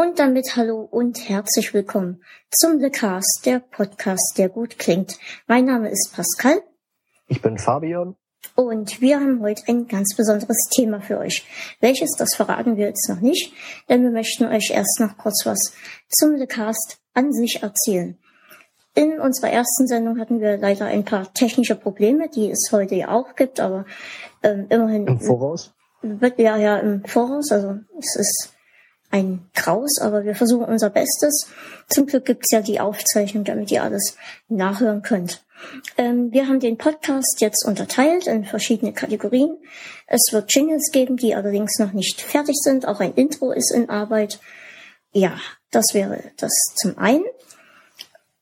Und damit hallo und herzlich willkommen zum The Cast, der Podcast, der gut klingt. Mein Name ist Pascal. Ich bin Fabian. Und wir haben heute ein ganz besonderes Thema für euch. Welches, das verraten wir jetzt noch nicht, denn wir möchten euch erst noch kurz was zum The Cast an sich erzählen. In unserer ersten Sendung hatten wir leider ein paar technische Probleme, die es heute ja auch gibt, aber ähm, immerhin. Im Voraus? Ja, ja, im Voraus. Also es ist ein Graus, aber wir versuchen unser Bestes. Zum Glück gibt's ja die Aufzeichnung, damit ihr alles nachhören könnt. Ähm, wir haben den Podcast jetzt unterteilt in verschiedene Kategorien. Es wird Jingles geben, die allerdings noch nicht fertig sind. Auch ein Intro ist in Arbeit. Ja, das wäre das zum einen.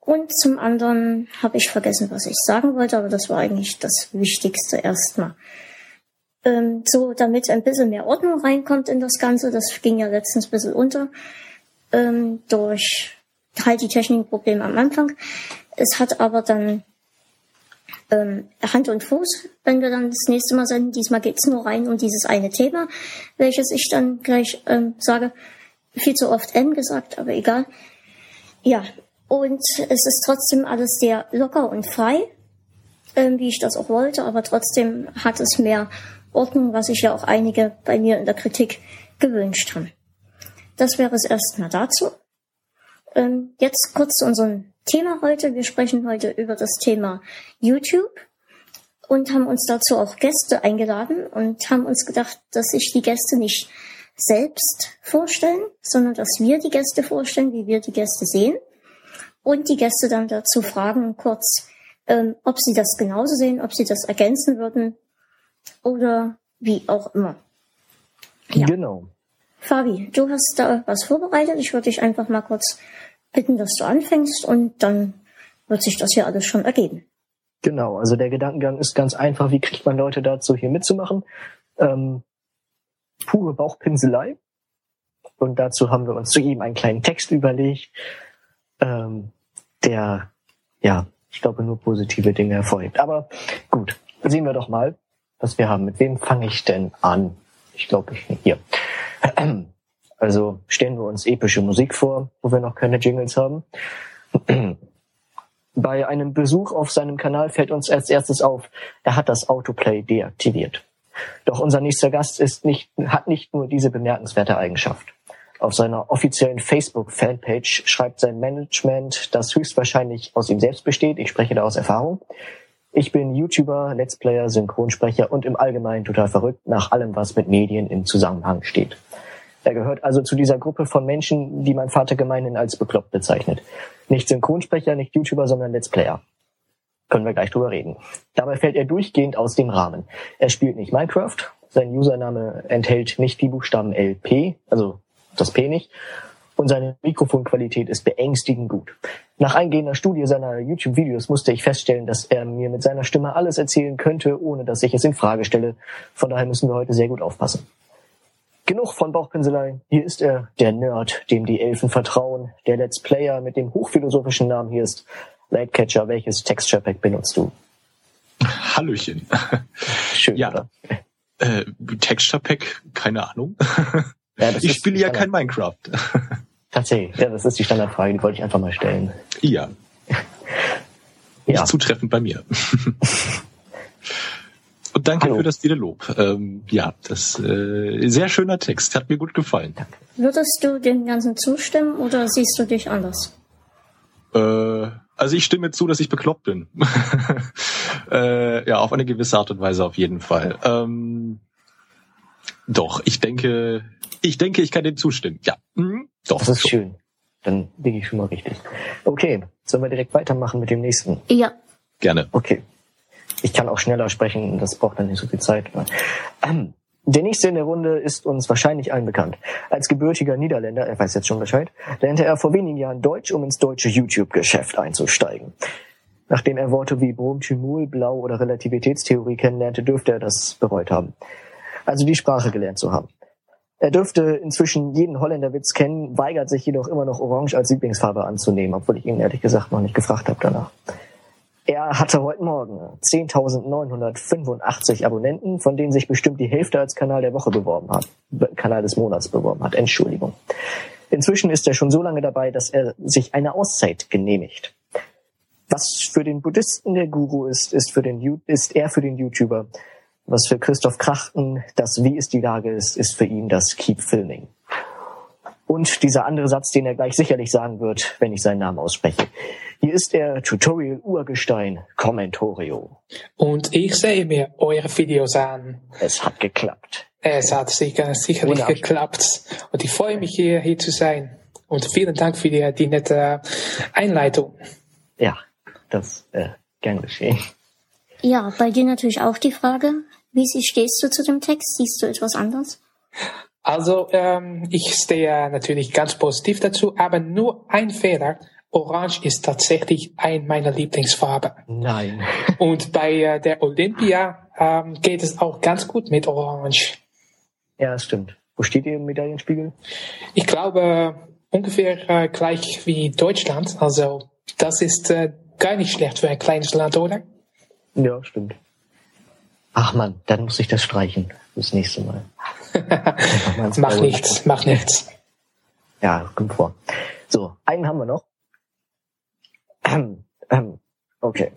Und zum anderen habe ich vergessen, was ich sagen wollte, aber das war eigentlich das Wichtigste erstmal ähm, so damit ein bisschen mehr Ordnung reinkommt in das Ganze. Das ging ja letztens ein bisschen unter ähm, durch halt die Technikprobleme am Anfang. Es hat aber dann ähm, Hand und Fuß, wenn wir dann das nächste Mal senden. Diesmal geht's nur rein um dieses eine Thema, welches ich dann gleich ähm, sage. Viel zu oft M gesagt, aber egal. Ja, und es ist trotzdem alles sehr locker und frei, ähm, wie ich das auch wollte, aber trotzdem hat es mehr Ordnung, was sich ja auch einige bei mir in der Kritik gewünscht haben. Das wäre es erstmal dazu. Ähm, jetzt kurz zu unserem Thema heute. Wir sprechen heute über das Thema YouTube und haben uns dazu auch Gäste eingeladen und haben uns gedacht, dass sich die Gäste nicht selbst vorstellen, sondern dass wir die Gäste vorstellen, wie wir die Gäste sehen und die Gäste dann dazu fragen kurz, ähm, ob sie das genauso sehen, ob sie das ergänzen würden oder wie auch immer. Ja. Genau. Fabi, du hast da was vorbereitet. Ich würde dich einfach mal kurz bitten, dass du anfängst und dann wird sich das hier alles schon ergeben. Genau, also der Gedankengang ist ganz einfach. Wie kriegt man Leute dazu, hier mitzumachen? Ähm, pure Bauchpinselei. Und dazu haben wir uns zu ihm einen kleinen Text überlegt, ähm, der, ja, ich glaube, nur positive Dinge hervorhebt. Aber gut, sehen wir doch mal, was wir haben. Mit wem fange ich denn an? Ich glaube, ich hier. Also stellen wir uns epische Musik vor, wo wir noch keine Jingles haben. Bei einem Besuch auf seinem Kanal fällt uns als erstes auf, er hat das Autoplay deaktiviert. Doch unser nächster Gast ist nicht, hat nicht nur diese bemerkenswerte Eigenschaft. Auf seiner offiziellen Facebook-Fanpage schreibt sein Management, das höchstwahrscheinlich aus ihm selbst besteht, ich spreche da aus Erfahrung, ich bin YouTuber, Let's Player, Synchronsprecher und im Allgemeinen total verrückt nach allem, was mit Medien im Zusammenhang steht. Er gehört also zu dieser Gruppe von Menschen, die mein Vater gemeinhin als bekloppt bezeichnet. Nicht Synchronsprecher, nicht YouTuber, sondern Let's Player. Können wir gleich drüber reden. Dabei fällt er durchgehend aus dem Rahmen. Er spielt nicht Minecraft, sein Username enthält nicht die Buchstaben LP, also das P nicht, und seine Mikrofonqualität ist beängstigend gut. Nach eingehender Studie seiner YouTube-Videos musste ich feststellen, dass er mir mit seiner Stimme alles erzählen könnte, ohne dass ich es in Frage stelle. Von daher müssen wir heute sehr gut aufpassen. Genug von Bauchpinselei. Hier ist er, der Nerd, dem die Elfen vertrauen, der Let's Player mit dem hochphilosophischen Namen hier ist Lightcatcher. Welches Texture Pack benutzt du? Hallöchen. Schön, ja. oder? Äh, Texture Pack, keine Ahnung. Ja, ich spiele ja kein Minecraft. Tatsächlich, ja, das ist die Standardfrage, die wollte ich einfach mal stellen. Ja. Nicht ja. zutreffend bei mir. Und danke Hallo. für das viele Lob. Ähm, ja, das äh, sehr schöner Text, hat mir gut gefallen. Würdest du dem Ganzen zustimmen oder siehst du dich anders? Äh, also ich stimme zu, dass ich bekloppt bin. äh, ja, auf eine gewisse Art und Weise auf jeden Fall. Ähm, doch, ich denke, ich denke, ich kann dem zustimmen. Ja. Mhm. Doch. Das ist so. schön. Dann liege ich schon mal richtig. Okay, sollen wir direkt weitermachen mit dem nächsten? Ja. Gerne. Okay. Ich kann auch schneller sprechen, das braucht dann nicht so viel Zeit. Ähm, der nächste in der Runde ist uns wahrscheinlich allen bekannt. Als gebürtiger Niederländer, er weiß jetzt schon Bescheid, lernte er vor wenigen Jahren Deutsch, um ins deutsche YouTube-Geschäft einzusteigen. Nachdem er Worte wie Bromthymol, Blau oder Relativitätstheorie kennenlernte, dürfte er das bereut haben. Also die Sprache gelernt zu haben. Er dürfte inzwischen jeden Holländerwitz kennen, weigert sich jedoch immer noch Orange als Lieblingsfarbe anzunehmen, obwohl ich ihn ehrlich gesagt noch nicht gefragt habe danach. Er hatte heute Morgen 10.985 Abonnenten, von denen sich bestimmt die Hälfte als Kanal der Woche beworben hat, Kanal des Monats beworben hat. Entschuldigung. Inzwischen ist er schon so lange dabei, dass er sich eine Auszeit genehmigt. Was für den Buddhisten der Guru ist, ist, für den, ist er für den YouTuber. Was für Christoph Krachten das Wie ist die Lage ist, ist für ihn das Keep Filming. Und dieser andere Satz, den er gleich sicherlich sagen wird, wenn ich seinen Namen ausspreche. Hier ist der Tutorial Urgestein Commentorio. Und ich sehe mir eure Videos an. Es hat geklappt. Es hat sicher, sicherlich Wunderbar. geklappt. Und ich freue mich hier, hier zu sein. Und vielen Dank für die, die nette Einleitung. Ja, das äh, gern geschehen. Ja, bei dir natürlich auch die Frage, wie stehst du zu dem Text? Siehst du etwas anders? Also ähm, ich stehe natürlich ganz positiv dazu, aber nur ein Fehler. Orange ist tatsächlich ein meiner Lieblingsfarben. Nein. Und bei äh, der Olympia ähm, geht es auch ganz gut mit Orange. Ja, das stimmt. Wo steht ihr im Medaillenspiegel? Ich glaube ungefähr äh, gleich wie Deutschland. Also das ist äh, gar nicht schlecht für ein kleines Land, oder? Ja, stimmt. Ach man, dann muss ich das streichen das nächste Mal. mach nichts, mach nichts. Ja, kommt vor. So, einen haben wir noch. Ähm, ähm, okay.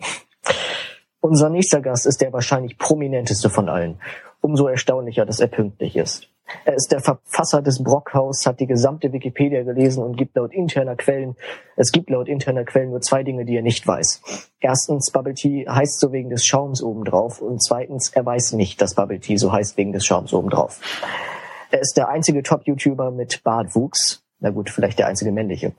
Unser nächster Gast ist der wahrscheinlich prominenteste von allen. Umso erstaunlicher, dass er pünktlich ist. Er ist der Verfasser des Brockhaus, hat die gesamte Wikipedia gelesen und gibt laut interner Quellen, es gibt laut interner Quellen nur zwei Dinge, die er nicht weiß. Erstens, Bubble Tea heißt so wegen des Schaums obendrauf und zweitens, er weiß nicht, dass Bubble Tea so heißt wegen des Schaums obendrauf. Er ist der einzige Top-YouTuber mit Bartwuchs. Na gut, vielleicht der einzige männliche.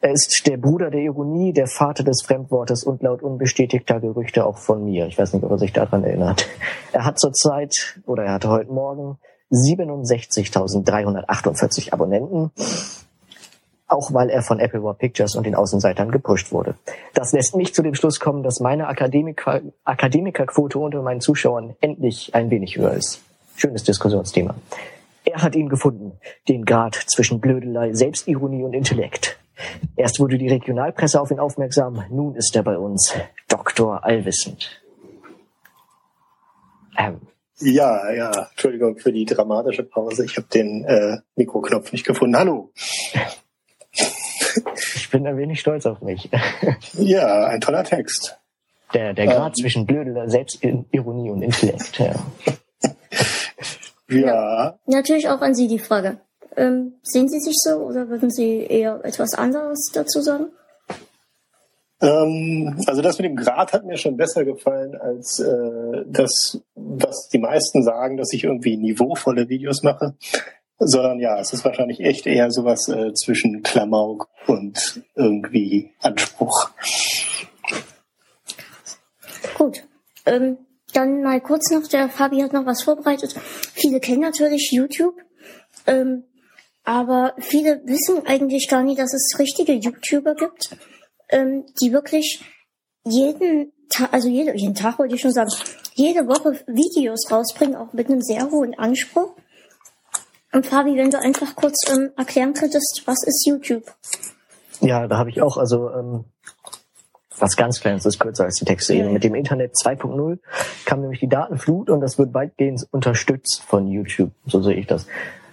Er ist der Bruder der Ironie, der Vater des Fremdwortes und laut unbestätigter Gerüchte auch von mir. Ich weiß nicht, ob er sich daran erinnert. Er hat zurzeit, oder er hatte heute Morgen, 67.348 Abonnenten, auch weil er von Apple War Pictures und den Außenseitern gepusht wurde. Das lässt mich zu dem Schluss kommen, dass meine Akademiker, Akademikerquote unter meinen Zuschauern endlich ein wenig höher ist. Schönes Diskussionsthema. Er hat ihn gefunden, den Grad zwischen Blödelei, Selbstironie und Intellekt. Erst wurde die Regionalpresse auf ihn aufmerksam, nun ist er bei uns Doktor Allwissend. Ähm, ja, ja, Entschuldigung für die dramatische Pause. Ich habe den äh, Mikroknopf nicht gefunden. Hallo. Ich bin ein wenig stolz auf mich. Ja, ein toller Text. Der, der Grad ähm, zwischen Blöde, Selbstironie und Intellekt. Ja. ja. ja. Natürlich auch an Sie die Frage. Ähm, sehen Sie sich so oder würden Sie eher etwas anderes dazu sagen? Ähm, also das mit dem Grad hat mir schon besser gefallen als äh, das, was die meisten sagen, dass ich irgendwie niveauvolle Videos mache. Sondern ja, es ist wahrscheinlich echt eher sowas äh, zwischen Klamauk und irgendwie Anspruch. Gut. Ähm, dann mal kurz noch, der Fabi hat noch was vorbereitet. Viele kennen natürlich YouTube. Ähm, aber viele wissen eigentlich gar nicht, dass es richtige YouTuber gibt ähm, die wirklich jeden Tag, also jede, jeden Tag wollte ich schon sagen, jede Woche Videos rausbringen, auch mit einem sehr hohen Anspruch. Und Fabi, wenn du einfach kurz ähm, erklären könntest, was ist YouTube? Ja, da habe ich auch, also ähm, was ganz Kleines ist kürzer als die Texte eben. Mit dem Internet 2.0 kam nämlich die Datenflut und das wird weitgehend unterstützt von YouTube, so sehe ich das.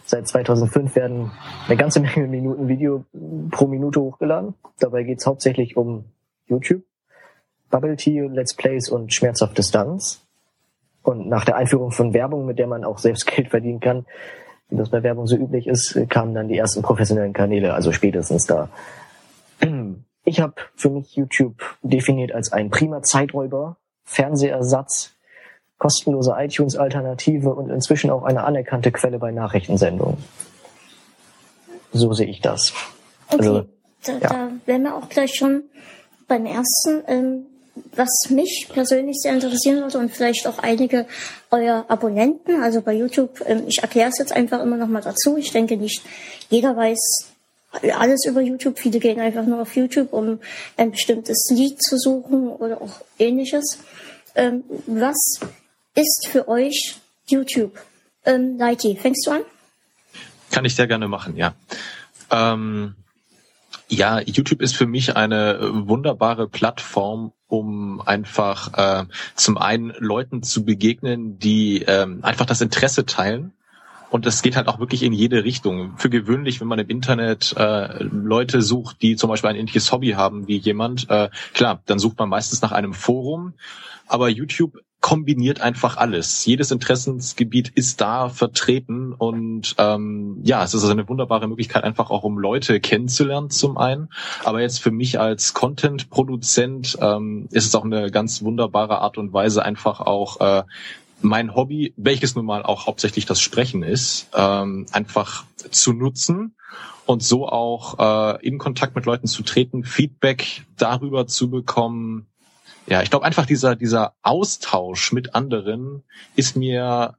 Seit 2005 werden eine ganze Menge Minuten Video pro Minute hochgeladen. Dabei geht es hauptsächlich um YouTube, Bubble Tea, Let's Plays und schmerzhafte Stunts. Und nach der Einführung von Werbung, mit der man auch selbst Geld verdienen kann, wie das bei Werbung so üblich ist, kamen dann die ersten professionellen Kanäle, also spätestens da. Ich habe für mich YouTube definiert als ein prima Zeiträuber, Fernsehersatz kostenlose iTunes-Alternative und inzwischen auch eine anerkannte Quelle bei Nachrichtensendungen. So sehe ich das. Okay, also, da, ja. da wären wir auch gleich schon beim ersten. Ähm, was mich persönlich sehr interessieren würde und vielleicht auch einige eurer Abonnenten, also bei YouTube, ähm, ich erkläre es jetzt einfach immer noch mal dazu. Ich denke nicht, jeder weiß alles über YouTube. Viele gehen einfach nur auf YouTube, um ein bestimmtes Lied zu suchen oder auch ähnliches. Ähm, was ist für euch YouTube? Ähm, Leiti, fängst du an? Kann ich sehr gerne machen, ja. Ähm, ja, YouTube ist für mich eine wunderbare Plattform, um einfach äh, zum einen Leuten zu begegnen, die ähm, einfach das Interesse teilen und es geht halt auch wirklich in jede Richtung. Für gewöhnlich, wenn man im Internet äh, Leute sucht, die zum Beispiel ein ähnliches Hobby haben wie jemand, äh, klar, dann sucht man meistens nach einem Forum. Aber YouTube kombiniert einfach alles. Jedes Interessensgebiet ist da vertreten und ähm, ja, es ist also eine wunderbare Möglichkeit, einfach auch um Leute kennenzulernen zum einen. Aber jetzt für mich als Content-Produzent ähm, ist es auch eine ganz wunderbare Art und Weise, einfach auch äh, mein Hobby, welches nun mal auch hauptsächlich das Sprechen ist, ähm, einfach zu nutzen und so auch äh, in Kontakt mit Leuten zu treten, Feedback darüber zu bekommen. Ja, ich glaube einfach dieser dieser Austausch mit anderen ist mir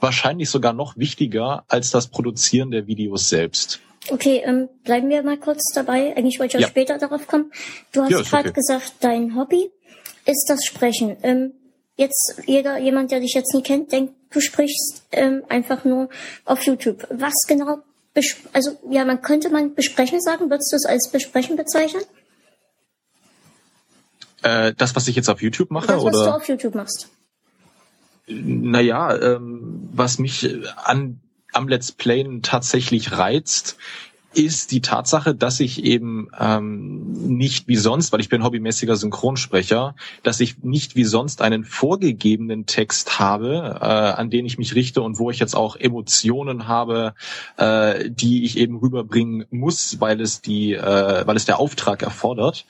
wahrscheinlich sogar noch wichtiger als das Produzieren der Videos selbst. Okay, ähm, bleiben wir mal kurz dabei. Eigentlich wollte ich ja, später darauf kommen. Du hast ja, gerade okay. gesagt, dein Hobby ist das Sprechen. Ähm, jetzt jeder, jemand, der dich jetzt nie kennt, denkt, du sprichst ähm, einfach nur auf YouTube. Was genau, also ja, man könnte man besprechen sagen, würdest du es als besprechen bezeichnen? Äh, das, was ich jetzt auf YouTube mache? Das, was oder? du auf YouTube machst. Naja, ähm, was mich an am Let's Playen tatsächlich reizt, ist die Tatsache, dass ich eben ähm, nicht wie sonst, weil ich bin hobbymäßiger Synchronsprecher, dass ich nicht wie sonst einen vorgegebenen Text habe, äh, an den ich mich richte und wo ich jetzt auch Emotionen habe, äh, die ich eben rüberbringen muss, weil es die, äh, weil es der Auftrag erfordert,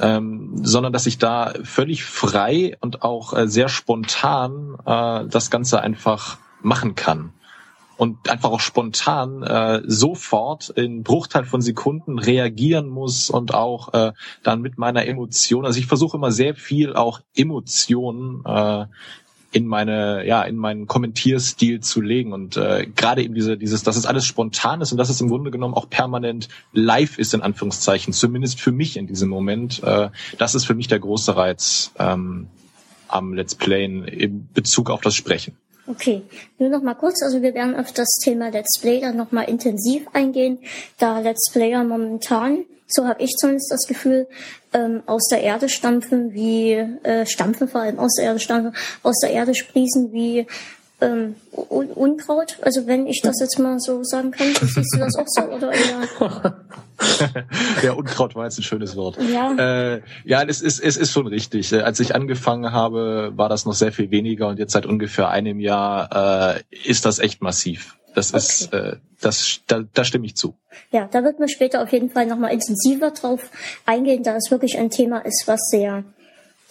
ähm, sondern dass ich da völlig frei und auch äh, sehr spontan äh, das Ganze einfach machen kann und einfach auch spontan äh, sofort in Bruchteil von Sekunden reagieren muss und auch äh, dann mit meiner Emotion, also ich versuche immer sehr viel auch Emotionen äh, in meine ja in meinen Kommentierstil zu legen und äh, gerade eben diese dieses dass es alles spontan ist und dass es im Grunde genommen auch permanent live ist in Anführungszeichen zumindest für mich in diesem Moment äh, das ist für mich der große Reiz ähm, am Let's Playen in Bezug auf das Sprechen. Okay, nur noch mal kurz, also wir werden auf das Thema Let's Play dann noch mal intensiv eingehen, da Let's Player momentan, so habe ich zumindest das Gefühl, ähm, aus der Erde stampfen, wie äh, stampfen vor allem aus der Erde stampfen, aus der Erde sprießen wie ähm, Unkraut. Also wenn ich das jetzt mal so sagen kann, siehst du das auch so oder eher? ja, Unkraut war jetzt ein schönes Wort. Ja, äh, ja es, ist, es ist schon richtig. Als ich angefangen habe, war das noch sehr viel weniger und jetzt seit ungefähr einem Jahr äh, ist das echt massiv. Das okay. ist, äh, das, da, da stimme ich zu. Ja, da wird man später auf jeden Fall nochmal intensiver drauf eingehen, da es wirklich ein Thema ist, was sehr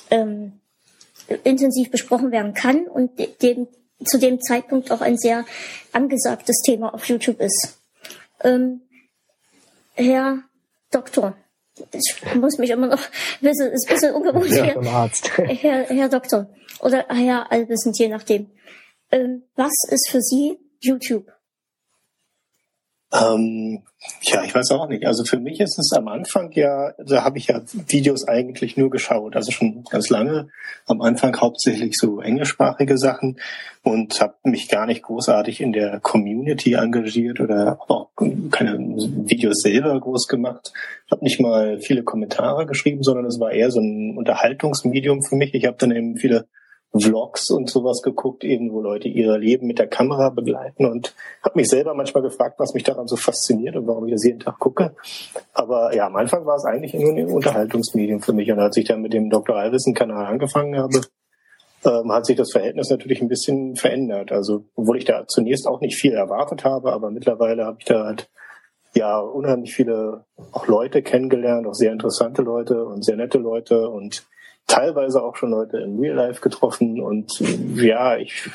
ähm, intensiv besprochen werden kann und dem zu dem Zeitpunkt auch ein sehr angesagtes Thema auf YouTube ist. Ähm, Herr Doktor, ich muss mich immer noch, ist ein bisschen ungewohnt ja, hier. Arzt. Herr, Herr Doktor oder Herr Allwissend, je nachdem. Ähm, was ist für Sie YouTube? Ähm, ja, ich weiß auch nicht. Also für mich ist es am Anfang ja, da habe ich ja Videos eigentlich nur geschaut, also schon ganz lange. Am Anfang hauptsächlich so englischsprachige Sachen und habe mich gar nicht großartig in der Community engagiert oder auch keine Videos selber groß gemacht. Habe nicht mal viele Kommentare geschrieben, sondern es war eher so ein Unterhaltungsmedium für mich. Ich habe dann eben viele Vlogs und sowas geguckt, eben wo Leute ihr Leben mit der Kamera begleiten und habe mich selber manchmal gefragt, was mich daran so fasziniert und warum ich das jeden Tag gucke. Aber ja, am Anfang war es eigentlich nur ein Unterhaltungsmedium für mich und als ich dann mit dem Dr. Alvissen-Kanal angefangen habe, ähm, hat sich das Verhältnis natürlich ein bisschen verändert. Also obwohl ich da zunächst auch nicht viel erwartet habe, aber mittlerweile habe ich da halt ja unheimlich viele auch Leute kennengelernt, auch sehr interessante Leute und sehr nette Leute und teilweise auch schon Leute in Real Life getroffen und ja, ich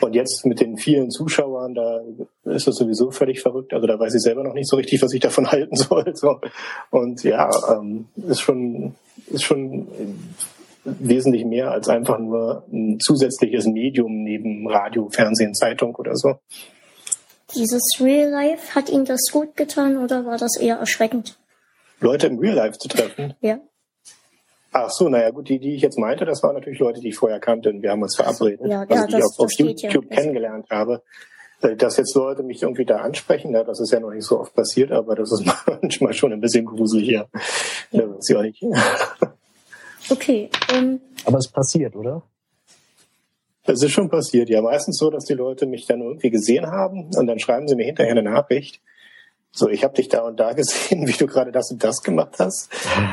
und jetzt mit den vielen Zuschauern, da ist es sowieso völlig verrückt. Also da weiß ich selber noch nicht so richtig, was ich davon halten soll. So. Und ja, ähm, ist schon ist schon wesentlich mehr als einfach nur ein zusätzliches Medium neben Radio, Fernsehen, Zeitung oder so. Dieses Real Life, hat Ihnen das gut getan oder war das eher erschreckend? Leute im Real Life zu treffen? Ja. Ach so, naja, gut, die, die ich jetzt meinte, das waren natürlich Leute, die ich vorher kannte und wir haben uns verabredet. Ja, also, die das, ich auf, auf YouTube ja. kennengelernt habe. Äh, dass jetzt Leute mich irgendwie da ansprechen, ja, das ist ja noch nicht so oft passiert, aber das ist manchmal schon ein bisschen gruselig hier. Ja. Das ist ja auch nicht. Okay. Um, ähm, aber es passiert, oder? Das ist schon passiert, ja. Meistens so, dass die Leute mich dann irgendwie gesehen haben und dann schreiben sie mir hinterher eine Nachricht. So, ich habe dich da und da gesehen, wie du gerade das und das gemacht hast.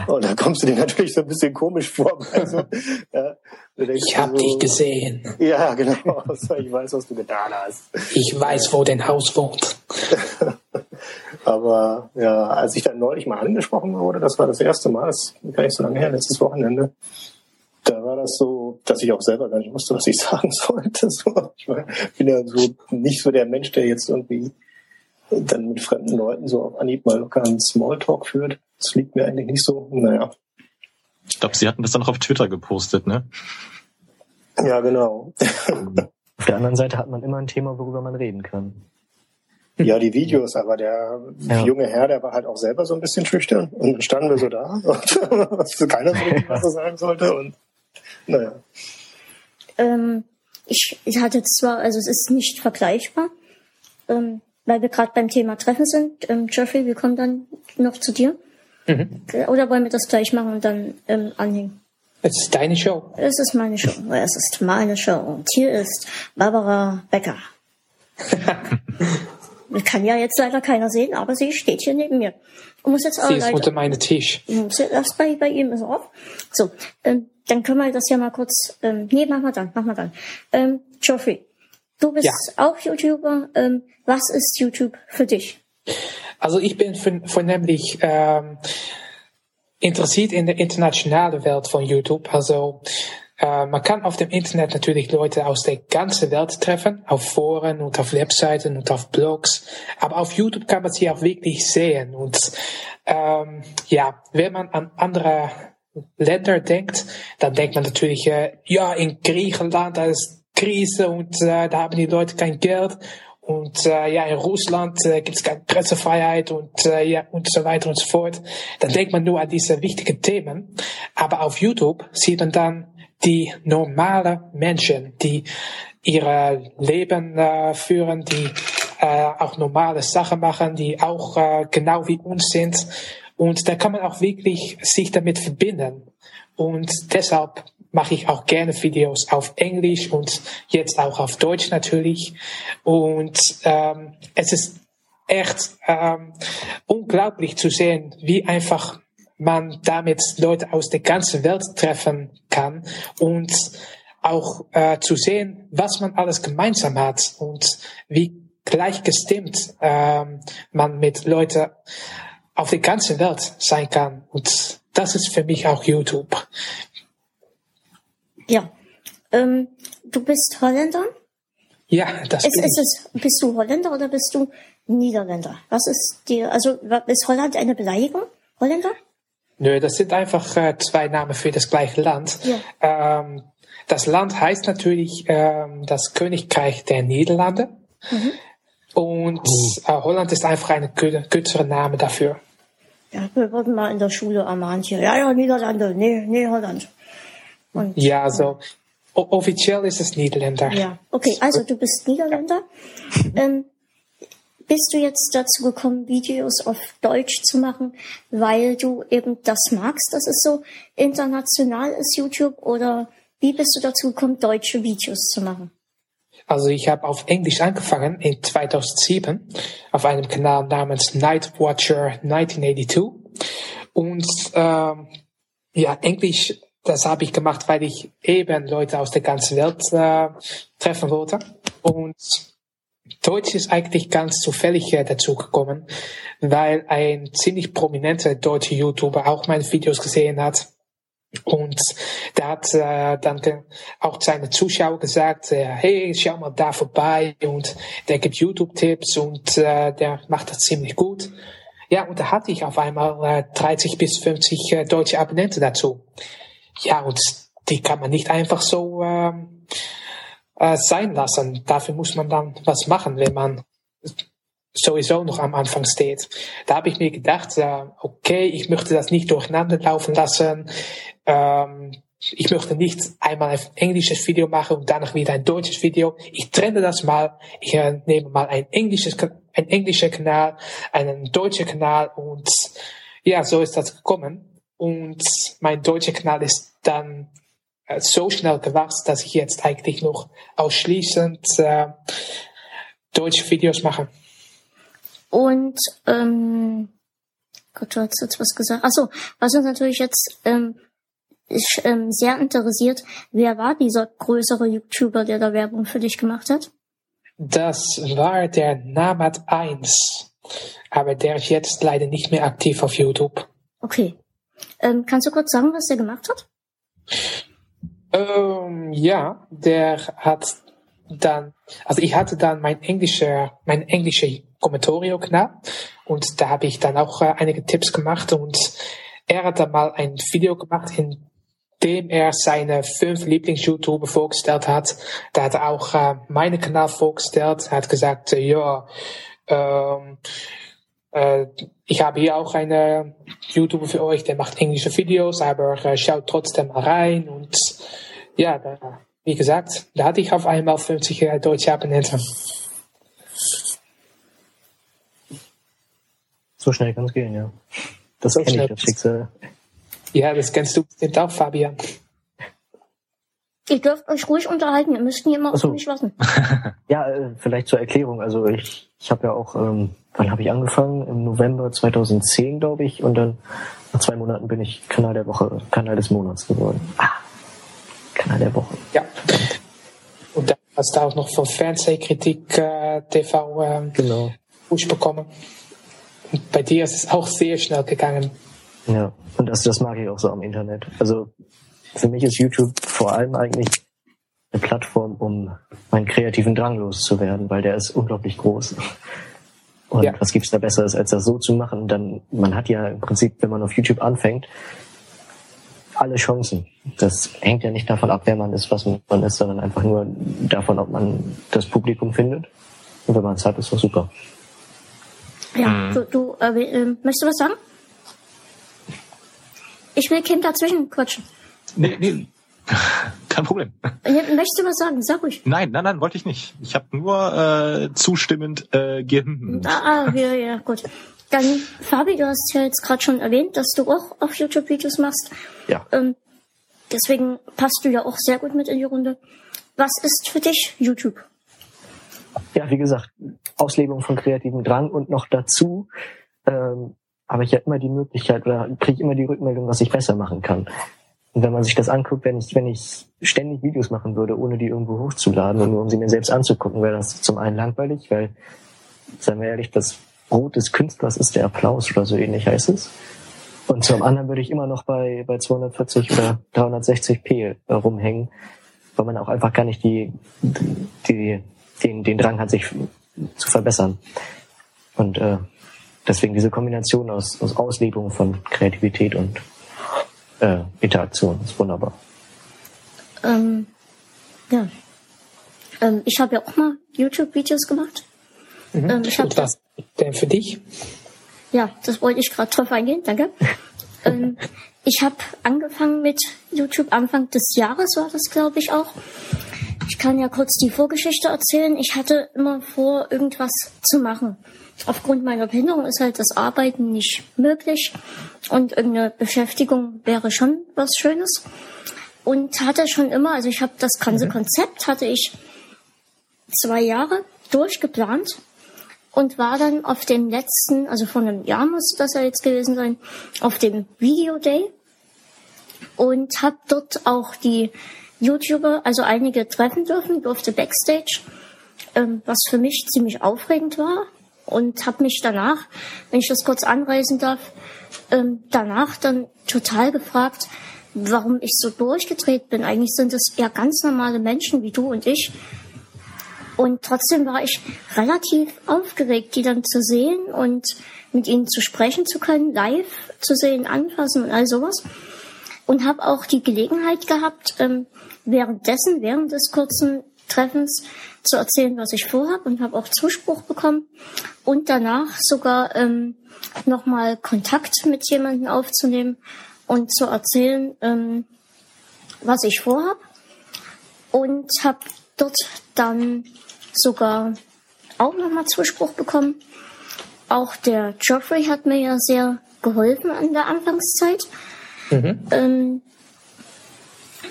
Und da kommst du dir natürlich so ein bisschen komisch vor. Also, ja, ich habe so, dich gesehen. Ja, genau. Ich weiß, was du getan hast. Ich weiß, wo dein Haus wohnt. Aber ja, als ich dann neulich mal angesprochen wurde, das war das erste Mal, das ist gar nicht so lange her, letztes Wochenende, da war das so, dass ich auch selber gar nicht wusste, was ich sagen sollte. So, ich bin ja so nicht so der Mensch, der jetzt irgendwie dann mit fremden Leuten so auf Anhieb mal locker einen Smalltalk führt. Das liegt mir eigentlich nicht so. Naja. Ich glaube, Sie hatten das dann noch auf Twitter gepostet, ne? Ja, genau. auf der anderen Seite hat man immer ein Thema, worüber man reden kann. Ja, die Videos, aber der ja. junge Herr, der war halt auch selber so ein bisschen schüchtern und dann standen wir so da und keiner so was er sagen sollte und naja. Ähm, ich, ich hatte zwar, also es ist nicht vergleichbar, ähm, weil wir gerade beim Thema Treffen sind. Ähm, Jeffrey, wir kommen dann noch zu dir. Mhm. Oder wollen wir das gleich machen und dann ähm, anhängen? Es ist deine Show. Es ist meine Show. Es ist meine Show. Und hier ist Barbara Becker. Kann ja jetzt leider keiner sehen, aber sie steht hier neben mir. Und muss jetzt auch sie ist unter meinem Tisch. Muss jetzt erst bei, bei ihm ist er auf. So, ähm, dann können wir das ja mal kurz. Ähm, nee, machen wir dann, machen wir dann. Ähm, Geoffrey, du bist ja. auch YouTuber. Ähm, was ist YouTube für dich? Also ich bin vornehmlich ähm, interessiert in der internationalen Welt von YouTube. Also äh, man kann auf dem Internet natürlich Leute aus der ganzen Welt treffen, auf Foren und auf Webseiten und auf Blogs. Aber auf YouTube kann man sie auch wirklich sehen. Und ähm, ja, wenn man an andere Länder denkt, dann denkt man natürlich, äh, ja, in Griechenland, da ist Krise und äh, da haben die Leute kein Geld. Und äh, ja, in Russland äh, gibt es keine Pressefreiheit und äh, ja und so weiter und so fort. Dann denkt man nur an diese wichtigen Themen. Aber auf YouTube sieht man dann die normale Menschen, die ihre Leben äh, führen, die äh, auch normale Sachen machen, die auch äh, genau wie uns sind. Und da kann man auch wirklich sich damit verbinden. Und deshalb mache ich auch gerne Videos auf Englisch und jetzt auch auf Deutsch natürlich. Und ähm, es ist echt ähm, unglaublich zu sehen, wie einfach man damit Leute aus der ganzen Welt treffen kann und auch äh, zu sehen, was man alles gemeinsam hat und wie gleichgestimmt ähm, man mit Leuten auf der ganzen Welt sein kann. Und das ist für mich auch YouTube. Ja. Ähm, du bist Holländer? Ja, das ist, bin ist es, Bist du Holländer oder bist du Niederländer? Was ist dir, also ist Holland eine Beleidigung? Holländer? Nö, das sind einfach äh, zwei Namen für das gleiche Land. Ja. Ähm, das Land heißt natürlich ähm, das Königreich der Niederlande. Mhm. Und äh, Holland ist einfach ein kürzere Name dafür. Ja, wir wurden mal in der Schule ermahnt hier. Ja, ja, Niederlande, nee, nee, Holland. Und, ja, so. offiziell ist es Niederländer. Ja, okay, also du bist Niederländer. Ähm, bist du jetzt dazu gekommen, Videos auf Deutsch zu machen, weil du eben das magst, dass es so international ist, YouTube? Oder wie bist du dazu gekommen, deutsche Videos zu machen? Also ich habe auf Englisch angefangen in 2007 auf einem Kanal namens Night Watcher 1982 und ähm, ja Englisch das habe ich gemacht, weil ich eben Leute aus der ganzen Welt äh, treffen wollte und Deutsch ist eigentlich ganz zufällig äh, dazu gekommen, weil ein ziemlich prominenter deutscher YouTuber auch meine Videos gesehen hat. Und der hat äh, dann auch seine Zuschauer gesagt, äh, hey, schau mal da vorbei und der gibt YouTube-Tipps und äh, der macht das ziemlich gut. Ja, und da hatte ich auf einmal äh, 30 bis 50 äh, deutsche Abonnenten dazu. Ja, und die kann man nicht einfach so äh, äh, sein lassen. Dafür muss man dann was machen, wenn man sowieso noch am Anfang steht. Da habe ich mir gedacht, äh, okay, ich möchte das nicht durcheinander laufen lassen. Ähm, ich möchte nicht einmal ein englisches Video machen und danach wieder ein deutsches Video. Ich trenne das mal. Ich äh, nehme mal ein englisches, ein englischer Kanal, einen deutschen Kanal und ja, so ist das gekommen. Und mein deutscher Kanal ist dann äh, so schnell gewachsen, dass ich jetzt eigentlich noch ausschließend äh, deutsche Videos mache. Und ähm, Gott, du hast jetzt was gesagt. Achso, was uns natürlich jetzt ähm, ist, ähm, sehr interessiert, wer war dieser größere YouTuber, der da Werbung für dich gemacht hat? Das war der Namat 1. Aber der ist jetzt leider nicht mehr aktiv auf YouTube. Okay. Ähm, kannst du kurz sagen, was der gemacht hat? Ähm, ja, der hat dann, also ich hatte dann mein englischer, mein englischer Kommentatorio-Kanal und da habe ich dann auch äh, einige Tipps gemacht und er hat dann mal ein Video gemacht, in dem er seine fünf Lieblings-YouTuber vorgestellt hat. Da hat er auch äh, meine Kanal vorgestellt. Hat gesagt, äh, ja, ähm, äh, ich habe hier auch einen YouTuber für euch, der macht englische Videos, aber äh, schaut trotzdem mal rein und ja, da, wie gesagt, da hatte ich auf einmal 50 äh, deutsche Abonnenten. So schnell kann es gehen, ja. Das So kenne ich, das Schicksal. Ja, das kennst du bestimmt auch, Fabian. Ihr dürft euch ruhig unterhalten, ihr müsst nie immer Ach auf so. mich warten. Ja, äh, vielleicht zur Erklärung. Also ich, ich habe ja auch, ähm, wann habe ich angefangen? Im November 2010, glaube ich. Und dann nach zwei Monaten bin ich Kanal der Woche, Kanal des Monats geworden. Ah, Kanal der Woche. Ja. Und dann hast du auch noch von Fernsehkritik äh, TV ähm, Genau. Push bekommen. Und bei dir ist es auch sehr schnell gegangen. Ja, und das, das mag ich auch so am Internet. Also für mich ist YouTube vor allem eigentlich eine Plattform, um meinen kreativen Drang loszuwerden, weil der ist unglaublich groß. Und Ja. was gibt's da Besseres, als das so zu machen? Dann, man hat ja im Prinzip, wenn man auf YouTube anfängt, alle Chancen. Das hängt ja nicht davon ab, wer man ist, was man ist, sondern einfach nur davon, ob man das Publikum findet. Und wenn man es hat, ist das super. Ja, du, du äh, ähm, möchtest du was sagen? Ich will Kim dazwischen quatschen. Nee, nee. Kein Problem. Möchtest du was sagen? Sag ruhig. Nein, nein, nein, wollte ich nicht. Ich habe nur äh, zustimmend äh, gehimmt. Ah, ah, ja, ja, gut. Dann, Fabi, du hast ja jetzt gerade schon erwähnt, dass du auch auf YouTube Videos machst. Ja. Ähm, deswegen passt du ja auch sehr gut mit in die Runde. Was ist für dich YouTube? ja, wie gesagt, Auslebung von kreativem Drang und noch dazu ähm, habe ich ja immer die Möglichkeit oder kriege immer die Rückmeldung, was ich besser machen kann. Und wenn man sich das anguckt, wenn ich, wenn ich ständig Videos machen würde, ohne die irgendwo hochzuladen und nur um sie mir selbst anzugucken, wäre das zum einen langweilig, weil, seien wir ehrlich, das Brot des Künstlers ist der Applaus oder so ähnlich heißt es. Und zum anderen würde ich immer noch bei, bei 240 oder 360p rumhängen, weil man auch einfach gar nicht die, die, den, den Drang hat, sich zu verbessern. Und äh, deswegen diese Kombination aus, aus Auslebung von Kreativität und äh, Interaktion ist wunderbar. Ähm, ja. Ähm, ich habe ja auch mal YouTube-Videos gemacht. Ähm, ich habe Und was denn für dich? Ja, das wollte ich gerade drauf eingehen, danke. ähm, ich habe angefangen mit YouTube Anfang des Jahres war das, glaube ich, auch. Ich kann ja kurz die Vorgeschichte erzählen. Ich hatte immer vor, irgendwas zu machen. Aufgrund meiner Behinderung ist halt das Arbeiten nicht möglich und irgendeine Beschäftigung wäre schon was Schönes. Und hatte schon immer, also ich habe das ganze Konzept hatte ich zwei Jahre durchgeplant und war dann auf dem letzten, also vor einem Jahr muss das ja jetzt gewesen sein, auf dem Video Day und habe dort auch die YouTuber, also einige treffen dürfen, durfte Backstage, ähm, was für mich ziemlich aufregend war und habe mich danach, wenn ich das kurz anreißen darf, ähm, danach dann total gefragt, warum ich so durchgedreht bin. Eigentlich sind es eher ganz normale Menschen wie du und ich, und trotzdem war ich relativ aufgeregt, die dann zu sehen und mit ihnen zu sprechen zu können, live zu sehen, anfassen und all sowas. Und habe auch die Gelegenheit gehabt, ähm, währenddessen, während des kurzen Treffens zu erzählen, was ich vorhab und habe auch Zuspruch bekommen und danach sogar ähm, nochmal Kontakt mit jemandem aufzunehmen und zu erzählen, ähm, was ich vorhab und habe dort dann sogar auch nochmal Zuspruch bekommen. Auch der Geoffrey hat mir ja sehr geholfen an der Anfangszeit. Ähm,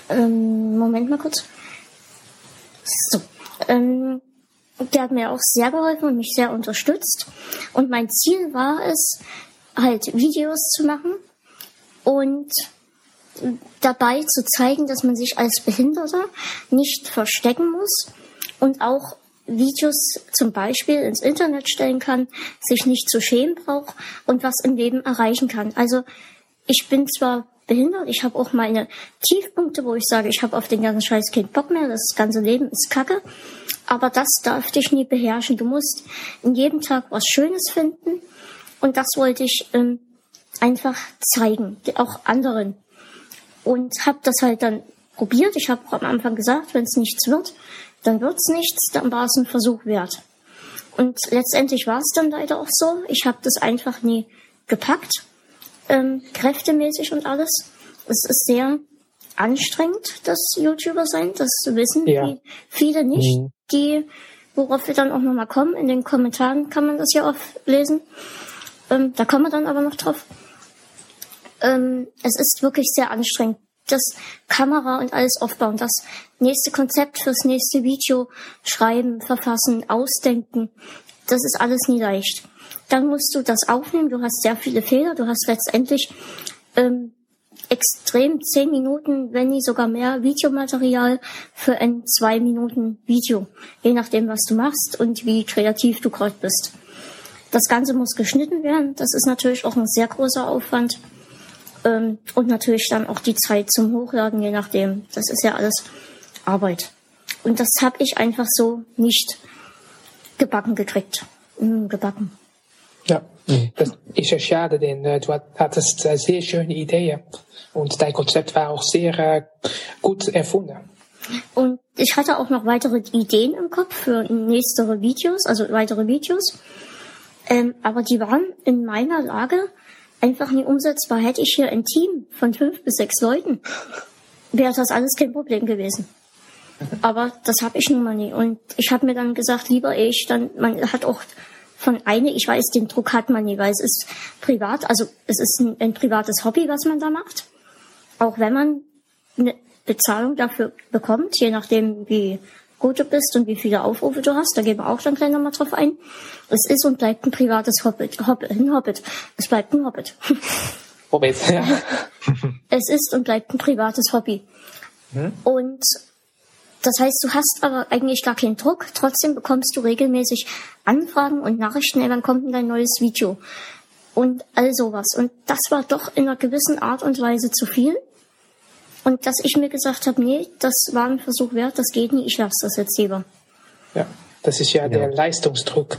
Ähm, Moment mal kurz. So. Ähm, der hat mir auch sehr geholfen und mich sehr unterstützt. Und mein Ziel war es, halt Videos zu machen und dabei zu zeigen, dass man sich als Behinderter nicht verstecken muss und auch Videos zum Beispiel ins Internet stellen kann, sich nicht zu schämen braucht und was im Leben erreichen kann. Also ich bin zwar behindert, ich habe auch meine Tiefpunkte, wo ich sage, ich habe auf den ganzen Scheiß keinen Bock mehr, das ganze Leben ist Kacke, aber das darf dich nie beherrschen. Du musst in jedem Tag was Schönes finden und das wollte ich ähm, einfach zeigen, auch anderen. Und habe das halt dann probiert. Ich habe am Anfang gesagt, wenn es nichts wird, dann wird's nichts, dann war es ein Versuch wert. Und letztendlich war es dann leider auch so. Ich habe das einfach nie gepackt, ähm, kräftemäßig und alles. Es ist sehr anstrengend, das YouTuber sein. Das wissen ja. viele nicht, mhm. die, worauf wir dann auch nochmal kommen. In den Kommentaren kann man das ja oft lesen. Ähm, da kommen wir dann aber noch drauf. Ähm, es ist wirklich sehr anstrengend das Kamera und alles aufbauen, das nächste Konzept fürs nächste Video schreiben, verfassen, ausdenken. Das ist alles nie leicht. Dann musst du das aufnehmen. Du hast sehr viele Fehler. Du hast letztendlich ähm, extrem zehn Minuten, wenn nicht sogar mehr Videomaterial für ein zwei Minuten Video, je nachdem, was du machst und wie kreativ du gerade bist. Das Ganze muss geschnitten werden. Das ist natürlich auch ein sehr großer Aufwand. Ähm, und natürlich dann auch die Zeit zum Hochladen, je nachdem. Das ist ja alles Arbeit. Und das habe ich einfach so nicht gebacken gekriegt. Mm, gebacken. Ja, das ist ja schade, denn äh, du hattest äh, sehr schöne Ideen und dein Konzept war auch sehr äh, gut erfunden. Und ich hatte auch noch weitere Ideen im Kopf für nächste Videos, also weitere Videos. Ähm, aber die waren in meiner Lage einfach nie umsetzbar. Hätte ich hier ein Team von fünf bis sechs Leuten, wäre das alles kein Problem gewesen. Aber das habe ich nun mal nie. Und ich habe mir dann gesagt, lieber ich, dann, man hat auch von eine, ich weiß, den Druck hat man nie, weil es ist privat, also es ist ein, ein privates Hobby, was man da macht. Auch wenn man eine Bezahlung dafür bekommt, je nachdem, wie gut du bist und wie viele Aufrufe du hast. Da gehen wir auch dann gleich nochmal drauf ein. Es ist und bleibt ein privates Hobbit. Hobbit, ein Hobbit. Es bleibt ein Hobbit. Hobbit, ja. Es ist und bleibt ein privates Hobby. Hm? Und das heißt, du hast aber eigentlich gar keinen Druck. Trotzdem bekommst du regelmäßig Anfragen und Nachrichten, ey, wann kommt denn dein neues Video? Und all sowas. Und das war doch in einer gewissen Art und Weise zu viel. Und dass ich mir gesagt habe, nee, das war ein Versuch wert, das geht nicht, ich lasse das jetzt lieber. Ja, das ist ja, ja. der Leistungsdruck.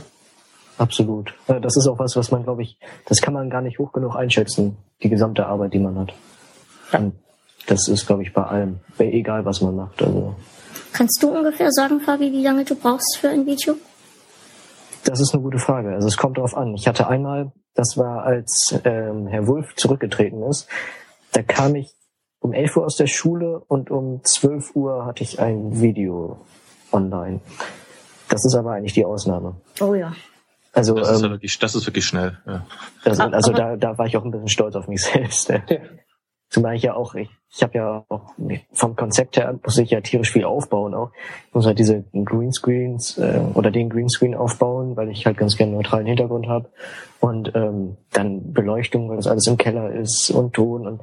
Absolut. Das ist auch was, was man, glaube ich, das kann man gar nicht hoch genug einschätzen, die gesamte Arbeit, die man hat. Ja. Und das ist, glaube ich, bei allem, egal was man macht. Also. Kannst du ungefähr sagen, Fabi, wie lange du brauchst für ein Video? Das ist eine gute Frage. Also es kommt darauf an. Ich hatte einmal, das war als ähm, Herr Wulff zurückgetreten ist, da kam ich um 11 Uhr aus der Schule und um 12 Uhr hatte ich ein Video online. Das ist aber eigentlich die Ausnahme. Oh ja. Also, das, ist, ähm, wirklich, das ist wirklich schnell. Ja. Also, also da, da war ich auch ein bisschen stolz auf mich selbst. Zumal ich ja auch, ich, ich habe ja auch vom Konzept her muss ich ja tierisch viel aufbauen auch. Ich muss halt diese Greenscreens äh, oder den Greenscreen aufbauen, weil ich halt ganz gerne neutralen Hintergrund habe. Und ähm, dann Beleuchtung, weil das alles im Keller ist und Ton und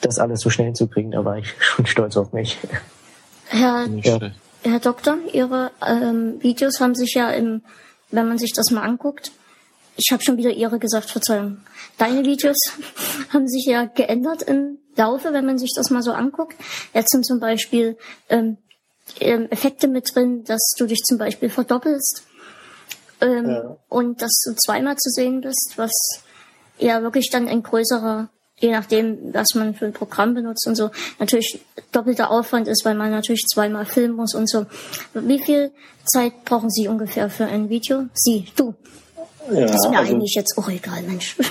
das alles so schnell hinzukriegen, da war ich schon stolz auf mich. Herr, ja. Herr Doktor, Ihre ähm, Videos haben sich ja im, wenn man sich das mal anguckt, ich habe schon wieder Ihre gesagt, Verzeihung. Deine Videos haben sich ja geändert im Laufe, wenn man sich das mal so anguckt. Jetzt sind zum Beispiel ähm, ähm, Effekte mit drin, dass du dich zum Beispiel verdoppelst ähm, ja. und dass du zweimal zu sehen bist, was ja wirklich dann ein größerer, je nachdem, was man für ein Programm benutzt und so, natürlich doppelter Aufwand ist, weil man natürlich zweimal filmen muss und so. Wie viel Zeit brauchen Sie ungefähr für ein Video? Sie, du. Ja, das ist mir also, eigentlich jetzt auch egal, Mensch.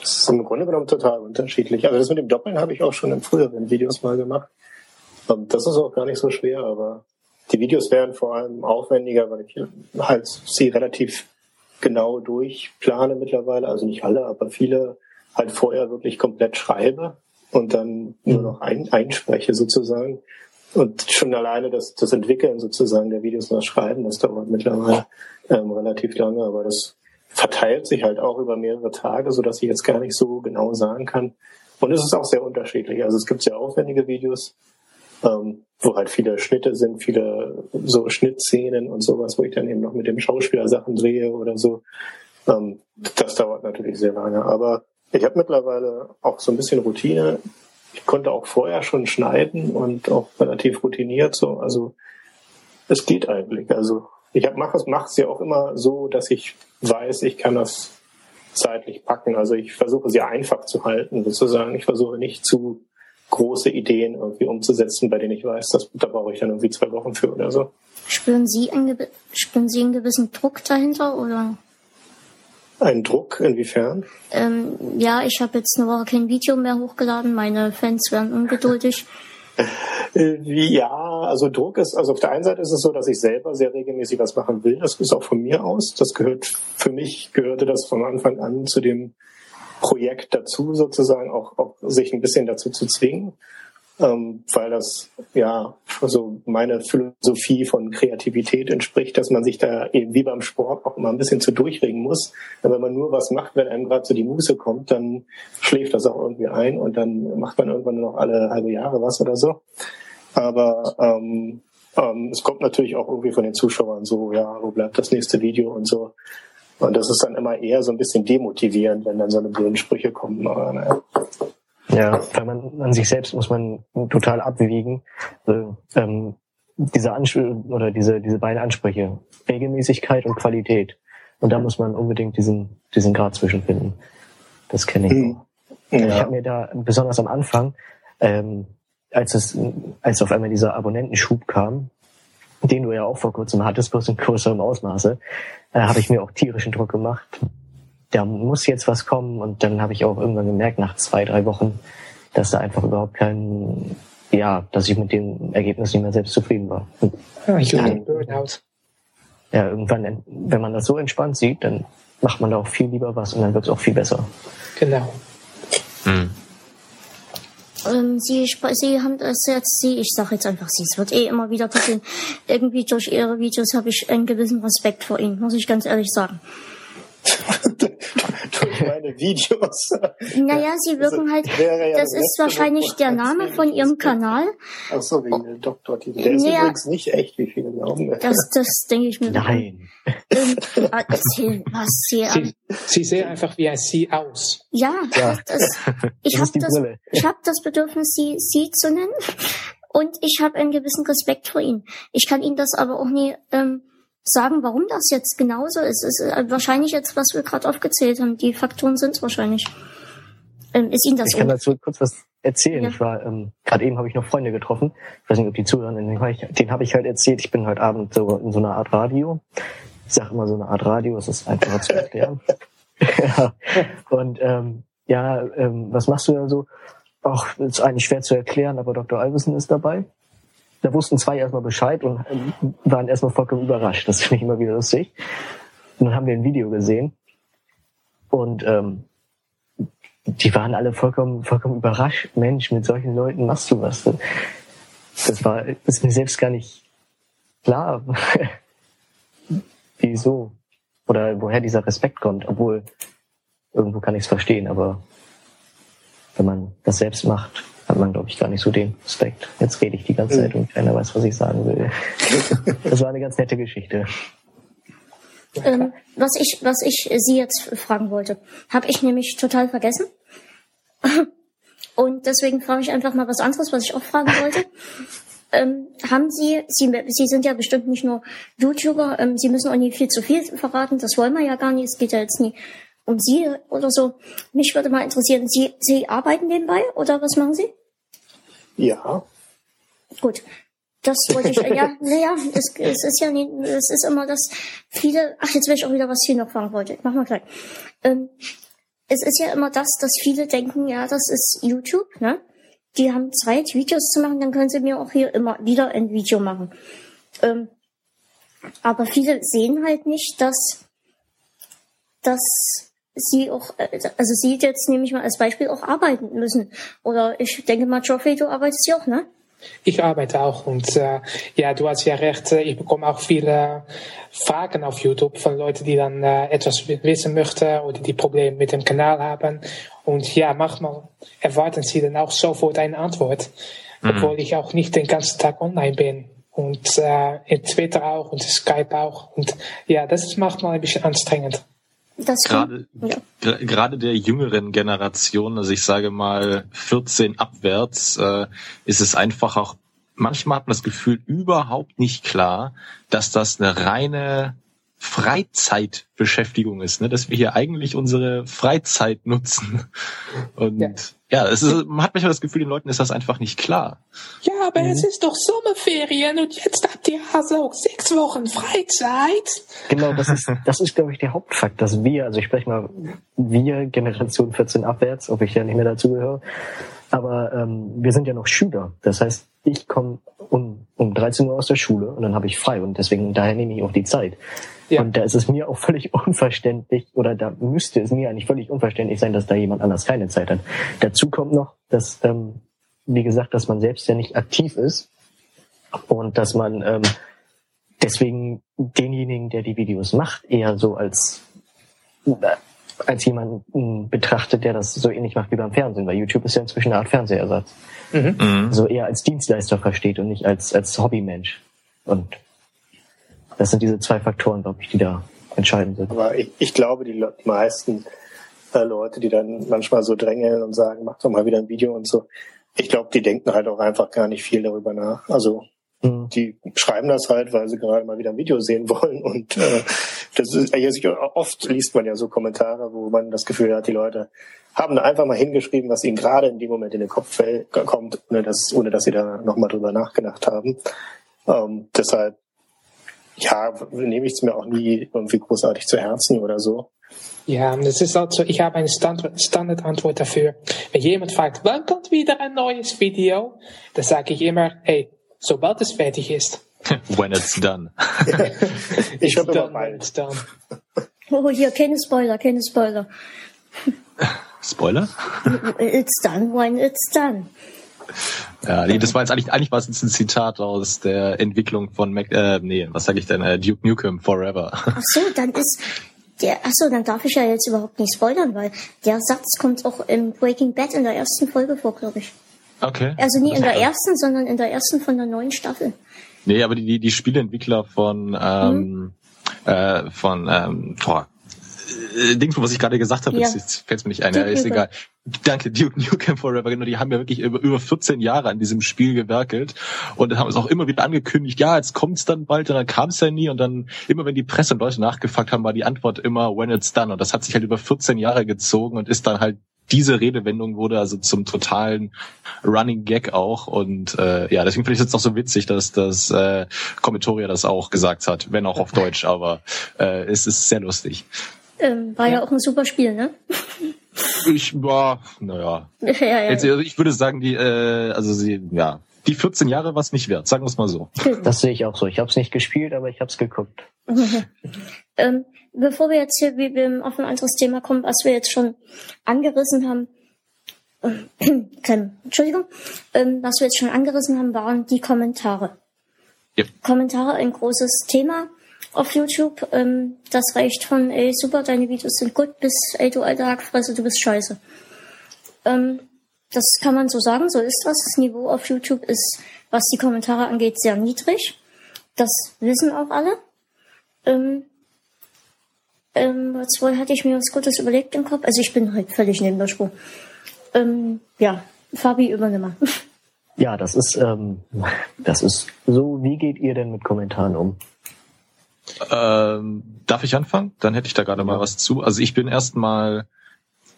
Das ist im Grunde genommen total unterschiedlich. Also das mit dem Doppeln habe ich auch schon in früheren Videos mal gemacht. Und das ist auch gar nicht so schwer, aber die Videos werden vor allem aufwendiger, weil ich halt sie relativ genau durchplane mittlerweile. Also nicht alle, aber viele halt vorher wirklich komplett schreibe. und dann nur noch ein, einspreche sozusagen. Und schon alleine das, das Entwickeln sozusagen der Videos und das Schreiben, das dauert mittlerweile ähm, relativ lange, aber das verteilt sich halt auch über mehrere Tage, so dass ich jetzt gar nicht so genau sagen kann. Und es ist auch sehr unterschiedlich. Also es gibt sehr aufwendige Videos, ähm, wo halt viele Schnitte sind, viele so Schnittszenen und sowas, wo ich dann eben noch mit dem Schauspieler Sachen drehe oder so. Ähm, das dauert natürlich sehr lange. Aber ich habe mittlerweile auch so ein bisschen Routine. Ich konnte auch vorher schon schneiden und auch relativ routiniert so. Also es geht eigentlich. Also ich mache es mach's ja auch immer so, dass ich weiß, ich kann das zeitlich packen. Also ich versuche sie einfach zu halten, sozusagen. Ich versuche nicht zu große Ideen irgendwie umzusetzen, bei denen ich weiß, dass, da brauche ich dann irgendwie zwei Wochen für oder so. Spüren Sie einen, spüren Sie einen gewissen Druck dahinter oder? Ein Druck inwiefern? Ähm, ja, ich habe jetzt eine Woche kein Video mehr hochgeladen. Meine Fans werden ungeduldig. Äh, ja, also Druck ist, also auf der einen Seite ist es so, dass ich selber sehr regelmäßig was machen will. Das ist auch von mir aus. Das gehört, für mich gehörte das von Anfang an zu dem Projekt dazu, sozusagen auch, auch sich ein bisschen dazu zu zwingen ähm, weil das ja so meine Philosophie von Kreativität entspricht, dass man sich da eben wie beim Sport auch immer ein bisschen zu durchregen muss. Und wenn man nur was macht, wenn einem gerade so die Muße kommt, dann schläft das auch irgendwie ein und dann macht man irgendwann nur noch alle halbe Jahre was oder so. Aber ähm, ähm, es kommt natürlich auch irgendwie von den Zuschauern so, ja, wo bleibt das nächste Video und so. Und das ist dann immer eher so ein bisschen demotivierend, wenn dann so eine blöden Sprüche kommen. Aber, naja. Ja, weil man an sich selbst muss man total abwiegen. Also, ähm, diese Anspr oder diese, diese beiden Ansprüche, Regelmäßigkeit und Qualität. Und da muss man unbedingt diesen, diesen Grad zwischenfinden. Das kenne ich. Mhm. Ja. Ich habe mir da besonders am Anfang, ähm, als es, als auf einmal dieser Abonnentenschub kam, den du ja auch vor kurzem hattest, bloß in größerem Ausmaße, äh, habe ich mir auch tierischen Druck gemacht, da muss jetzt was kommen. Und dann habe ich auch irgendwann gemerkt, nach zwei, drei Wochen, dass da einfach überhaupt kein, ja, dass ich mit dem Ergebnis nicht mehr selbst zufrieden war. Ja, ich ja, Burnout. Ja, irgendwann, wenn man das so entspannt sieht, dann macht man da auch viel lieber was und dann wird es auch viel besser. Genau. Hm. Ähm, sie, sie haben das jetzt, sie, ich sage jetzt einfach sie, es wird eh immer wieder passieren. Irgendwie durch ihre Videos habe ich einen gewissen Respekt vor ihnen, muss ich ganz ehrlich sagen. meine Videos. Naja, sie wirken halt, ja das ist wahrscheinlich der Name von ihrem Kanal. Ach so, wegen dem Doktortitel. Der ist naja, übrigens nicht echt, wie viele glauben. Das, das denke ich mir. Nein. Ähm, erzähl was sie, sie, sie sehen einfach wie ein Sie aus. Ja, ja. Das, ich habe das, ich hab das Bedürfnis, sie Sie zu nennen. Und ich habe einen gewissen Respekt vor ihnen. Ich kann ihnen das aber auch nie ähm, sagen, warum das jetzt genauso ist. Es ist wahrscheinlich jetzt, was wir gerade aufgezählt haben. Die Faktoren sind es wahrscheinlich. Ähm, ist Ihnen das Ich kann dazu kurz was erzählen. Ja. Ich war, ähm, gerade eben habe ich noch Freunde getroffen. Ich weiß nicht, ob die zuhören. Den habe ich, halt erzählt. Ich bin heute Abend so in so einer Art Radio. Ich sage immer so eine Art Radio. Es ist einfacher zu erklären. ja. Und ähm, ja, ähm, was machst du da so? Ach, ist eigentlich schwer zu erklären, aber Dr. Alvesen ist dabei da wussten zwei erstmal Bescheid und waren erstmal vollkommen überrascht. Das finde ich immer wieder lustig. Und dann haben wir ein Video gesehen und ähm, die waren alle vollkommen, vollkommen überrascht. Mensch, mit solchen Leuten machst du was. Das war, ist mir selbst gar nicht klar, wieso oder woher dieser Respekt kommt. Obwohl irgendwo kann ich es verstehen, aber wenn man das selbst macht, hat man, glaube ich, gar nicht so den Respekt. Jetzt rede ich die ganze Zeit und keiner weiß, was ich sagen will. das war eine ganz nette Geschichte. Ähm, was ich, was ich Sie jetzt fragen wollte, habe ich nämlich total vergessen. Und deswegen frage ich einfach mal was anderes, was ich auch fragen wollte. Ähm, haben Sie, Sie, Sie sind ja bestimmt nicht nur YouTuber, ähm, Sie müssen auch nie viel zu viel verraten, das wollen wir ja gar nicht, es geht ja jetzt nie um Sie oder so. Mich würde mal interessieren, Sie, Sie arbeiten nebenbei oder was machen Sie? Ja. Gut. Das wollte ich, ja, naja, es, es ist ja nicht, es ist immer das, viele, ach, jetzt will ich auch wieder, was ich noch fragen wollte. Mach mal gleich. Ähm, es ist ja immer das, dass viele denken, ja, das ist YouTube, ne? Die haben Zeit, Videos zu machen, dann können sie mir auch hier immer wieder ein Video machen. Ähm, aber viele sehen halt nicht, dass, dass sie auch, also sie jetzt nehme ich mal als Beispiel auch arbeiten müssen. Oder ich denke mal, Joffrey, du arbeitest ja auch, ne? Ich arbeite auch und äh, ja, du hast ja recht, äh, ich bekomme auch viele Fragen auf YouTube von Leuten, die dann äh, etwas wissen möchten oder die Probleme mit dem Kanal haben. Und ja, manchmal erwarten sie dann auch sofort eine Antwort, mhm. obwohl ich auch nicht den ganzen Tag online bin. Und äh, in Twitter auch und Skype auch. Und ja, das ist manchmal ein bisschen anstrengend. Das gerade, ja. gerade der jüngeren Generation, also ich sage mal 14 abwärts, äh, ist es einfach auch, manchmal hat man das Gefühl überhaupt nicht klar, dass das eine reine Freizeitbeschäftigung ist, ne? dass wir hier eigentlich unsere Freizeit nutzen. Und ja, ja es ist, man hat manchmal das Gefühl, den Leuten ist das einfach nicht klar. Ja, aber mhm. es ist doch Sommerferien und jetzt habt ihr also sechs Wochen Freizeit. Genau, das ist, das ist, glaube ich, der Hauptfakt, dass wir, also ich spreche mal, wir Generation 14 abwärts, ob ich ja nicht mehr dazugehöre, aber ähm, wir sind ja noch Schüler. Das heißt, ich komme um, um 13 Uhr aus der Schule und dann habe ich frei und deswegen daher nehme ich auch die Zeit. Ja. Und da ist es mir auch völlig unverständlich, oder da müsste es mir eigentlich völlig unverständlich sein, dass da jemand anders keine Zeit hat. Dazu kommt noch, dass, ähm, wie gesagt, dass man selbst ja nicht aktiv ist und dass man ähm, deswegen denjenigen, der die Videos macht, eher so als äh, als jemanden betrachtet, der das so ähnlich macht wie beim Fernsehen, weil YouTube ist ja inzwischen eine Art Fernsehersatz. Mhm. mhm. So eher als Dienstleister versteht und nicht als, als Hobbymensch. Und das sind diese zwei Faktoren, glaube ich, die da entscheidend sind. Aber ich, ich glaube, die meisten äh, Leute, die dann manchmal so drängeln und sagen, mach doch mal wieder ein Video und so, ich glaube, die denken halt auch einfach gar nicht viel darüber nach. Also mhm. die schreiben das halt, weil sie gerade mal wieder ein Video sehen wollen. Und äh, das ist, also oft liest man ja so Kommentare, wo man das Gefühl hat, die Leute haben da einfach mal hingeschrieben, was ihnen gerade in dem Moment in den Kopf kommt, ohne dass, ohne dass sie da nochmal drüber nachgedacht haben. Ähm, deshalb ja, nehme ich es mir auch nie irgendwie großartig zu Herzen oder so. Ja, das ist also, ich habe eine Standardantwort dafür. Wenn jemand fragt, wann kommt wieder ein neues Video, dann sage ich immer, hey, sobald es fertig ist. when it's done. ich habe immer when it's done. Oh, hier, keine Spoiler, keine Spoiler. Spoiler? It's done when it's done. Ja, nee, das war jetzt eigentlich, eigentlich war es ein Zitat aus der Entwicklung von Mac, äh, nee, was sage ich denn, äh, Duke Nukem Forever. Ach so, dann ist der, ach so, dann darf ich ja jetzt überhaupt nicht spoilern, weil der Satz kommt auch im Breaking Bad in der ersten Folge vor, glaube ich. Okay. Also nie in der ersten, sondern in der ersten von der neuen Staffel. Nee, aber die, die Spieleentwickler von, ähm, mhm. äh, von, ähm, boah, äh, Dings, was ich gerade gesagt habe, ja. fällt mir nicht ein, ja, ist egal. Danke, Duke Nukem Forever, genau, die haben ja wirklich über, über 14 Jahre an diesem Spiel gewerkelt. Und haben es auch immer wieder angekündigt, ja, jetzt kommt's dann bald. Und dann kam es ja nie. Und dann immer wenn die Presse und Leute nachgefragt haben, war die Antwort immer when it's done. Und das hat sich halt über 14 Jahre gezogen und ist dann halt diese Redewendung wurde also zum totalen Running Gag auch. Und äh, ja, deswegen finde ich es jetzt auch so witzig, dass das äh, Kommatoria das auch gesagt hat, wenn auch auf Deutsch, aber äh, es ist sehr lustig. Ähm, war ja. ja. auch ein super Spiel, ne? Ich war, naja. Ja, ja, Jetzt, also ich würde sagen, die, äh, also sie, ja, die 14 Jahre war es nicht wert, sagen wir es mal so. Das sehe ich auch so. Ich habe es nicht gespielt, aber ich habe es geguckt. ähm, bevor wir jetzt hier wie wir auf ein anderes Thema kommen, was wir jetzt schon angerissen haben, äh, Entschuldigung, ähm, was wir jetzt schon angerissen haben, waren die Kommentare. Yep. Kommentare ein großes Thema auf YouTube. Ähm, das reicht von, ey, super, deine Videos sind gut, bis, ey, du alter Hackfresse, du bist scheiße. Ähm, das kann man so sagen, so ist das. Das Niveau auf YouTube ist, was die Kommentare angeht, sehr niedrig. Das wissen auch alle. Ähm, ähm, jetzt hatte ich mir was Gutes überlegt im Kopf. Also ich bin halt völlig neben der Spur. Ähm, ja, Fabi, übernimm mal. Ja, das ist, ähm, das ist so, wie geht ihr denn mit Kommentaren um? Ähm, darf ich anfangen? Dann hätte ich da gerade mal was zu. Also ich bin erstmal,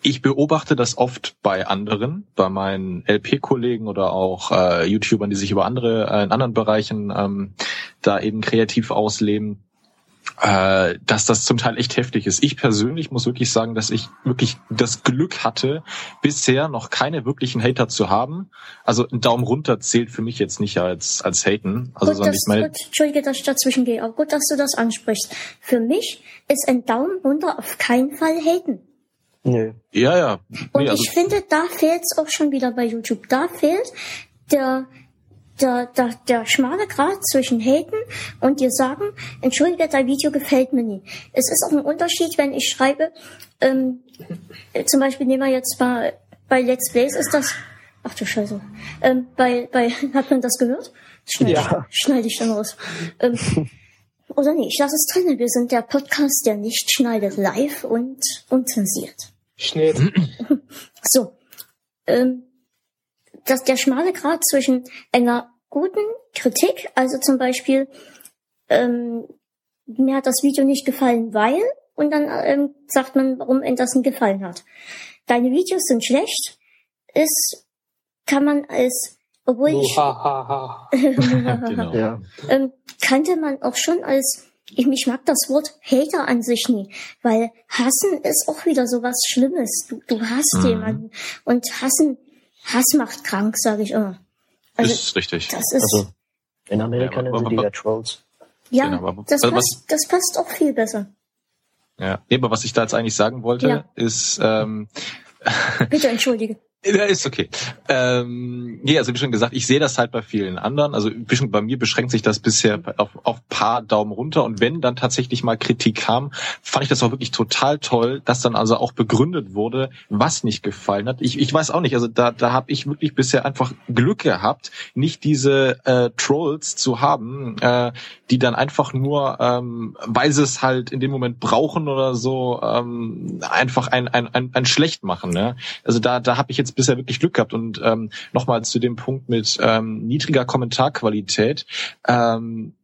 ich beobachte das oft bei anderen, bei meinen LP-Kollegen oder auch äh, YouTubern, die sich über andere äh, in anderen Bereichen ähm, da eben kreativ ausleben äh, dass das zum Teil echt heftig ist. Ich persönlich muss wirklich sagen, dass ich wirklich das Glück hatte, bisher noch keine wirklichen Hater zu haben. Also ein Daumen runter zählt für mich jetzt nicht als als Haten. Also gut, dass, ich meine, gut, Entschuldige, dass ich dazwischen gehe, aber gut, dass du das ansprichst. Für mich ist ein Daumen runter auf keinen Fall Haten. Nö. Ja, ja. Und Nee, also, ich finde, da fehlt's auch schon wieder bei YouTube. Da fehlt der, der, der, der schmale Grat zwischen Haten und dir sagen, entschuldige, dein Video gefällt mir nie. Es ist auch ein Unterschied, wenn ich schreibe, ähm, äh, zum Beispiel nehmen wir jetzt mal bei Let's Plays ist das, ach du Scheiße, ähm, bei, bei, hat man das gehört? Schneide Ja. ich, schneide ich dann raus. Ähm, oder nee, ich lasse es drin. Wir sind der Podcast, der nicht schneidet, live und unzensiert. Schnitt. So, ähm, dass der schmale Grad zwischen einer guten Kritik, also zum Beispiel, ähm, mir hat das Video nicht gefallen, weil, und dann ähm, sagt man, warum ihm das nicht gefallen hat. Deine Videos sind schlecht, ist, kann man als, obwohl ich, genau. Ja. ähm, kannte man auch schon als, ich, ich mag das Wort Hater an sich nie, weil hassen ist auch wieder so was Schlimmes. Du, du hasst Mhm. jemanden und hassen, Hass macht krank, sage ich immer. Also ist richtig. das ist, Also in Amerika Ja, nennen sie die ja Trolls. ja, genau, aber- das also was- passt, das passt auch viel besser. Ja. Nee, aber was ich da jetzt eigentlich sagen wollte, Ja. ist, ähm, Bitte entschuldige. Ja, ist okay. Ähm, nee, also wie schon gesagt, ich sehe das halt bei vielen anderen. Also bei mir beschränkt sich das bisher auf, auf paar Daumen runter. Und wenn dann tatsächlich mal Kritik kam, fand ich das auch wirklich total toll, dass dann also auch begründet wurde, was nicht gefallen hat. Ich, ich weiß auch nicht, also da, da habe ich wirklich bisher einfach Glück gehabt, nicht diese äh, Trolls zu haben, äh, die dann einfach nur, ähm, weil sie es halt in dem Moment brauchen oder so, ähm, einfach ein, ein, ein, ein schlecht machen. Ne? Also da, da habe ich jetzt bisher wirklich Glück gehabt. Und ähm, nochmal zu dem Punkt mit ähm, niedriger Kommentarqualität. Ähm,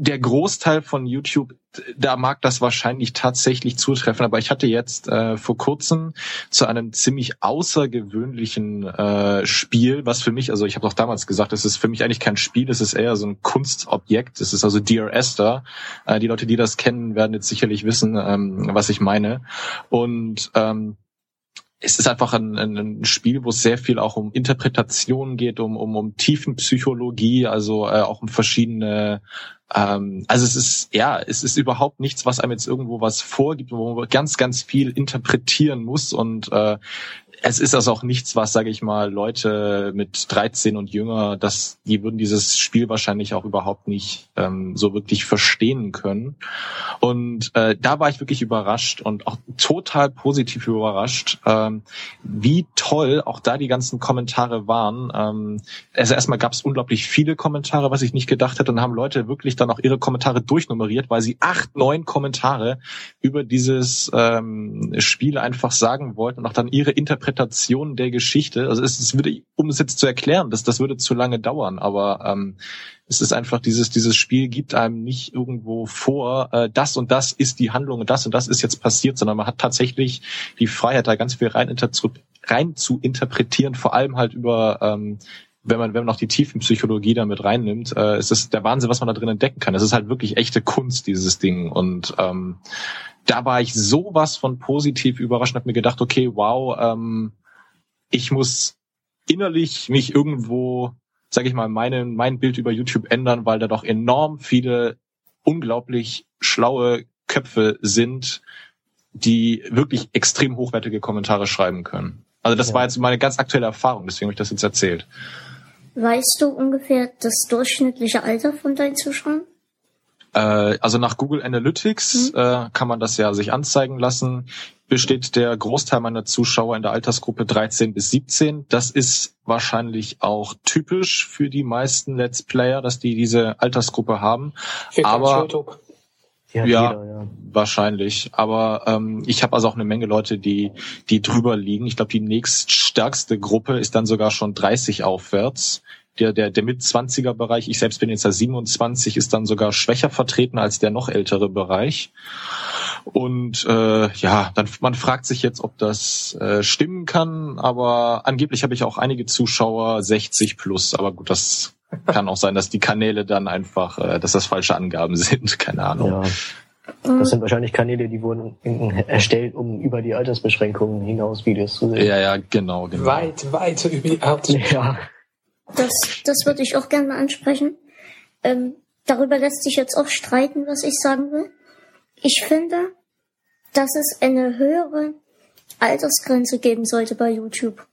der Großteil von YouTube, da mag das wahrscheinlich tatsächlich zutreffen, aber ich hatte jetzt äh, vor kurzem zu einem ziemlich außergewöhnlichen äh, Spiel, was für mich, also ich habe auch damals gesagt, es ist für mich eigentlich kein Spiel, es ist eher so ein Kunstobjekt, es ist also Dear Esther. Äh, die Leute, die das kennen, werden jetzt sicherlich wissen, ähm, was ich meine. Und ähm, es ist einfach ein, ein, Spiel, wo es sehr viel auch um Interpretation geht, um, um, um Tiefenpsychologie, also äh, auch um verschiedene ähm, also es ist, ja, es ist überhaupt nichts, was einem jetzt irgendwo was vorgibt, wo man ganz, ganz viel interpretieren muss und äh, es ist also auch nichts, was, sage ich mal, Leute mit 13 und jünger, dass die würden dieses Spiel wahrscheinlich auch überhaupt nicht ähm, so wirklich verstehen können. Und äh, da war ich wirklich überrascht und auch total positiv überrascht, ähm, wie toll auch da die ganzen Kommentare waren. Ähm, also erstmal gab es unglaublich viele Kommentare, was ich nicht gedacht hätte, und haben Leute wirklich dann auch ihre Kommentare durchnummeriert, weil sie acht, neun Kommentare über dieses ähm, Spiel einfach sagen wollten und auch dann ihre Interpretation der Geschichte. Also es, es würde, um es jetzt zu erklären, das, das würde zu lange dauern, aber ähm, es ist einfach dieses, dieses Spiel gibt einem nicht irgendwo vor, äh, das und das ist die Handlung und das und das ist jetzt passiert, sondern man hat tatsächlich die Freiheit, da ganz viel rein, rein zu interpretieren, vor allem halt über ähm, wenn man, wenn man noch die Tiefenpsychologie damit reinnimmt, äh, ist es der Wahnsinn, was man da drin entdecken kann. Es ist halt wirklich echte Kunst, dieses Ding. Und ähm, da war ich sowas von positiv überrascht und habe mir gedacht, okay, wow, ähm, ich muss innerlich mich irgendwo, sage ich mal, meine, mein Bild über YouTube ändern, weil da doch enorm viele unglaublich schlaue Köpfe sind, die wirklich extrem hochwertige Kommentare schreiben können. Also das Ja. war jetzt meine ganz aktuelle Erfahrung, deswegen habe ich das jetzt erzählt. Weißt du ungefähr das durchschnittliche Alter von deinen Zuschauern? Äh, also nach Google Analytics äh, kann man das ja sich anzeigen lassen. Besteht der Großteil meiner Zuschauer in der Altersgruppe 13 bis 17. Das ist wahrscheinlich auch typisch für die meisten Let's Player, dass die diese Altersgruppe haben. Für Aber- hat Ja. jeder, ja. Wahrscheinlich. Aber ähm, ich habe also auch eine Menge Leute, die, die drüber liegen. Ich glaube, die nächststärkste Gruppe ist dann sogar schon 30 aufwärts. Der, der, der Mit-20er-Bereich, ich selbst bin jetzt ja 27, ist dann sogar schwächer vertreten als der noch ältere Bereich. Und äh, ja, dann man fragt sich jetzt, ob das äh, stimmen kann, aber angeblich habe ich auch einige Zuschauer 60 plus, aber gut, das kann auch sein, dass die Kanäle dann einfach, äh, dass das falsche Angaben sind, keine Ahnung. ja. Das sind wahrscheinlich Kanäle, die wurden erstellt, um über die Altersbeschränkungen hinaus Videos zu sehen. Ja, ja, genau, genau. Weit, weit über die Art. Ja. Das, das würde ich auch gerne mal ansprechen. Ähm, darüber lässt sich jetzt auch streiten, was ich sagen will. Ich finde, dass es eine höhere Altersgrenze geben sollte bei YouTube.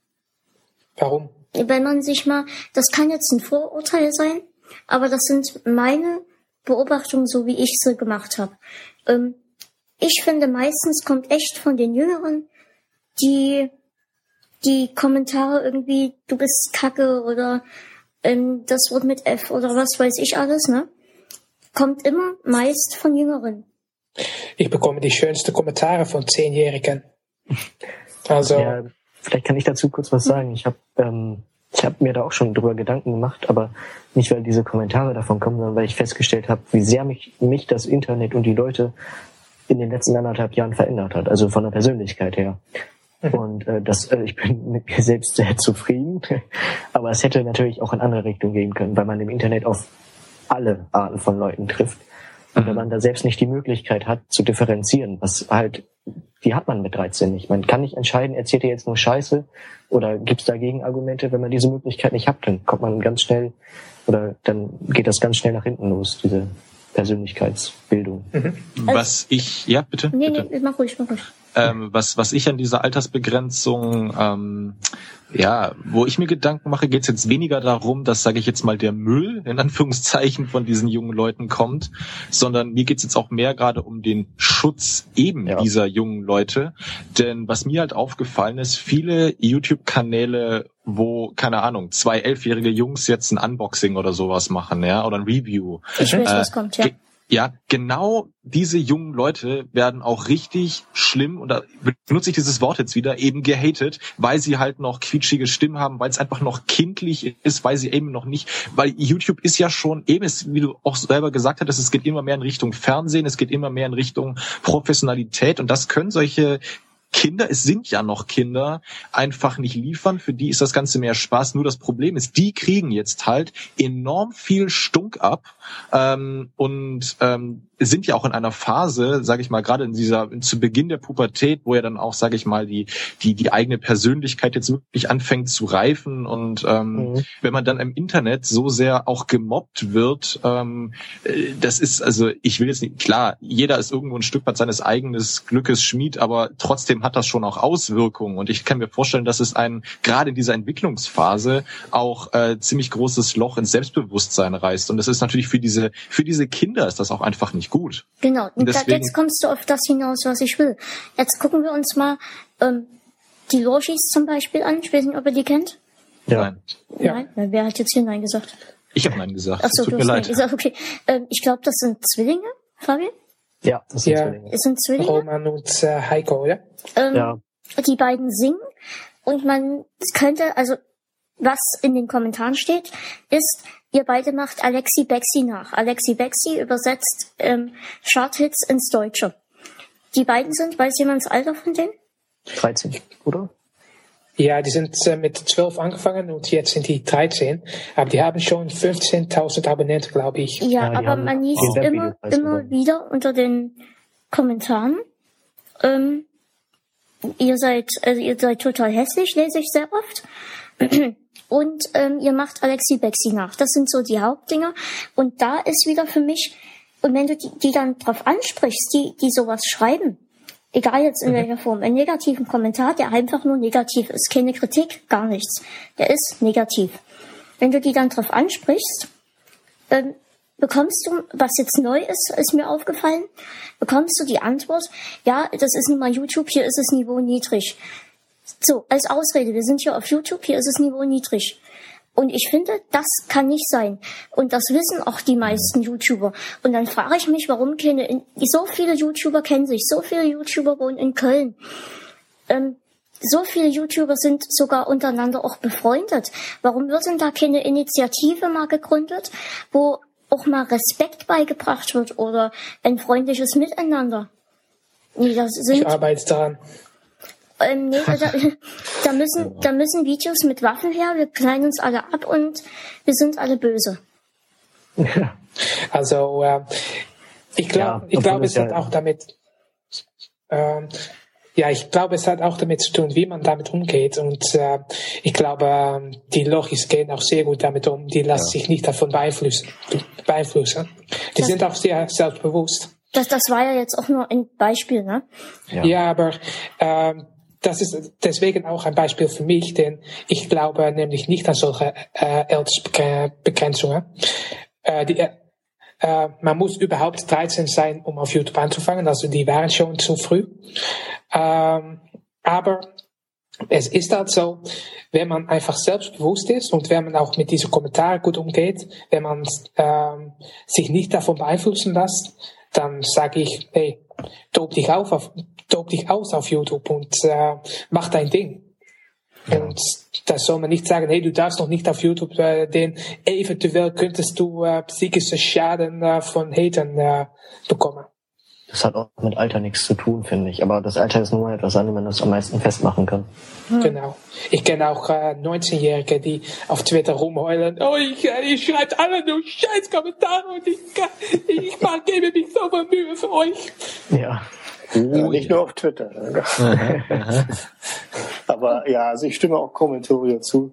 Warum? Wenn man sich mal, das kann jetzt ein Vorurteil sein, aber das sind meine Beobachtungen, so wie ich sie gemacht habe. Ähm, ich finde, meistens kommt echt von den Jüngeren die die Kommentare irgendwie, du bist Kacke oder ähm, das Wort mit F oder was weiß ich alles, ne? Kommt immer meist von Jüngeren. Ich bekomme die schönsten Kommentare von Zehnjährigen. Also. Ja, vielleicht kann ich dazu kurz was sagen. Ich habe ähm, ich hab mir da auch schon drüber Gedanken gemacht, aber nicht, weil diese Kommentare davon kommen, sondern weil ich festgestellt habe, wie sehr mich, mich das Internet und die Leute in den letzten anderthalb Jahren verändert hat, also von der Persönlichkeit her. Und äh, das, äh, ich bin mit mir selbst sehr zufrieden. Aber es hätte natürlich auch in andere Richtungen gehen können, weil man im Internet auf alle Arten von Leuten trifft. Und wenn mhm. man da selbst nicht die Möglichkeit hat zu differenzieren, was halt, die hat man mit 13 nicht. Man kann nicht entscheiden, erzählt er jetzt nur Scheiße oder gibt es dagegen Argumente. Wenn man diese Möglichkeit nicht hat, dann kommt man ganz schnell oder dann geht das ganz schnell nach hinten los, diese Persönlichkeitsbildung. Mhm. Was ich, ja, bitte? Nee, bitte. nee, mach ruhig, mach ruhig. Ähm, was, was ich an dieser Altersbegrenzung, ähm, ja, wo ich mir Gedanken mache, geht es jetzt weniger darum, dass, sage ich jetzt mal, der Müll in Anführungszeichen von diesen jungen Leuten kommt, sondern mir geht es jetzt auch mehr gerade um den Schutz eben ja. dieser jungen Leute. Denn was mir halt aufgefallen ist, viele YouTube-Kanäle wo, keine Ahnung, zwei elfjährige Jungs jetzt ein Unboxing oder sowas machen, ja, oder ein Review. Ich weiß, äh, was kommt, ja. Ja, genau diese jungen Leute werden auch richtig schlimm, und da benutze ich dieses Wort jetzt wieder, eben gehatet, weil sie halt noch quietschige Stimmen haben, weil es einfach noch kindlich ist, weil sie eben noch nicht, weil YouTube ist ja schon, eben ist, wie du auch selber gesagt hattest, es geht immer mehr in Richtung Fernsehen, es geht immer mehr in Richtung Professionalität und das können solche Kinder, es sind ja noch Kinder, einfach nicht liefern. Für die ist das Ganze mehr Spaß. Nur das Problem ist, die kriegen jetzt halt enorm viel Stunk ab ähm, und ähm, sind ja auch in einer Phase, sage ich mal, gerade in dieser zu Beginn der Pubertät, wo ja dann auch, sage ich mal, die die die eigene Persönlichkeit jetzt wirklich anfängt zu reifen und ähm, mhm. wenn man dann im Internet so sehr auch gemobbt wird, ähm, äh, das ist also, ich will jetzt nicht klar, jeder ist irgendwo ein Stück weit seines eigenen Glückes Schmied, aber trotzdem hat das schon auch Auswirkungen und ich kann mir vorstellen, dass es ein gerade in dieser Entwicklungsphase auch äh, ziemlich großes Loch ins Selbstbewusstsein reißt und das ist natürlich für diese für diese Kinder ist das auch einfach nicht nicht gut. Genau, und deswegen, jetzt kommst du auf das hinaus, was ich will. Jetzt gucken wir uns mal ähm, die Logis zum Beispiel an. Ich weiß nicht, ob ihr die kennt. Ja. Nein. Ja. Nein? Wer hat jetzt hier Nein gesagt? Ich habe Nein gesagt. Achso, du hast Nein gesagt. Okay. Ähm, ich glaube, das sind Zwillinge, Fabian? Ja, das sind ja. Zwillinge. Es sind Zwillinge. Roman und äh, Heiko, oder? Ähm, ja. Die beiden singen und man könnte, also was in den Kommentaren steht, ist, Ihr beide macht Alexi Bexi nach. Alexi Bexi übersetzt ähm, Charthits ins Deutsche. Die beiden sind, weiß jemand das Alter von denen? 13, oder? Ja, die sind äh, mit 12 angefangen und jetzt sind die 13. Aber die haben schon 15.000 Abonnenten, glaube ich. Ja, ja aber man liest immer, immer wieder unter den Kommentaren. Ähm, ihr seid, also ihr seid total hässlich, lese ich sehr oft. und ähm, ihr macht Alexi Bexi nach. Das sind so die Hauptdinger. Und da ist wieder für mich, und wenn du die, die dann drauf ansprichst, die, die sowas schreiben, egal jetzt in mhm. welcher Form, einen negativen Kommentar, der einfach nur negativ ist, keine Kritik, gar nichts, der ist negativ. Wenn du die dann drauf ansprichst, ähm, bekommst du, was jetzt neu ist, ist mir aufgefallen, bekommst du die Antwort, ja, das ist nun mal YouTube, hier ist das Niveau niedrig. So, als Ausrede, wir sind hier auf YouTube, hier ist das Niveau niedrig. Und ich finde, das kann nicht sein. Und das wissen auch die meisten YouTuber. Und dann frage ich mich, warum keine, so viele YouTuber kennen sich, so viele YouTuber wohnen in Köln. Ähm, so viele YouTuber sind sogar untereinander auch befreundet. Warum wird denn da keine Initiative mal gegründet, wo auch mal Respekt beigebracht wird oder ein freundliches Miteinander? Nee, das sind, ich arbeite daran. Ähm, nee, da, da, müssen, da müssen Videos mit Waffen her, wir knallen uns alle ab und wir sind alle böse. Also, äh, ich glaube, ja, ich glaube, es hat auch damit, ähm, ja, ich glaube, es hat auch damit zu tun, wie man damit umgeht. Und äh, ich glaube, äh, die Logis gehen auch sehr gut damit um. Die lassen ja. sich nicht davon beeinflussen. beeinflussen. Die das, sind auch sehr selbstbewusst. Das, das war ja jetzt auch nur ein Beispiel, ne? Ja, ja aber ähm, das ist deswegen auch ein Beispiel für mich, denn ich glaube nämlich nicht an solche äh, Altersbegrenzungen. Äh, die, äh, man muss überhaupt 13 sein, um auf YouTube anzufangen, also die waren schon zu früh. Ähm, aber es ist halt so, wenn man einfach selbstbewusst ist und wenn man auch mit diesen Kommentaren gut umgeht, wenn man ähm, sich nicht davon beeinflussen lässt, dann sage ich, hey, tob dich auf, auf tob dich aus auf YouTube und äh, mach dein Ding. Ja. Und da soll man nicht sagen, hey, du darfst noch nicht auf YouTube, äh, denn eventuell könntest du äh, psychische Schaden äh, von Hatern äh, bekommen. Das hat auch mit Alter nichts zu tun, finde ich. Aber das Alter ist nur etwas, an dem man das am meisten festmachen kann. Hm. Genau. Ich kenne auch äh, 19-Jährige, die auf Twitter rumheulen. Oh, ich, äh, ich schreibe alle nur scheiß Kommentare und ich, ich, ich gebe mich so viel Mühe für euch. Ja. Uh, nicht nur auf Twitter. Aber ja, also ich stimme auch Kommentorio zu.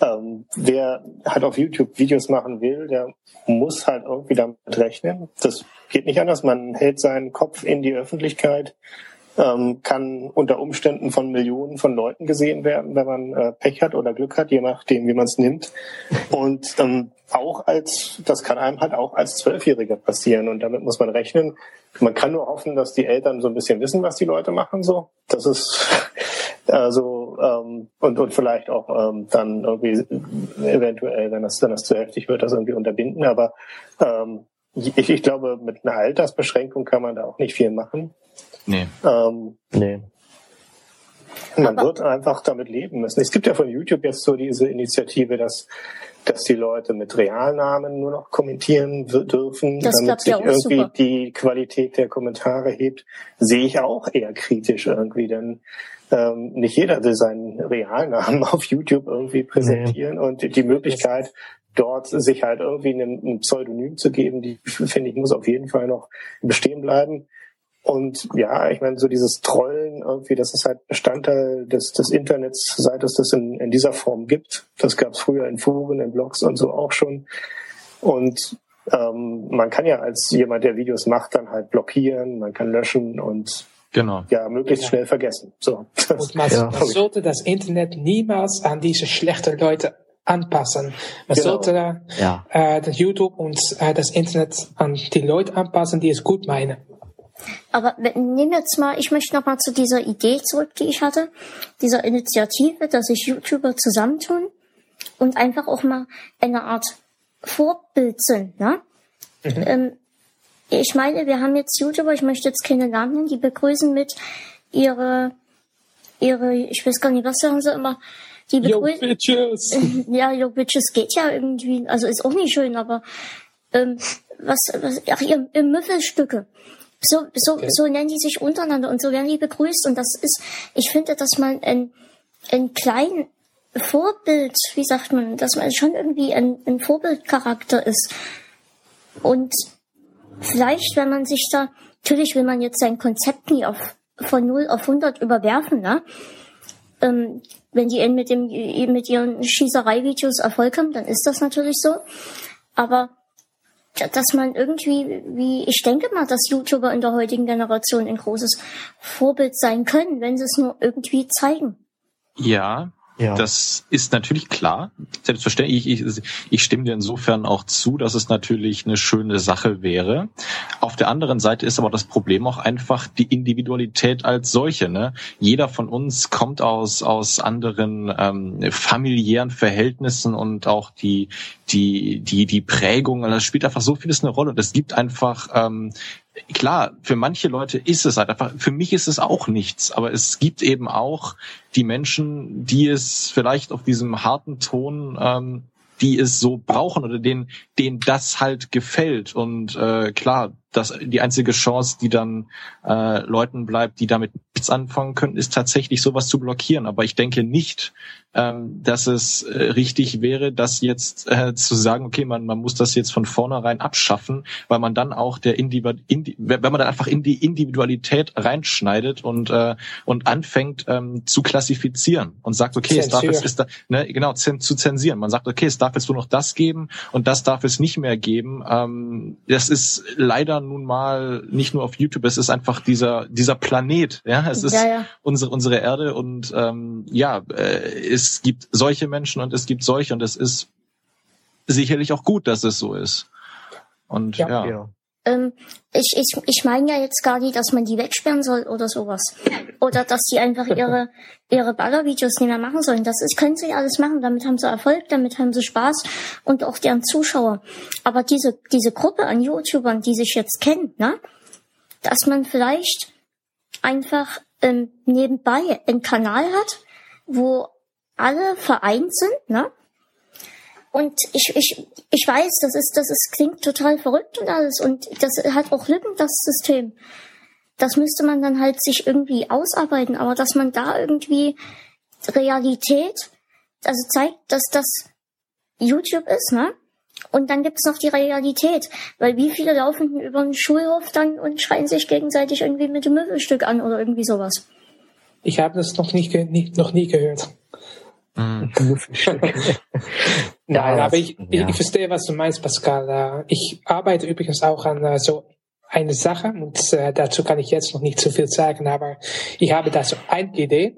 Ähm, wer halt auf YouTube Videos machen will, der muss halt irgendwie damit rechnen. Das geht nicht anders. Man hält seinen Kopf in die Öffentlichkeit, ähm, kann unter Umständen von Millionen von Leuten gesehen werden, wenn man äh, Pech hat oder Glück hat, je nachdem, wie man es nimmt. Und ähm, auch als, das kann einem halt auch als Zwölfjähriger passieren und damit muss man rechnen. Man kann nur hoffen, dass die Eltern so ein bisschen wissen, was die Leute machen, so. Das ist, also, ähm, und, und vielleicht auch ähm, dann irgendwie eventuell, wenn das, wenn das zu heftig wird, das irgendwie unterbinden. Aber ähm, ich, ich glaube, mit einer Altersbeschränkung kann man da auch nicht viel machen. Nee. Ähm, nee. Man wird einfach damit leben müssen. Es gibt ja von YouTube jetzt so diese Initiative, dass, dass die Leute mit Realnamen nur noch kommentieren dürfen, das damit sich ja irgendwie super. die Qualität der Kommentare hebt. Sehe ich auch eher kritisch irgendwie, denn ähm, nicht jeder will seinen Realnamen auf YouTube irgendwie präsentieren nee. und die Möglichkeit, dort sich halt irgendwie ein Pseudonym zu geben, die finde ich muss auf jeden Fall noch bestehen bleiben. Und ja, ich meine, so dieses Trollen irgendwie, das ist halt Bestandteil des, des Internets, seit es das in, in dieser Form gibt. Das gab es früher in Foren, in Blogs und so auch schon. Und ähm, man kann ja als jemand, der Videos macht, dann halt blockieren, man kann löschen und genau. ja, möglichst ja. schnell vergessen. So. Und man, ja. man sollte das Internet niemals an diese schlechten Leute anpassen. Man genau. sollte ja. äh, das YouTube und äh, das Internet an die Leute anpassen, die es gut meinen. Aber nehmen jetzt mal, ich möchte noch mal zu dieser Idee zurück, die ich hatte, dieser Initiative, dass sich YouTuber zusammentun und einfach auch mal eine Art Vorbild sind. Ne? Mhm. Ähm, ich meine, wir haben jetzt YouTuber, ich möchte jetzt keine Namen nennen, die begrüßen mit ihre, ihre, ich weiß gar nicht, was sagen sie immer, die begrüßen. Yo, Bitches! Ja, Yo, Bitches geht ja irgendwie, also ist auch nicht schön, aber ähm, was, was, ach, ihr, ihr Müffelstücke. So, so, okay. so nennen die sich untereinander und so werden die begrüßt. Und das ist, ich finde, dass man ein, ein klein Vorbild, wie sagt man, dass man schon irgendwie ein, ein Vorbildcharakter ist. Und vielleicht, wenn man sich da, natürlich will man jetzt sein Konzept nie auf, von 0 auf 100 überwerfen, ne? Ähm, wenn die mit dem, mit ihren Schießereivideos Erfolg haben, dann ist das natürlich so. Aber dass man irgendwie, wie ich denke mal, dass YouTuber in der heutigen Generation ein großes Vorbild sein können, wenn sie es nur irgendwie zeigen. Ja, ja. Das ist natürlich klar. Selbstverständlich, ich, ich, ich stimme dir insofern auch zu, dass es natürlich eine schöne Sache wäre. Auf der anderen Seite ist aber das Problem auch einfach die Individualität als solche. Ne? Jeder von uns kommt aus, aus anderen ähm, familiären Verhältnissen und auch die, die, die, die Prägung, das spielt einfach so vieles eine Rolle. Und es gibt einfach ähm, klar, für manche Leute ist es halt einfach, für mich ist es auch nichts, aber es gibt eben auch die Menschen, die es vielleicht auf diesem harten Ton, ähm, die es so brauchen oder denen, denen das halt gefällt. Und äh, klar, das, die einzige Chance, die dann äh, Leuten bleibt, die damit nichts anfangen können, ist tatsächlich sowas zu blockieren. Aber ich denke nicht, ähm, dass es äh, richtig wäre, das jetzt äh, zu sagen, okay, man, man muss das jetzt von vornherein abschaffen, weil man dann auch der Individu Indi wenn man dann einfach in die Individualität reinschneidet und äh, und anfängt ähm, zu klassifizieren und sagt, okay, Zensur. es darf jetzt ist da, ne, genau zu zensieren. Man sagt, okay, es darf jetzt nur noch das geben und das darf es nicht mehr geben. Ähm, das ist leider man nun mal nicht nur auf YouTube, es ist einfach dieser dieser Planet, ja, es ist Ja, ja. unsere unsere Erde und ähm, ja, äh, es gibt solche Menschen und es gibt solche und es ist sicherlich auch gut, dass es so ist. Und Ja. ja, Ja. Ähm, ich, ich, ich meine ja jetzt gar nicht, dass man die wegsperren soll oder sowas. Oder dass die einfach ihre, ihre Ballervideos nicht mehr machen sollen. Das ist, können sie alles machen. Damit haben sie Erfolg, damit haben sie Spaß und auch deren Zuschauer. Aber diese, diese Gruppe an YouTubern, die sich jetzt kennen, ne? Dass man vielleicht einfach ähm, nebenbei einen Kanal hat, wo alle vereint sind, ne? Und ich, ich, ich weiß, das ist, das ist, klingt total verrückt und alles. Und das hat auch Lücken, das System. Das müsste man dann halt sich irgendwie ausarbeiten. Aber dass man da irgendwie Realität, also zeigt, dass das YouTube ist, ne? Und dann gibt's noch die Realität. Weil wie viele laufen über den Schulhof dann und schreien sich gegenseitig irgendwie mit dem Möbelstück an oder irgendwie sowas. Ich habe das noch, nicht, noch nie gehört. Mhm. Nein, aber ich, ja. ich verstehe, was du meinst, Pascal. Äh, Ich arbeite übrigens auch an äh, so eine Sache und äh, dazu kann ich jetzt noch nicht so viel sagen, aber ich habe da so eine Idee.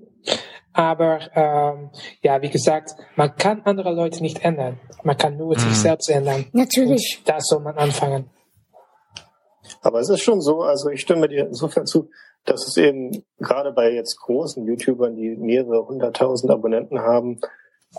Aber ähm, ja, wie gesagt, man kann andere Leute nicht ändern. Man kann nur sich Mhm. selbst ändern. Natürlich. Und da soll man anfangen. Aber es ist schon so, also ich stimme dir insofern zu, dass es eben gerade bei jetzt großen YouTubern, die mehrere hunderttausend Abonnenten haben,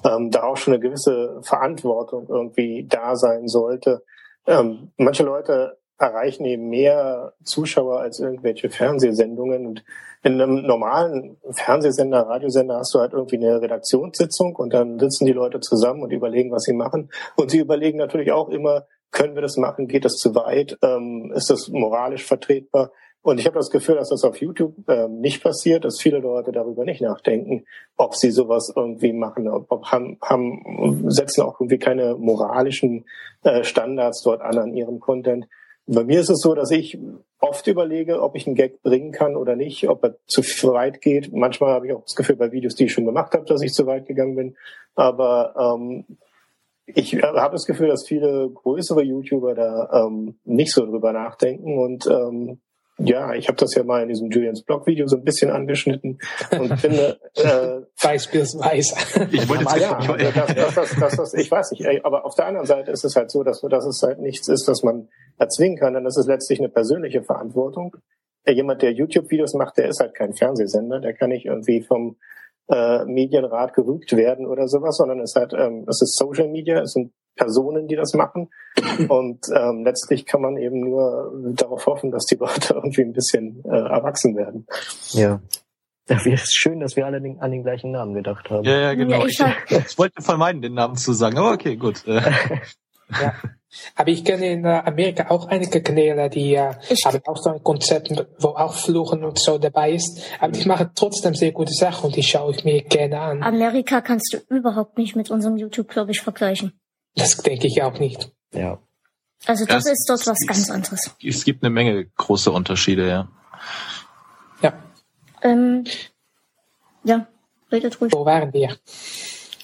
ähm, da auch schon eine gewisse Verantwortung irgendwie da sein sollte. Ähm, manche Leute erreichen eben mehr Zuschauer als irgendwelche Fernsehsendungen. Und in einem normalen Fernsehsender, Radiosender hast du halt irgendwie eine Redaktionssitzung und dann sitzen die Leute zusammen und überlegen, was sie machen. Und sie überlegen natürlich auch immer, können wir das machen? Geht das zu weit? Ähm, ist das moralisch vertretbar? Und ich habe das Gefühl, dass das auf YouTube ähm, nicht passiert, dass viele Leute darüber nicht nachdenken, ob sie sowas irgendwie machen, ob, ob haben, haben, setzen auch irgendwie keine moralischen äh, Standards dort an an ihrem Content. Bei mir ist es so, dass ich oft überlege, ob ich einen Gag bringen kann oder nicht, ob er zu weit geht. Manchmal habe ich auch das Gefühl bei Videos, die ich schon gemacht habe, dass ich zu weit gegangen bin. Aber ähm, ich habe das Gefühl, dass viele größere YouTuber da ähm, nicht so drüber nachdenken und ähm, ja, ich habe das ja mal in diesem Julians Blog-Video so ein bisschen angeschnitten und finde, äh, Beispielsweise. Ich wollte jetzt, ja, ich, das, das, das, das, das, ich weiß nicht, aber auf der anderen Seite ist es halt so, dass, dass es halt nichts ist, was man erzwingen kann, denn das ist letztlich eine persönliche Verantwortung. Jemand, der YouTube-Videos macht, der ist halt kein Fernsehsender, der kann nicht irgendwie vom äh, Medienrat gerügt werden oder sowas, sondern es hat, ähm, es ist Social Media, es sind Personen, die das machen und ähm, letztlich kann man eben nur darauf hoffen, dass die Leute irgendwie ein bisschen äh, erwachsen werden. Ja. Ja, wie ist schön, dass wir alle den, an den gleichen Namen gedacht haben. ja, ja, genau. Ja, ich, ich ich wollte vermeiden, den Namen zu sagen, aber okay, gut. Äh, Ja. Aber ich kenne in äh, Amerika auch einige Kanäle, die äh, Ich- haben auch so ein Konzept, wo auch Fluchen und so dabei ist. Aber die machen trotzdem sehr gute Sachen und die schaue ich mir gerne an. Amerika kannst du überhaupt nicht mit unserem YouTube, glaube ich, vergleichen. Das denke ich auch nicht. Ja. Also das Das ist dort was ganz anderes. es gibt eine Menge große Unterschiede, ja. Ja, Ähm, ja, redet ruhig. wo waren wir?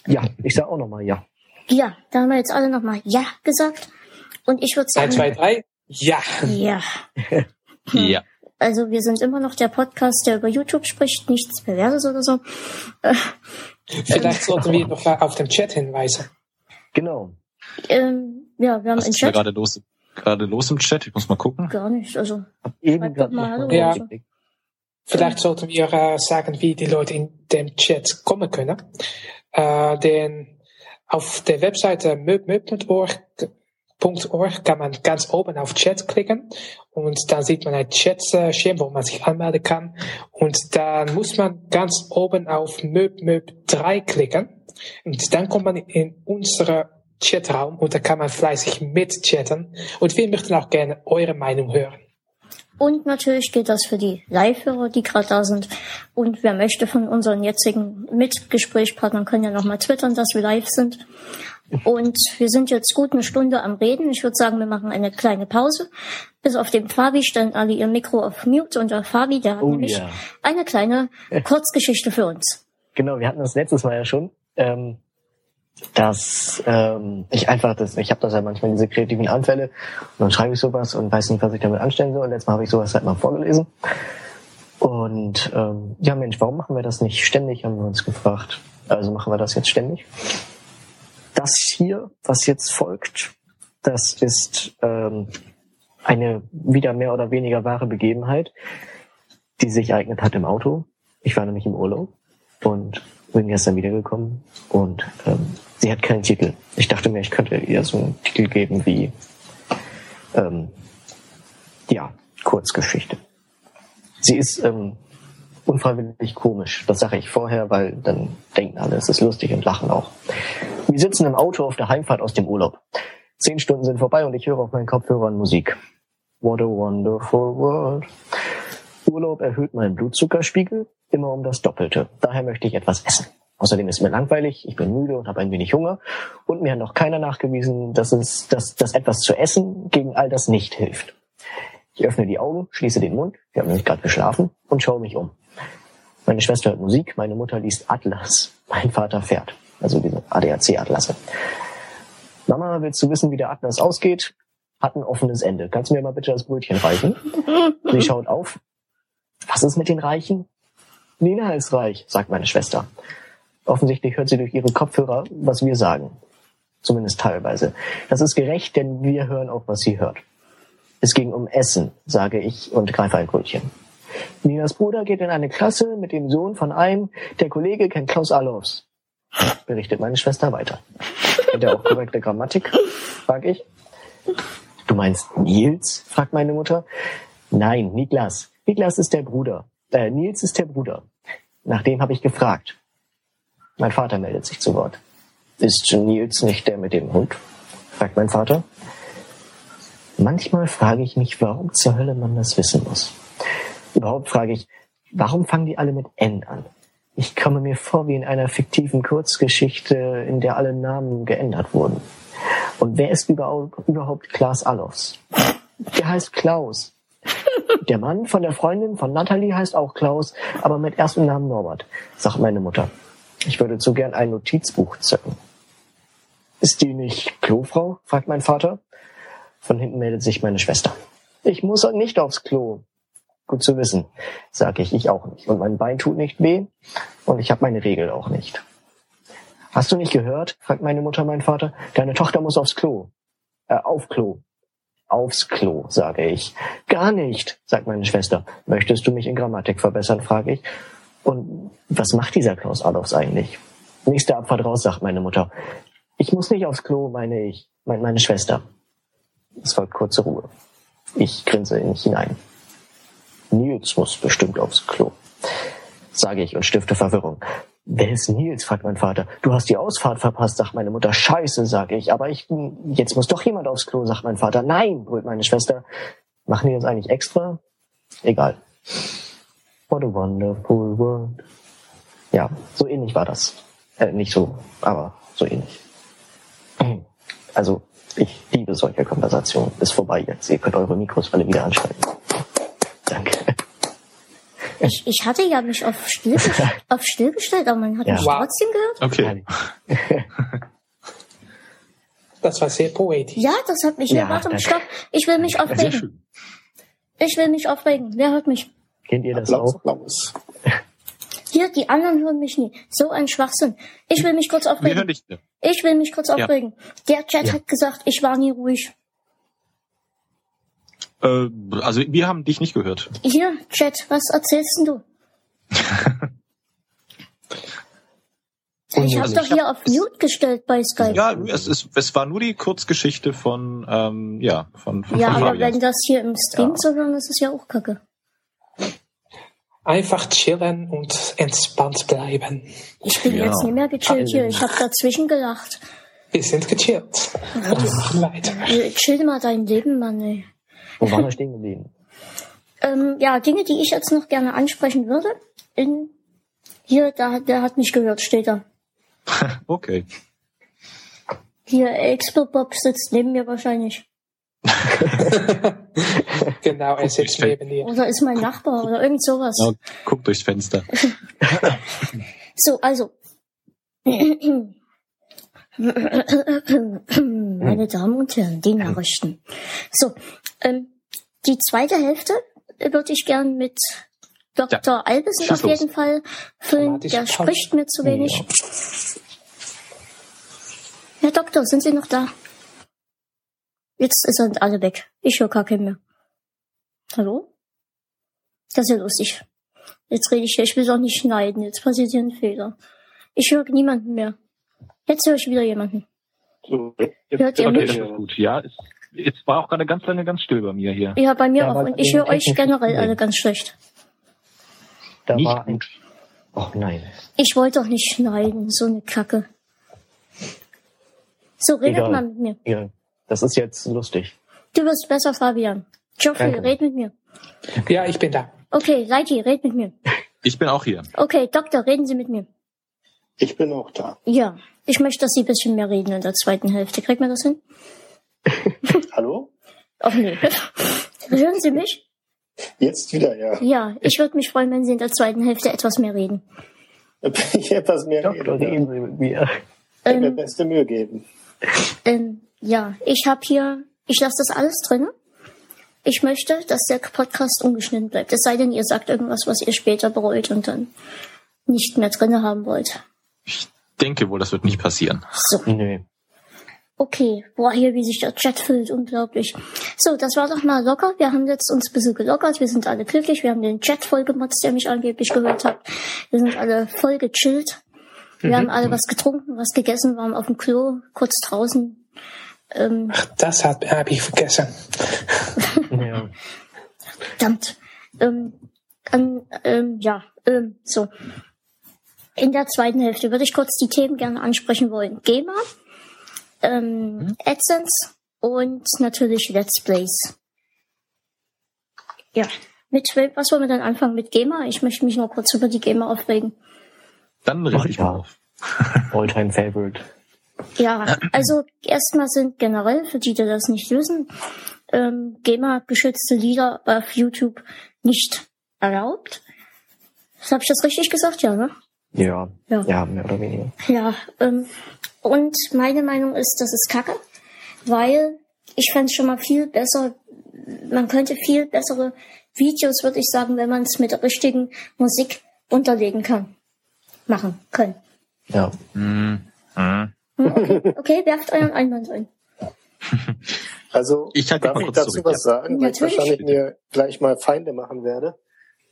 Ja, ich sag auch nochmal ja. Ja, da haben wir jetzt alle nochmal Ja gesagt. Und ich würde Eins, sagen, zwei, drei. Ja. ja. Ja. Also wir sind immer noch der Podcast, der über YouTube spricht, nichts Perverses oder so. Vielleicht sollten wir noch auf den Chat hinweisen. Genau. Ähm, ja, wir haben Was einen ist da Chat. gerade los, gerade los im Chat? Ich muss mal gucken. Gar nicht, also eben doch mal Hallo. Ja. geklickt. Vielleicht sollten wir äh, sagen, wie die Leute in dem Chat kommen können. Äh, denn auf der Webseite möb.org kann man ganz oben auf Chat klicken und dann sieht man ein Chat-Schirm, wo man sich anmelden kann. Und dann muss man ganz oben auf Möb Möb 3 klicken und dann kommt man in unsere Chatraum und da kann man fleißig mitchatten. Und wir möchten auch gerne eure Meinung hören. Und natürlich gilt das für die Live-Hörer, die gerade da sind. Und wer möchte von unseren jetzigen Mitgesprächspartnern, können ja nochmal twittern, dass wir live sind. Und wir sind jetzt gut eine Stunde am Reden. Ich würde sagen, wir machen eine kleine Pause. Bis auf den Fabi stellen alle ihr Mikro auf Mute und der Fabi, der hat Oh nämlich ja. eine kleine Kurzgeschichte für uns. Genau, wir hatten das letztes Mal ja schon. Ähm, dass ähm, ich einfach das, ich habe das ja manchmal diese kreativen Anfälle und dann schreibe ich sowas und weiß nicht, was ich damit anstellen soll. Und letztes Mal habe ich sowas halt mal vorgelesen. Und ähm, ja Mensch, warum machen wir das nicht ständig, haben wir uns gefragt. Also machen wir das jetzt ständig. Das hier, was jetzt folgt, das ist ähm, eine wieder mehr oder weniger wahre Begebenheit, die sich ereignet hat im Auto. Ich war nämlich im Urlaub und bin gestern wiedergekommen und ähm, sie hat keinen Titel. Ich dachte mir, ich könnte ihr so einen Titel geben wie ähm, ja, Kurzgeschichte. Sie ist ähm, unfreiwillig komisch. Das sage ich vorher, weil dann denken alle, es ist lustig und lachen auch. Wir sitzen im Auto auf der Heimfahrt aus dem Urlaub. Zehn Stunden sind vorbei und ich höre auf meinen Kopfhörern Musik. What a wonderful world. Urlaub erhöht meinen Blutzuckerspiegel immer um das Doppelte. Daher möchte ich etwas essen. Außerdem ist mir langweilig, ich bin müde und habe ein wenig Hunger und mir hat noch keiner nachgewiesen, dass es, dass, dass etwas zu essen gegen all das nicht hilft. Ich öffne die Augen, schließe den Mund, wir haben nämlich gerade geschlafen und schaue mich um. Meine Schwester hört Musik, meine Mutter liest Atlas, mein Vater fährt, also diese ADAC-Atlasse. Mama, willst du wissen, wie der Atlas ausgeht? Hat ein offenes Ende. Kannst du mir mal bitte das Brötchen reichen? Sie schaut auf. Was ist mit den Reichen? Nina ist reich, sagt meine Schwester. Offensichtlich hört sie durch ihre Kopfhörer, was wir sagen. Zumindest teilweise. Das ist gerecht, denn wir hören auch, was sie hört. Es ging um Essen, sage ich und greife ein Brötchen. Ninas Bruder geht in eine Klasse mit dem Sohn von einem, der Kollege kennt Klaus Allofs. Berichtet meine Schwester weiter. Kennt er auch korrekte Grammatik? frag ich. Du meinst Nils? fragt meine Mutter. Nein, Niklas. Niklas ist der Bruder. Äh, Nils ist der Bruder. Nach dem habe ich gefragt. Mein Vater meldet sich zu Wort. Ist Nils nicht der mit dem Hund? fragt mein Vater. Manchmal frage ich mich, warum zur Hölle man das wissen muss. Überhaupt frage ich, warum fangen die alle mit N an? Ich komme mir vor wie in einer fiktiven Kurzgeschichte, in der alle Namen geändert wurden. Und wer ist überhaupt, Klaas Allofs? Der heißt Klaus. Der Mann von der Freundin von Natalie heißt auch Klaus, aber mit erstem Namen Norbert, sagt meine Mutter. Ich würde zu gern ein Notizbuch zücken. Ist die nicht Klofrau? fragt mein Vater. Von hinten meldet sich meine Schwester. Ich muss nicht aufs Klo. Gut zu wissen, sage ich, ich auch nicht. Und mein Bein tut nicht weh und ich habe meine Regel auch nicht. Hast du nicht gehört? fragt meine Mutter mein Vater. Deine Tochter muss aufs Klo. Äh, auf Klo. Aufs Klo, sage ich. Gar nicht, sagt meine Schwester. Möchtest du mich in Grammatik verbessern, frage ich. Und was macht dieser Klaus Adolfs eigentlich? Nächste Abfahrt raus, sagt meine Mutter. Ich muss nicht aufs Klo, meine ich, meint meine Schwester. Es folgt kurze Ruhe. Ich grinse in mich hinein. Nils muss bestimmt aufs Klo, sage ich und stifte Verwirrung. Wer ist Nils? fragt mein Vater. Du hast die Ausfahrt verpasst, sagt meine Mutter. Scheiße, sage ich. Aber ich, jetzt muss doch jemand aufs Klo, sagt mein Vater. Nein, brüllt meine Schwester. Machen die das eigentlich extra? Egal. What a wonderful world. Ja, so ähnlich war das. Äh, nicht so, aber so ähnlich. Also, ich liebe solche Konversationen. Ist vorbei jetzt. Ihr könnt eure Mikros alle wieder anschalten. Ich, ich hatte ja mich auf still, auf still gestellt, aber man hat Ja. mich Wow. trotzdem gehört. Okay. Das war sehr poetisch. Ja, das hat mich. Ja, Ja, warte, danke. stopp. Ich will mich Sehr aufregen. schön. Ich will mich aufregen. Wer hört mich? Kennt ihr das Applaus, auch? Applaus. Hier, die anderen hören mich nie. So ein Schwachsinn. Ich will mich kurz Wir hören aufregen. dich. Ich will mich kurz Ja. aufregen. Der Chat Ja. hat gesagt, ich war nie ruhig. Äh, also wir haben dich nicht gehört. Hier, Chat, was erzählst denn du? Ich habe Also doch ich hab- hier auf Mute gestellt bei Skype. Ja, es, ist, es war nur die Kurzgeschichte von, ähm, ja, von, von, Ja, von aber Fabian. wenn das hier im Stream Ja. zu hören ist, ist ja auch kacke. Einfach chillen und entspannt bleiben. Ich bin Ja. jetzt nicht mehr gechillt hier. Ich habe dazwischen gelacht. Wir sind gechillt. Machen weiter. Äh, Chill mal dein Leben, Mann, ey. Wo waren wir stehen geblieben? Ähm, ja, Dinge, die ich jetzt noch gerne ansprechen würde. In, hier, da, der hat mich gehört, steht da. Okay. Hier, Explobob sitzt neben mir wahrscheinlich. Genau, er sitzt neben dir. Oder ist mein Nachbar oder irgend sowas. Ja, guck durchs Fenster. So, also. Meine Damen und Herren, die Nachrichten. So, ähm, die zweite Hälfte würde ich gern mit Dr. Ja. Albesen Schieß auf jeden los. Fall füllen. Der spricht mir zu wenig. Herr Doktor, sind Sie noch da? Jetzt sind alle weg. Ich höre gar keinen mehr. Hallo? Das ist ja lustig. Jetzt rede ich hier, ich will doch nicht schneiden. Jetzt passiert hier ein Fehler. Ich höre niemanden mehr. Jetzt höre ich wieder jemanden. So, Hört ihr Okay, mich? ist gut. Ja, es, es war auch gerade ganz lange ganz still bei mir hier. Ja, bei mir Ja, auch. Und ich höre euch generell alle ganz schlecht. Da Nicht war ein. gut. Oh nein. Ich wollte doch nicht schneiden, so eine Kacke. So, redet Egal. mal mit mir. Ja, das ist jetzt lustig. Du wirst besser, Fabian. Geoffrey, Danke. red mit mir. Ja, ich bin da. Okay, Leiti, red mit mir. Ich bin auch hier. Okay, Doktor, reden Sie mit mir. ich bin auch da. Ja, ich möchte, dass Sie ein bisschen mehr reden in der zweiten Hälfte. Kriegt man das hin? Hallo? Ach nee. Hören Sie mich? Jetzt wieder, ja. Ja, ich würde mich freuen, wenn Sie in der zweiten Hälfte etwas mehr reden. Ich etwas mehr Doktor, reden. reden Sie mit mir. Ich mir Ähm, beste Mühe geben. ähm, ja, ich habe hier, ich lasse das alles drin. Ich möchte, dass der Podcast ungeschnitten bleibt. Es sei denn, ihr sagt irgendwas, was ihr später bereut und dann nicht mehr drinne haben wollt. Ich denke wohl, das wird nicht passieren. So. Nö. Okay, boah, hier, wie sich der Chat füllt, unglaublich. So, das war doch mal locker. Wir haben jetzt uns ein bisschen gelockert. Wir sind alle glücklich. Wir haben den Chat voll gemotzt, der mich angeblich gehört hat. Wir sind alle voll gechillt. Wir haben alle was getrunken, was gegessen, waren auf dem Klo, kurz draußen. Ähm, Das habe hab ich vergessen. Ja. verdammt. Ähm, ähm, ähm, ja, ähm, so. In der zweiten Hälfte würde ich kurz die Themen gerne ansprechen wollen. GEMA, ähm, AdSense und natürlich Let's Plays. Ja, mit was wollen wir dann anfangen mit GEMA? Ich möchte mich nur kurz über die GEMA aufregen. Dann richte ich mal auf. Alltime Favorite. Ja, also erstmal sind generell, für die, die das nicht wissen, ähm, GEMA-geschützte Lieder auf YouTube nicht erlaubt. Habe ich das richtig gesagt? Ja, ne? Ja. Ja. Ja, mehr oder weniger. Ja, ähm, und meine Meinung ist, das ist Kacke, weil ich fände es schon mal viel besser, man könnte viel bessere Videos, würde ich sagen, wenn man es mit der richtigen Musik unterlegen kann. Machen können. Ja. Hm, hm. Hm, okay, okay, werft euren Einwand ein. Also, Ich darf ich dazu zurück, was sagen, weil ich wahrscheinlich mir gleich mal Feinde machen werde.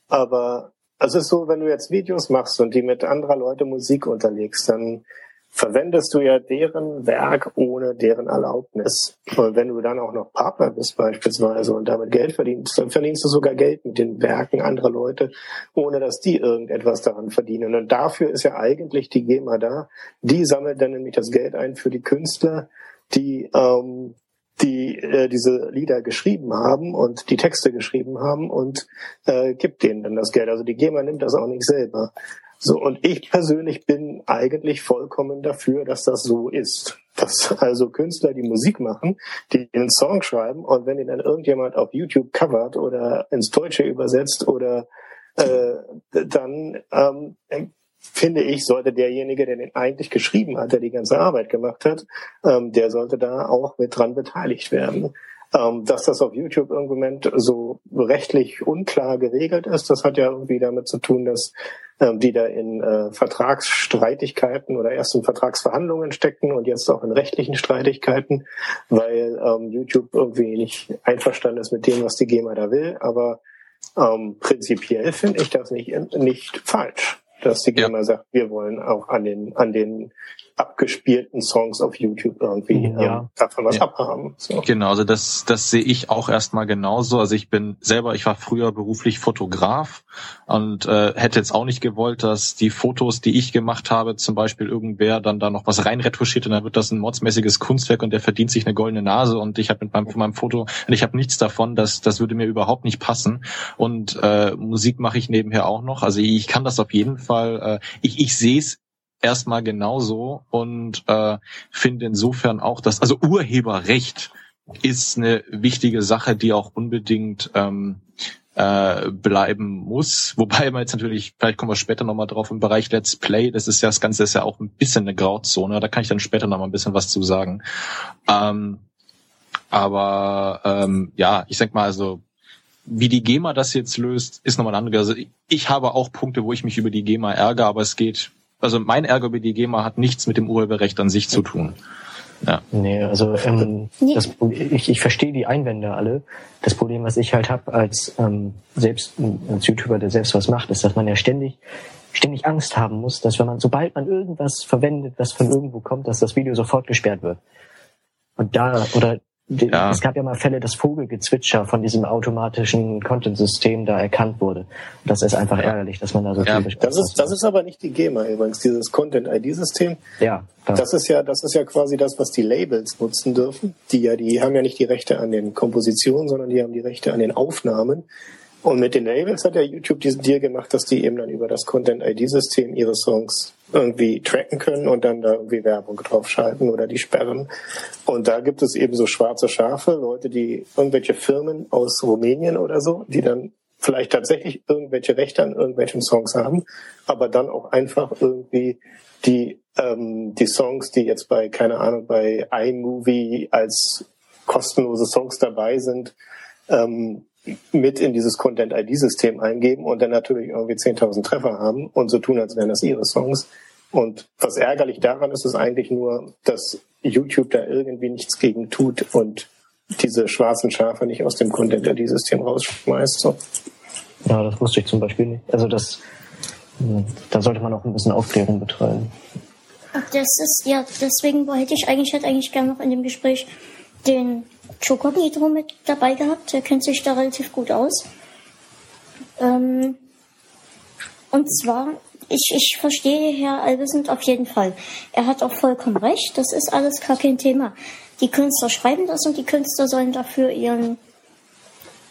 Aber es ist so, wenn du jetzt Videos machst und die mit anderer Leute Musik unterlegst, dann verwendest du ja deren Werk ohne deren Erlaubnis. Und wenn du dann auch noch Partner bist beispielsweise und damit Geld verdienst, dann verdienst du sogar Geld mit den Werken anderer Leute, ohne dass die irgendetwas daran verdienen. Und dafür ist ja eigentlich die GEMA da. Die sammelt dann nämlich das Geld ein für die Künstler, die ähm, die äh, diese Lieder geschrieben haben und die Texte geschrieben haben und äh, gibt denen dann das Geld. Also die GEMA nimmt das auch nicht selber. So, und ich persönlich bin eigentlich vollkommen dafür, dass das so ist. Dass also Künstler, die Musik machen, die einen Song schreiben und wenn ihn dann irgendjemand auf YouTube covert oder ins Deutsche übersetzt oder äh, dann ähm, finde ich, sollte derjenige, der den eigentlich geschrieben hat, der die ganze Arbeit gemacht hat, ähm, der sollte da auch mit dran beteiligt werden. Ähm, dass das auf YouTube im Moment so rechtlich unklar geregelt ist, das hat ja irgendwie damit zu tun, dass ähm, die da in äh, Vertragsstreitigkeiten oder erst in Vertragsverhandlungen stecken und jetzt auch in rechtlichen Streitigkeiten, weil ähm, YouTube irgendwie nicht einverstanden ist mit dem, was die GEMA da will. Aber ähm, prinzipiell finde ich das nicht, nicht falsch, dass die Ja. GEMA sagt, wir wollen auch an den, an den abgespielten Songs auf YouTube irgendwie Ja. ähm, davon was Ja. abhaben. So. Genau, also das, das sehe ich auch erstmal genauso. Also ich bin selber, ich war früher beruflich Fotograf und äh, hätte jetzt auch nicht gewollt, dass die Fotos, die ich gemacht habe, zum Beispiel irgendwer dann da noch was reinretuschiert und dann wird das ein mordsmäßiges Kunstwerk und der verdient sich eine goldene Nase und ich habe mit meinem, meinem Foto, und ich habe nichts davon, das, das würde mir überhaupt nicht passen. Und äh, Musik mache ich nebenher auch noch. Also ich kann das auf jeden Fall, äh, ich, ich sehe es erstmal genauso und äh, finde insofern auch, dass also Urheberrecht ist eine wichtige Sache, die auch unbedingt ähm, äh, bleiben muss. Wobei man jetzt natürlich, vielleicht kommen wir später nochmal drauf, im Bereich Let's Play, das ist ja, das Ganze ist ja auch ein bisschen eine Grauzone, da kann ich dann später nochmal ein bisschen was zu sagen. Ähm, aber ähm, ja, ich sag mal, also wie die GEMA das jetzt löst, ist nochmal ein anderes. Also ich habe auch Punkte, wo ich mich über die GEMA ärgere, aber es geht, also mein Ärger über die GEMA hat nichts mit dem Urheberrecht an sich zu tun. Ja. Nee, also ähm, nee. Das, ich, ich verstehe die Einwände alle. Das Problem, was ich halt habe als ähm, selbst als YouTuber, der selbst was macht, ist, dass man ja ständig ständig Angst haben muss, dass wenn man, sobald man irgendwas verwendet, was von irgendwo kommt, dass das Video sofort gesperrt wird. Und da, oder ja. Es gab ja mal Fälle, dass Vogelgezwitscher von diesem automatischen Content-System da erkannt wurde. Das ist einfach ärgerlich, dass man da so ja. viel Das ist, das ist aber nicht die GEMA übrigens, dieses Content-ID-System. Ja. Das. das ist ja, das ist ja quasi das, was die Labels nutzen dürfen. Die ja, die haben ja nicht die Rechte an den Kompositionen, sondern die haben die Rechte an den Aufnahmen. Und mit den Labels hat ja YouTube diesen Deal gemacht, dass die eben dann über das Content-ID-System ihre Songs irgendwie tracken können und dann da irgendwie Werbung draufschalten oder die sperren. Und da gibt es eben so schwarze Schafe, Leute, die irgendwelche Firmen aus Rumänien oder so, die dann vielleicht tatsächlich irgendwelche Rechte an irgendwelchen Songs haben, aber dann auch einfach irgendwie die ähm, die Songs, die jetzt bei keine Ahnung bei iMovie als kostenlose Songs dabei sind, ähm, mit in dieses Content-ID-System eingeben und dann natürlich irgendwie 10.000 Treffer haben und so tun, als wären das ihre Songs. Und was ärgerlich daran ist, ist eigentlich nur, dass YouTube da irgendwie nichts gegen tut und diese schwarzen Schafe nicht aus dem Content-ID-System rausschmeißt. So. Ja, das wusste ich zum Beispiel nicht. Also das, da sollte man auch ein bisschen Aufklärung betreiben. Das ist, ja, deswegen hätte ich eigentlich, hätte eigentlich gerne noch in dem Gespräch den Chocognito mit dabei gehabt. Der kennt sich da relativ gut aus. Ähm, und zwar, ich, ich verstehe Herr Alvesend auf jeden Fall. Er hat auch vollkommen recht. Das ist alles gar kein Thema. Die Künstler schreiben das und die Künstler sollen dafür ihren,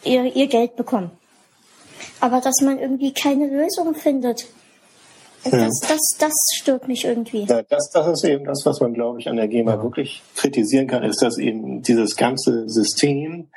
ihr, ihr Geld bekommen. Aber dass man irgendwie keine Lösung findet, das, das, das stört mich irgendwie. Ja, das, das ist eben das, was man, glaube ich, an der GEMA ja. wirklich kritisieren kann, ist, dass eben dieses ganze System,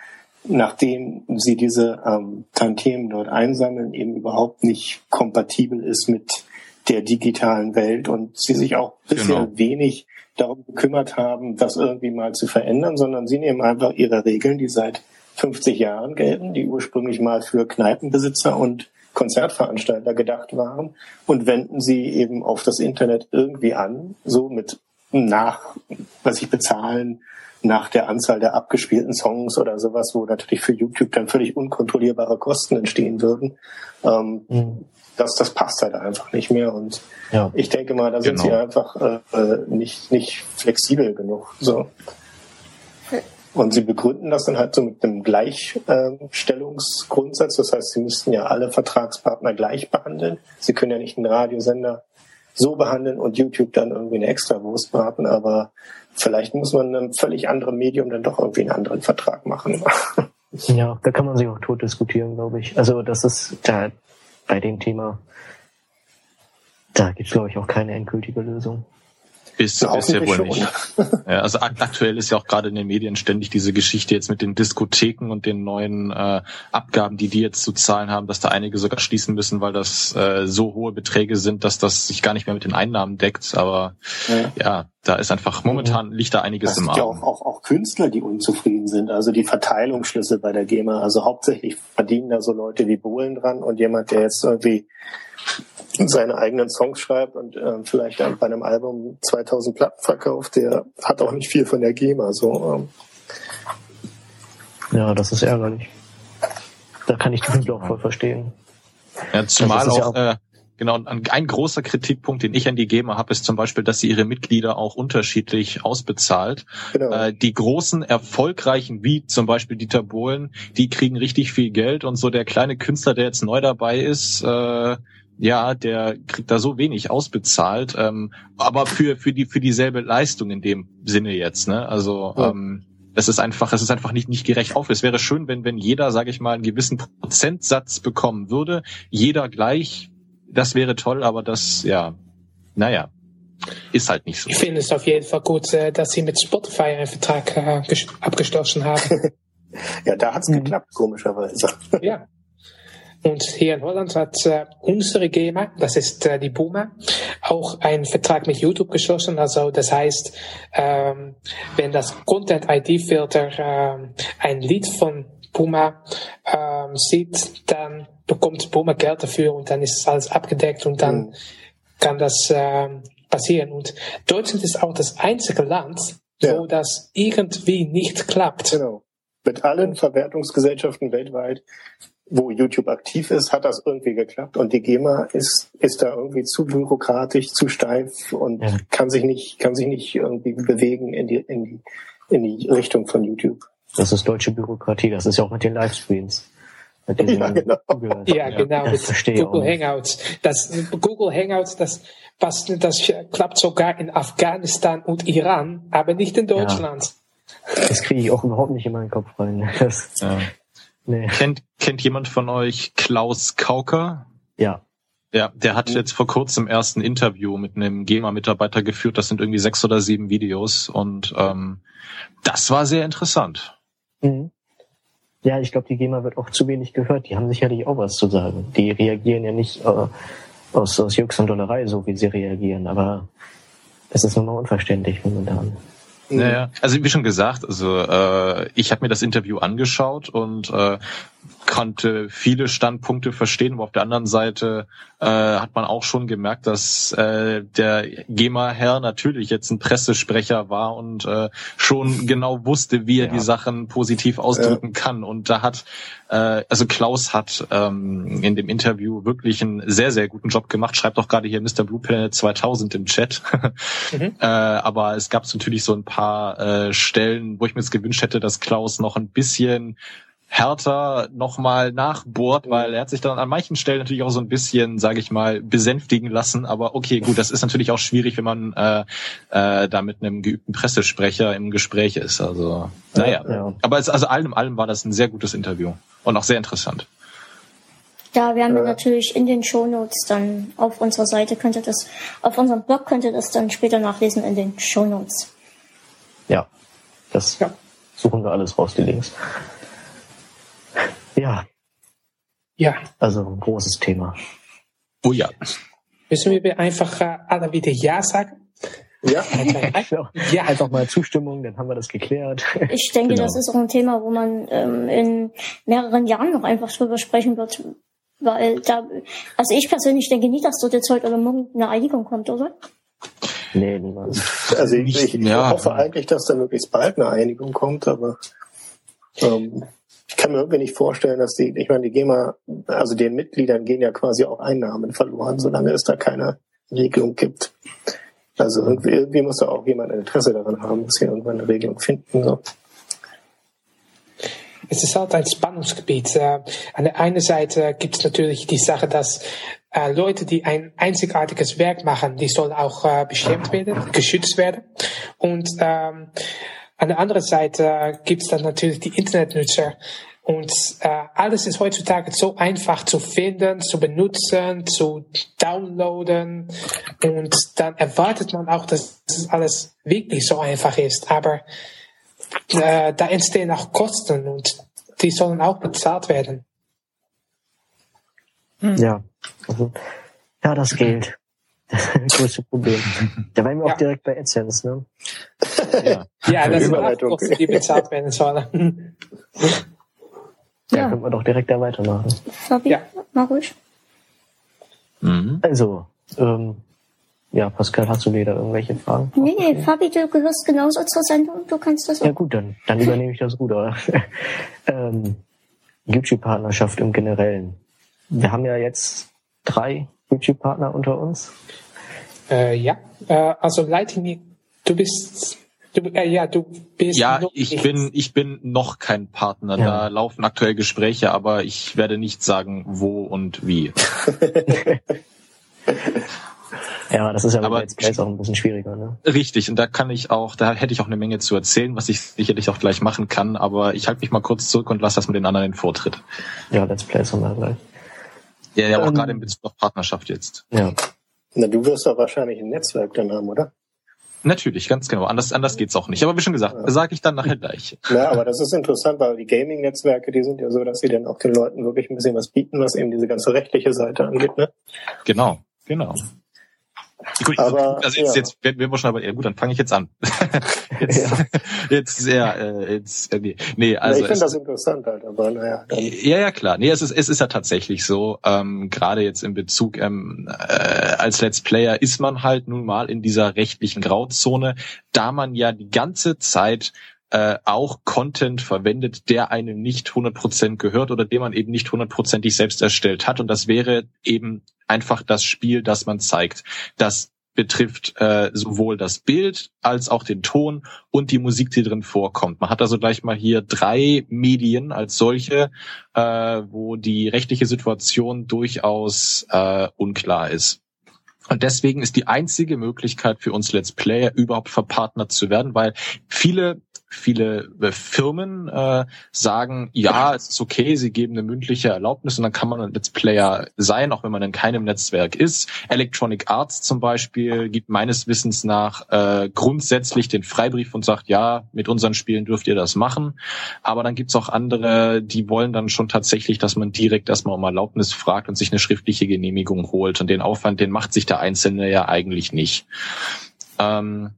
nachdem sie diese ähm, Tantiemen dort einsammeln, eben überhaupt nicht kompatibel ist mit der digitalen Welt und sie sich auch bisher genau. wenig darum gekümmert haben, das irgendwie mal zu verändern, sondern sie nehmen einfach ihre Regeln, die seit 50 Jahren gelten, die ursprünglich mal für Kneipenbesitzer und Konzertveranstalter gedacht waren und wenden sie eben auf das Internet irgendwie an, so mit nach, was ich bezahlen, nach der Anzahl der abgespielten Songs oder sowas, wo natürlich für YouTube dann völlig unkontrollierbare Kosten entstehen würden. Ähm, mhm. das, das passt halt einfach nicht mehr. Und ja. ich denke mal, da sind genau. sie einfach äh, äh nicht, nicht flexibel genug. So. Und sie begründen das dann halt so mit einem Gleichstellungsgrundsatz. Das heißt, sie müssten ja alle Vertragspartner gleich behandeln. Sie können ja nicht einen Radiosender so behandeln und YouTube dann irgendwie eine extra Wurst braten, aber vielleicht muss man einem völlig anderen Medium dann doch irgendwie einen anderen Vertrag machen. Ja, da kann man sich auch tot diskutieren, glaube ich. Also das ist da bei dem Thema, da gibt es, glaube ich, auch keine endgültige Lösung. Ist, ja, ist ja wohl nicht. Ja, also aktuell ist ja auch gerade in den Medien ständig diese Geschichte jetzt mit den Diskotheken und den neuen äh, Abgaben, die die jetzt zu zahlen haben, dass da einige sogar schließen müssen, weil das äh, so hohe Beträge sind, dass das sich gar nicht mehr mit den Einnahmen deckt. Aber ja, ja da ist einfach momentan liegt da einiges das im Argen. Ja auch, auch, auch Künstler, die unzufrieden sind. Also die Verteilungsschlüssel bei der GEMA. Also hauptsächlich verdienen da so Leute wie Bohlen dran und jemand, der jetzt irgendwie seine eigenen Songs schreibt und äh, vielleicht dann bei einem Album 2000 Platten verkauft, der hat auch nicht viel von der GEMA. So, ähm. Ja, das ist ärgerlich. Da kann ich die Künstler auch voll verstehen. Ja, zumal auch, ja auch äh, genau ein, ein großer Kritikpunkt, den ich an die GEMA habe, ist zum Beispiel, dass sie ihre Mitglieder auch unterschiedlich ausbezahlt. Genau. Äh, die großen, erfolgreichen, wie zum Beispiel Dieter Bohlen, die kriegen richtig viel Geld und so der kleine Künstler, der jetzt neu dabei ist, äh, ja, der kriegt da so wenig ausbezahlt, ähm, aber für für die für dieselbe Leistung in dem Sinne jetzt, ne? Also ja. ähm, es ist einfach, es ist einfach nicht nicht gerecht auf. Es wäre schön, wenn wenn jeder, sage ich mal, einen gewissen Prozentsatz bekommen würde, jeder gleich. Das wäre toll, aber das, ja, naja, ist halt nicht so. Ich finde es auf jeden Fall gut, äh, dass sie mit Spotify einen Vertrag äh, abgeschlossen haben. ja, da hat's mhm. geklappt, komischerweise. Ja. Und hier in Holland hat äh, unsere GEMA, das ist äh, die Buma, auch einen Vertrag mit YouTube geschlossen. Also das heißt, ähm, wenn das Content ID Filter ähm, ein Lied von Puma ähm, sieht, dann bekommt Puma Geld dafür und dann ist alles abgedeckt und dann mhm. kann das ähm, passieren. Und Deutschland ist auch das einzige Land, ja. wo das irgendwie nicht klappt. Genau. Mit allen Verwertungsgesellschaften weltweit, wo YouTube aktiv ist, hat das irgendwie geklappt und die GEMA ist, ist da irgendwie zu bürokratisch, zu steif und ja. kann sich nicht, kann sich nicht irgendwie bewegen in die, in die, in die Richtung von YouTube. Das ist deutsche Bürokratie, das ist ja auch mit den Livestreams. Mit ja, genau. Ja, genau. Das mit Google Hangouts. Das Google Hangouts, das, was, das klappt sogar in Afghanistan und Iran, aber nicht in Deutschland. Ja. Das kriege ich auch überhaupt nicht in meinen Kopf rein. Das, ja. Nee. kennt, kennt jemand von euch Klaus Kauker? Ja. Ja, der hat jetzt vor kurzem erst ein Interview mit einem GEMA-Mitarbeiter geführt. Das sind irgendwie sechs oder sieben Videos und ähm, das war sehr interessant. Mhm. Ja, ich glaube, die GEMA wird auch zu wenig gehört. Die haben sicherlich auch was zu sagen. Die reagieren ja nicht äh, aus, aus Jux und Dollerei, so wie sie reagieren, aber es ist nun mal unverständlich momentan. Naja, also wie schon gesagt, also äh, ich habe mir das Interview angeschaut und äh, konnte viele Standpunkte verstehen, aber auf der anderen Seite äh, hat man auch schon gemerkt, dass äh, der GEMA-Herr natürlich jetzt ein Pressesprecher war und äh, schon genau wusste, wie er ja. die Sachen positiv ausdrücken ja. kann. Und da hat, äh, also Klaus hat ähm, in dem Interview wirklich einen sehr, sehr guten Job gemacht. Schreibt auch gerade hier Mr. Blue Planet 2000 im Chat. mhm. äh, aber es gab natürlich so ein paar äh, Stellen, wo ich mir jetzt gewünscht hätte, dass Klaus noch ein bisschen härter nochmal nachbohrt, weil er hat sich dann an manchen Stellen natürlich auch so ein bisschen, sage ich mal, besänftigen lassen. Aber okay, gut, das ist natürlich auch schwierig, wenn man äh, äh, da mit einem geübten Pressesprecher im Gespräch ist. Also, naja. Ja. Aber es, also allem allem war das ein sehr gutes Interview und auch sehr interessant. Ja, wir haben ja. natürlich in den Shownotes dann auf unserer Seite könnt ihr das, auf unserem Blog könnt ihr das dann später nachlesen in den Shownotes. Ja, das ja. suchen wir alles raus, die Links. Ja. Ja. Also ein großes Thema. Oh ja. Müssen wir einfach äh, alle wieder Ja sagen? Ja. ja. Einfach mal Zustimmung, dann haben wir das geklärt. Ich denke, genau. das ist auch ein Thema, wo man ähm, in mehreren Jahren noch einfach drüber sprechen wird. Weil da, also ich persönlich denke nicht, dass dort jetzt heute oder morgen eine Einigung kommt, oder? Nee, niemals. Also ich, ich ja. hoffe eigentlich, dass da möglichst bald eine Einigung kommt, aber ähm, ich kann mir irgendwie nicht vorstellen, dass die, ich meine, die GEMA, also den Mitgliedern gehen ja quasi auch Einnahmen verloren, solange es da keine Regelung gibt. Also irgendwie, irgendwie muss da auch jemand ein Interesse daran haben, dass wir irgendwann eine Regelung finden. So. Es ist halt ein Spannungsgebiet. Äh, an der einen Seite gibt es natürlich die Sache, dass äh, Leute, die ein einzigartiges Werk machen, die sollen auch äh, bestimmt werden, geschützt werden. Und ähm, an der anderen Seite gibt es dann natürlich die Internetnutzer. Und äh, alles ist heutzutage so einfach zu finden, zu benutzen, zu downloaden. Und dann erwartet man auch, dass es alles wirklich so einfach ist. Aber äh, da entstehen auch Kosten und die sollen auch bezahlt werden. Ja, also, ja, das Geld. Das größte Problem. Da waren wir ja. auch direkt bei AdSense, ne? Ja, ja das sind auch die bezahlt werden sollen. Ja, ja, können wir doch direkt da weitermachen. Fabi, ja. mach ruhig. Mhm. Also, ähm, ja, Pascal, hast du wieder irgendwelche Fragen? Nee, nee, Fabi, du gehörst genauso zur Sendung, du kannst das auch. Ja gut, dann, dann übernehme ich das Ruder. ähm, YouTube-Partnerschaft im Generellen. Wir haben ja jetzt drei YouTube-Partner unter uns. Äh, ja, äh, also Lightning, du bist Du, äh, ja, du bist ja, ich nichts. bin ich bin noch kein Partner. Ja. Da laufen aktuell Gespräche, aber ich werde nicht sagen, wo und wie. ja, das ist ja aber jetzt auch ein bisschen schwieriger. Ne? Richtig, und da kann ich auch, da hätte ich auch eine Menge zu erzählen, was ich sicherlich auch gleich machen kann. Aber ich halte mich mal kurz zurück und lasse das mit den anderen den Vortritt. Ja, Let's Plays haben wir gleich. Ja, ja, auch ähm, gerade in Bezug auf Partnerschaft jetzt. Ja. Na, du wirst doch wahrscheinlich ein Netzwerk dann haben, oder? Natürlich, ganz genau. Anders, anders geht's auch nicht. Aber wie schon gesagt, ja. sage ich dann nachher gleich. Ja, aber das ist interessant, weil die Gaming-Netzwerke, die sind ja so, dass sie dann auch den Leuten wirklich ein bisschen was bieten, was eben diese ganze rechtliche Seite angeht. Ne? Genau, genau. Gut, aber, also jetzt, ja. jetzt werden wir schon aber ja gut, dann fange ich jetzt an. jetzt, ja. jetzt ja, äh, jetzt äh, nee, nee also ja, ich finde das interessant halt, aber naja. Dann. Ja, ja klar. Nee, es ist es ist ja tatsächlich so. Ähm, Gerade jetzt in Bezug ähm, äh, als Let's Player ist man halt nun mal in dieser rechtlichen Grauzone, da man ja die ganze Zeit äh, auch Content verwendet, der einem nicht 100% gehört oder den man eben nicht hundertprozentig selbst erstellt hat. Und das wäre eben einfach das Spiel, das man zeigt. Das betrifft äh, sowohl das Bild als auch den Ton und die Musik, die drin vorkommt. Man hat also gleich mal hier drei Medien als solche, äh, wo die rechtliche Situation durchaus äh, unklar ist. Und deswegen ist die einzige Möglichkeit für uns Let's Player überhaupt verpartnert zu werden, weil viele viele äh, Firmen äh, sagen, ja, es ist okay, sie geben eine mündliche Erlaubnis und dann kann man ein Let's Player sein, auch wenn man in keinem Netzwerk ist. Electronic Arts zum Beispiel gibt meines Wissens nach äh, grundsätzlich den Freibrief und sagt, ja, mit unseren Spielen dürft ihr das machen. Aber dann gibt's auch andere, die wollen dann schon tatsächlich, dass man direkt erstmal um Erlaubnis fragt und sich eine schriftliche Genehmigung holt. Und den Aufwand, den macht sich der Einzelne ja eigentlich nicht. Ähm,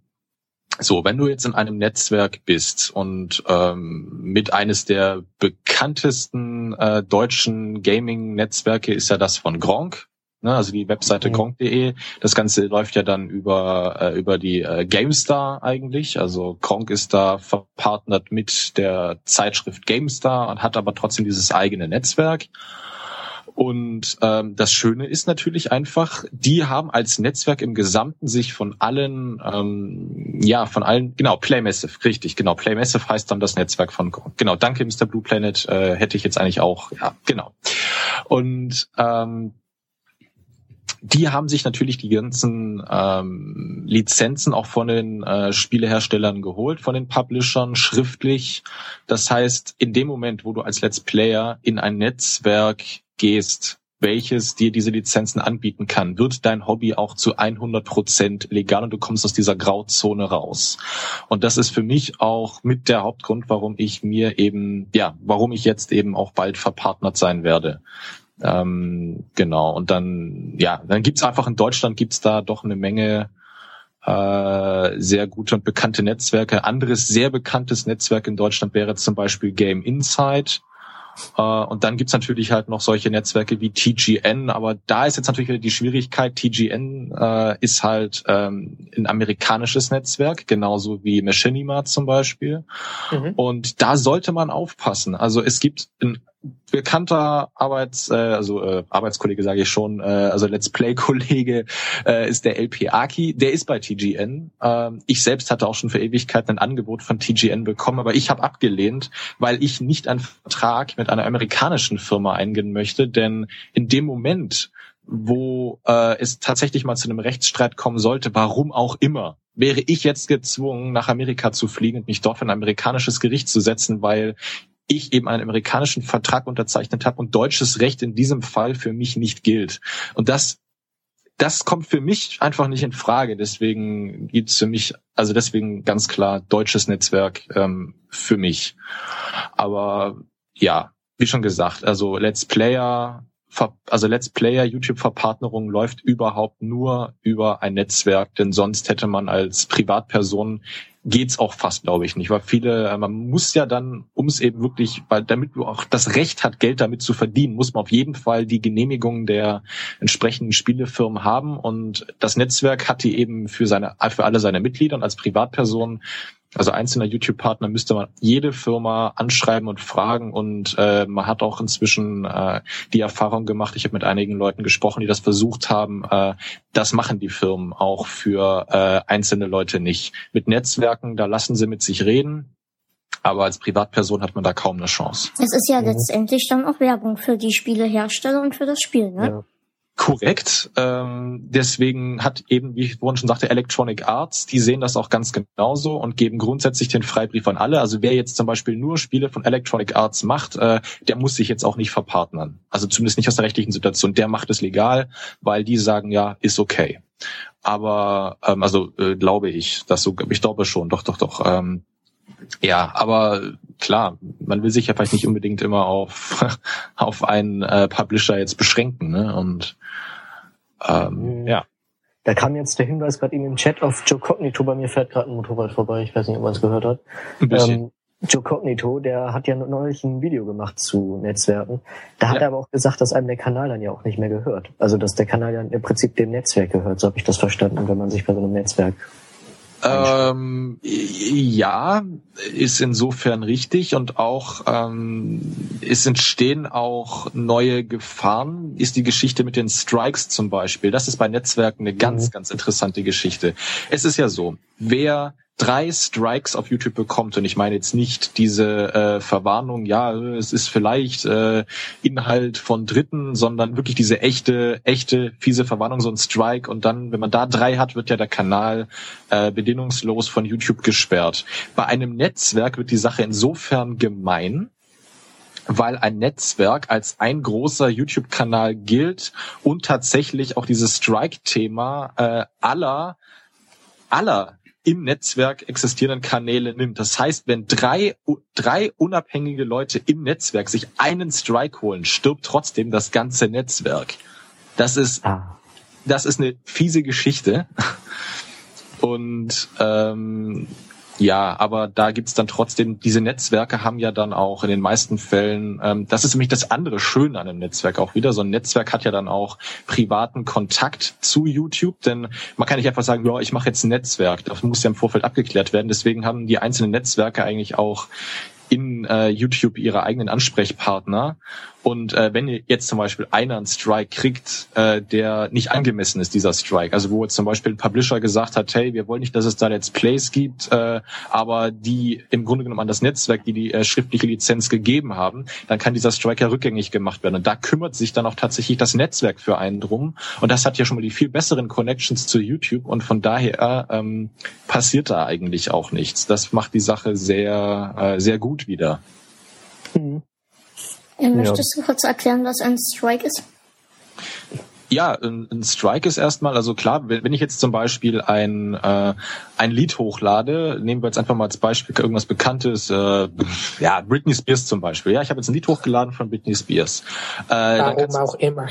so, wenn du jetzt in einem Netzwerk bist und ähm, mit eines der bekanntesten äh, deutschen Gaming-Netzwerke ist ja das von Gronk, ne, also die Webseite mhm. gronk.de. Das Ganze läuft ja dann über äh, über die äh, GameStar eigentlich. Also Gronk ist da verpartnert mit der Zeitschrift GameStar und hat aber trotzdem dieses eigene Netzwerk. Und ähm, das Schöne ist natürlich einfach, die haben als Netzwerk im Gesamten sich von allen, ähm, ja, von allen, genau, Playmassive, richtig, genau, Playmassive heißt dann das Netzwerk von, genau, danke Mr. Blue Planet, äh, hätte ich jetzt eigentlich auch, ja, genau. Und ähm, die haben sich natürlich die ganzen ähm, Lizenzen auch von den äh, Spieleherstellern geholt, von den Publishern schriftlich. Das heißt, in dem Moment, wo du als Let's Player in ein Netzwerk gehst, welches dir diese Lizenzen anbieten kann, wird dein Hobby auch zu 100 Prozent legal und du kommst aus dieser Grauzone raus. Und das ist für mich auch mit der Hauptgrund, warum ich mir eben, ja, warum ich jetzt eben auch bald verpartnert sein werde. Ähm, genau. Und dann, ja, dann gibt's einfach in Deutschland gibt's da doch eine Menge äh, sehr gute und bekannte Netzwerke. Anderes sehr bekanntes Netzwerk in Deutschland wäre zum Beispiel Game Insight und dann gibt's natürlich halt noch solche Netzwerke wie TGN, aber da ist jetzt natürlich wieder die Schwierigkeit, TGN äh, ist halt ähm, ein amerikanisches Netzwerk, genauso wie Machinima zum Beispiel. Mhm. Und da sollte man aufpassen. Also es gibt ein bekannter Arbeits, äh, also äh, Arbeitskollege sage ich schon, äh, also Let's Play-Kollege äh, ist der LP Aki, der ist bei TGN. Ähm, ich selbst hatte auch schon für Ewigkeiten ein Angebot von TGN bekommen, aber ich habe abgelehnt, weil ich nicht einen Vertrag mit einer amerikanischen Firma eingehen möchte, denn in dem Moment, wo äh, es tatsächlich mal zu einem Rechtsstreit kommen sollte, warum auch immer, wäre ich jetzt gezwungen, nach Amerika zu fliegen und mich dort für ein amerikanisches Gericht zu setzen, weil ich eben einen amerikanischen Vertrag unterzeichnet habe und deutsches Recht in diesem Fall für mich nicht gilt. Und das das kommt für mich einfach nicht in Frage. Deswegen gibt's für mich, also deswegen ganz klar deutsches Netzwerk ähm, für mich. Aber ja, wie schon gesagt, also Let's Player, also Let's Player YouTube-Verpartnerung läuft überhaupt nur über ein Netzwerk, denn sonst hätte man als Privatperson geht's auch fast, glaube ich, nicht, weil viele, äh, man muss ja dann, um es eben wirklich, weil damit du auch das Recht hat, Geld damit zu verdienen, muss man auf jeden Fall die Genehmigung der entsprechenden Spielefirmen haben. Und das Netzwerk hat die eben für seine, für alle seine Mitglieder und als Privatperson also einzelner YouTube-Partner müsste man jede Firma anschreiben und fragen und äh, man hat auch inzwischen äh, die Erfahrung gemacht, ich habe mit einigen Leuten gesprochen, die das versucht haben, äh, das machen die Firmen auch für äh, einzelne Leute nicht. Mit Netzwerken, da lassen sie mit sich reden, aber als Privatperson hat man da kaum eine Chance. Es ist ja mhm. letztendlich dann auch Werbung für die Spielehersteller und für das Spiel, ne? Ja. Korrekt. Ähm, deswegen hat eben, wie ich vorhin schon sagte, Electronic Arts, die sehen das auch ganz genauso und geben grundsätzlich den Freibrief an alle. Also wer jetzt zum Beispiel nur Spiele von Electronic Arts macht, äh, der muss sich jetzt auch nicht verpartnern. Also zumindest nicht aus der rechtlichen Situation. Der macht es legal, weil die sagen, ja, ist okay. aber ähm, also äh, glaube ich, dass so, ich glaube schon, doch, doch, doch. Ähm, ja, aber klar, man will sich ja vielleicht nicht unbedingt immer auf auf einen äh, Publisher jetzt beschränken, ne? Und ähm, mhm. ja. Da kam jetzt der Hinweis gerade eben im Chat auf Joe Cognito, bei mir fährt gerade ein Motorrad vorbei, ich weiß nicht, ob man es gehört hat. Ein bisschen. Ähm, Joe Cognito, der hat ja neulich ein Video gemacht zu Netzwerken. Da hat ja. er aber auch gesagt, dass einem der Kanal dann ja auch nicht mehr gehört. Also dass der Kanal ja im Prinzip dem Netzwerk gehört, so habe ich das verstanden, wenn man sich bei so einem Netzwerk ähm, ja, ist insofern richtig und auch ähm, es entstehen auch neue Gefahren. Ist die Geschichte mit den Strikes zum Beispiel. Das ist bei Netzwerken eine ganz, mhm. ganz interessante Geschichte. Es ist ja so, wer drei Strikes auf YouTube bekommt, und ich meine jetzt nicht diese äh, Verwarnung, ja, es ist vielleicht äh, Inhalt von Dritten, sondern wirklich diese echte, echte, fiese Verwarnung, so ein Strike. Und dann, wenn man da drei hat, wird ja der Kanal äh, bedingungslos von YouTube gesperrt. Bei einem Netzwerk wird die Sache insofern gemein, weil ein Netzwerk als ein großer YouTube-Kanal gilt und tatsächlich auch dieses Strike-Thema äh, aller aller im Netzwerk existierenden Kanäle nimmt. Das heißt, wenn drei, drei unabhängige Leute im Netzwerk sich einen Strike holen, stirbt trotzdem das ganze Netzwerk. Das ist, ah. das ist eine fiese Geschichte. Und ähm, ja, aber da gibt's dann trotzdem, diese Netzwerke haben ja dann auch in den meisten Fällen, ähm, das ist nämlich das andere Schöne an einem Netzwerk auch wieder. So ein Netzwerk hat ja dann auch privaten Kontakt zu YouTube, denn man kann nicht einfach sagen, ja, ich mache jetzt ein Netzwerk. Das muss ja im Vorfeld abgeklärt werden. Deswegen haben die einzelnen Netzwerke eigentlich auch in äh, YouTube ihre eigenen Ansprechpartner. Und äh, wenn jetzt zum Beispiel einer einen Strike kriegt, äh, der nicht angemessen ist, dieser Strike, also wo jetzt zum Beispiel ein Publisher gesagt hat, hey, wir wollen nicht, dass es da Let's Plays gibt, äh, aber die im Grunde genommen an das Netzwerk, die die äh, schriftliche Lizenz gegeben haben, dann kann dieser Strike ja rückgängig gemacht werden. Und da kümmert sich dann auch tatsächlich das Netzwerk für einen drum. Und das hat ja schon mal die viel besseren Connections zu YouTube und von daher ähm, passiert da eigentlich auch nichts. Das macht die Sache sehr, äh, sehr gut wieder. Mhm. Möchtest du kurz erklären, was ein Strike ist? Ja, ein, Strike ist erstmal, also klar, wenn, ich jetzt zum Beispiel ein, äh, ein Lied hochlade, nehmen wir jetzt einfach mal als Beispiel irgendwas Bekanntes, äh, ja, Britney Spears zum Beispiel. Ja, ich habe jetzt ein Lied hochgeladen von Britney Spears. Äh, Warum auch immer.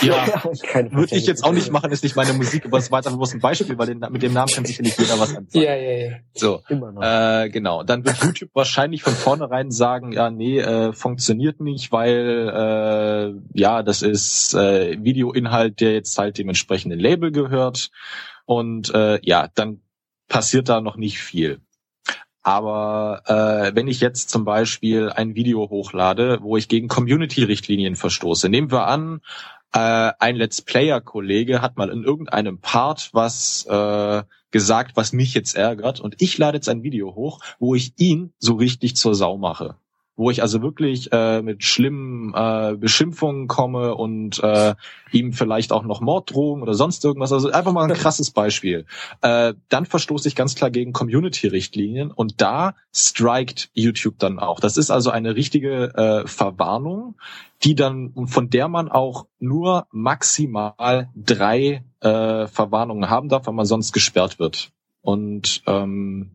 Ja, würde ich jetzt auch nicht machen, ist nicht meine Musik, aber es war einfach bloß ein Beispiel, weil den, mit dem Namen kann sicherlich jeder was anfangen. Ja, ja, ja. So, Äh, genau. Dann wird YouTube wahrscheinlich von vornherein sagen, ja, nee, äh, funktioniert nicht, weil äh, ja, das ist äh, Videoinhalt, der jetzt halt dem entsprechenden Label gehört. Und äh, ja, dann passiert da noch nicht viel. Aber äh, wenn ich jetzt zum Beispiel ein Video hochlade, wo ich gegen Community-Richtlinien verstoße, nehmen wir an, äh, ein Let's Player-Kollege hat mal in irgendeinem Part was äh, gesagt, was mich jetzt ärgert, und ich lade jetzt ein Video hoch, wo ich ihn so richtig zur Sau mache wo ich also wirklich äh, mit schlimmen äh, Beschimpfungen komme und äh, ihm vielleicht auch noch Morddrohungen oder sonst irgendwas. Also einfach mal ein krasses Beispiel. Äh, dann verstoße ich ganz klar gegen Community-Richtlinien und da strikt YouTube dann auch. Das ist also eine richtige äh, Verwarnung, die dann von der man auch nur maximal drei äh, Verwarnungen haben darf, weil man sonst gesperrt wird. Und ähm,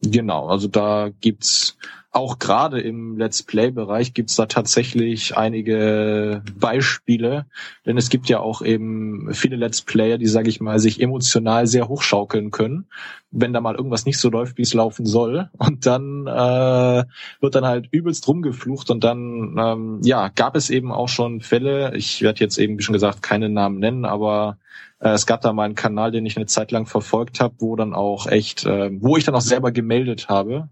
genau, also da gibt's auch gerade im Let's Play-Bereich gibt's da tatsächlich einige Beispiele, denn es gibt ja auch eben viele Let's Player, die, sage ich mal, sich emotional sehr hochschaukeln können, wenn da mal irgendwas nicht so läuft, wie es laufen soll. Und dann äh, wird dann halt übelst rumgeflucht und dann ähm, ja gab es eben auch schon Fälle. Ich werde jetzt eben, wie schon gesagt, keine Namen nennen, aber äh, es gab da mal einen Kanal, den ich eine Zeit lang verfolgt habe, wo dann auch echt, äh, wo ich dann auch selber gemeldet habe,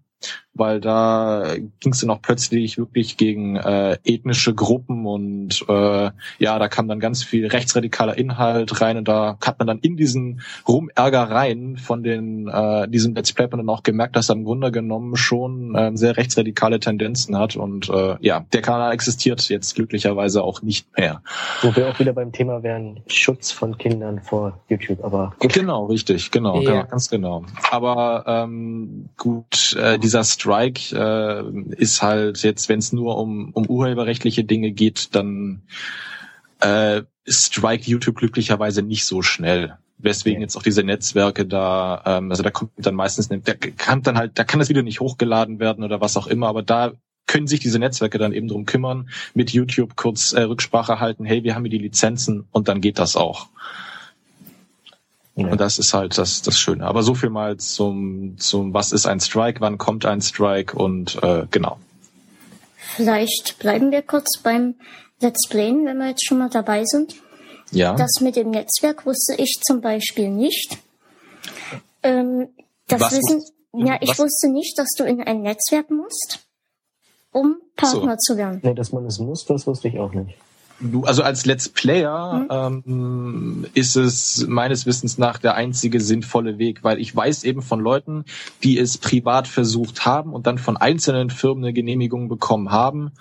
weil da ging es dann auch plötzlich wirklich gegen äh, ethnische Gruppen und äh, ja, da kam dann ganz viel rechtsradikaler Inhalt rein und da hat man dann in diesen Rumärgereien von den äh, diesem Let's Play dann auch gemerkt, dass er im Grunde genommen schon äh, sehr rechtsradikale Tendenzen hat und äh, ja, der Kanal existiert jetzt glücklicherweise auch nicht mehr. Wo wir auch wieder beim Thema wären, Schutz von Kindern vor YouTube, aber. Genau, richtig, genau, ja. genau ganz genau. Aber ähm, gut, äh, diese dieser Strike äh, ist halt jetzt, wenn es nur um, um urheberrechtliche Dinge geht, dann äh, strike YouTube glücklicherweise nicht so schnell. weswegen jetzt auch diese Netzwerke da, ähm, also da kommt dann meistens, da kann dann halt, da kann das Video nicht hochgeladen werden oder was auch immer, aber da können sich diese Netzwerke dann eben drum kümmern, mit YouTube kurz äh, Rücksprache halten, hey, wir haben hier die Lizenzen und dann geht das auch. Ja. Und das ist halt das, das Schöne. Aber so viel mal zum, zum, was ist ein Strike, wann kommt ein Strike und äh, genau. Vielleicht bleiben wir kurz beim Let's Playen, wenn wir jetzt schon mal dabei sind. Ja. Das mit dem Netzwerk wusste ich zum Beispiel nicht. Ähm, das Was Wissen, ja, ich was- wusste nicht, dass du in ein Netzwerk musst, um Partner zu werden. Nee, dass man es muss, das wusste ich auch nicht. Du, also als Let's Player ähm, ist es meines Wissens nach der einzige sinnvolle Weg, weil ich weiß eben von Leuten, die es privat versucht haben und dann von einzelnen Firmen eine Genehmigung bekommen haben.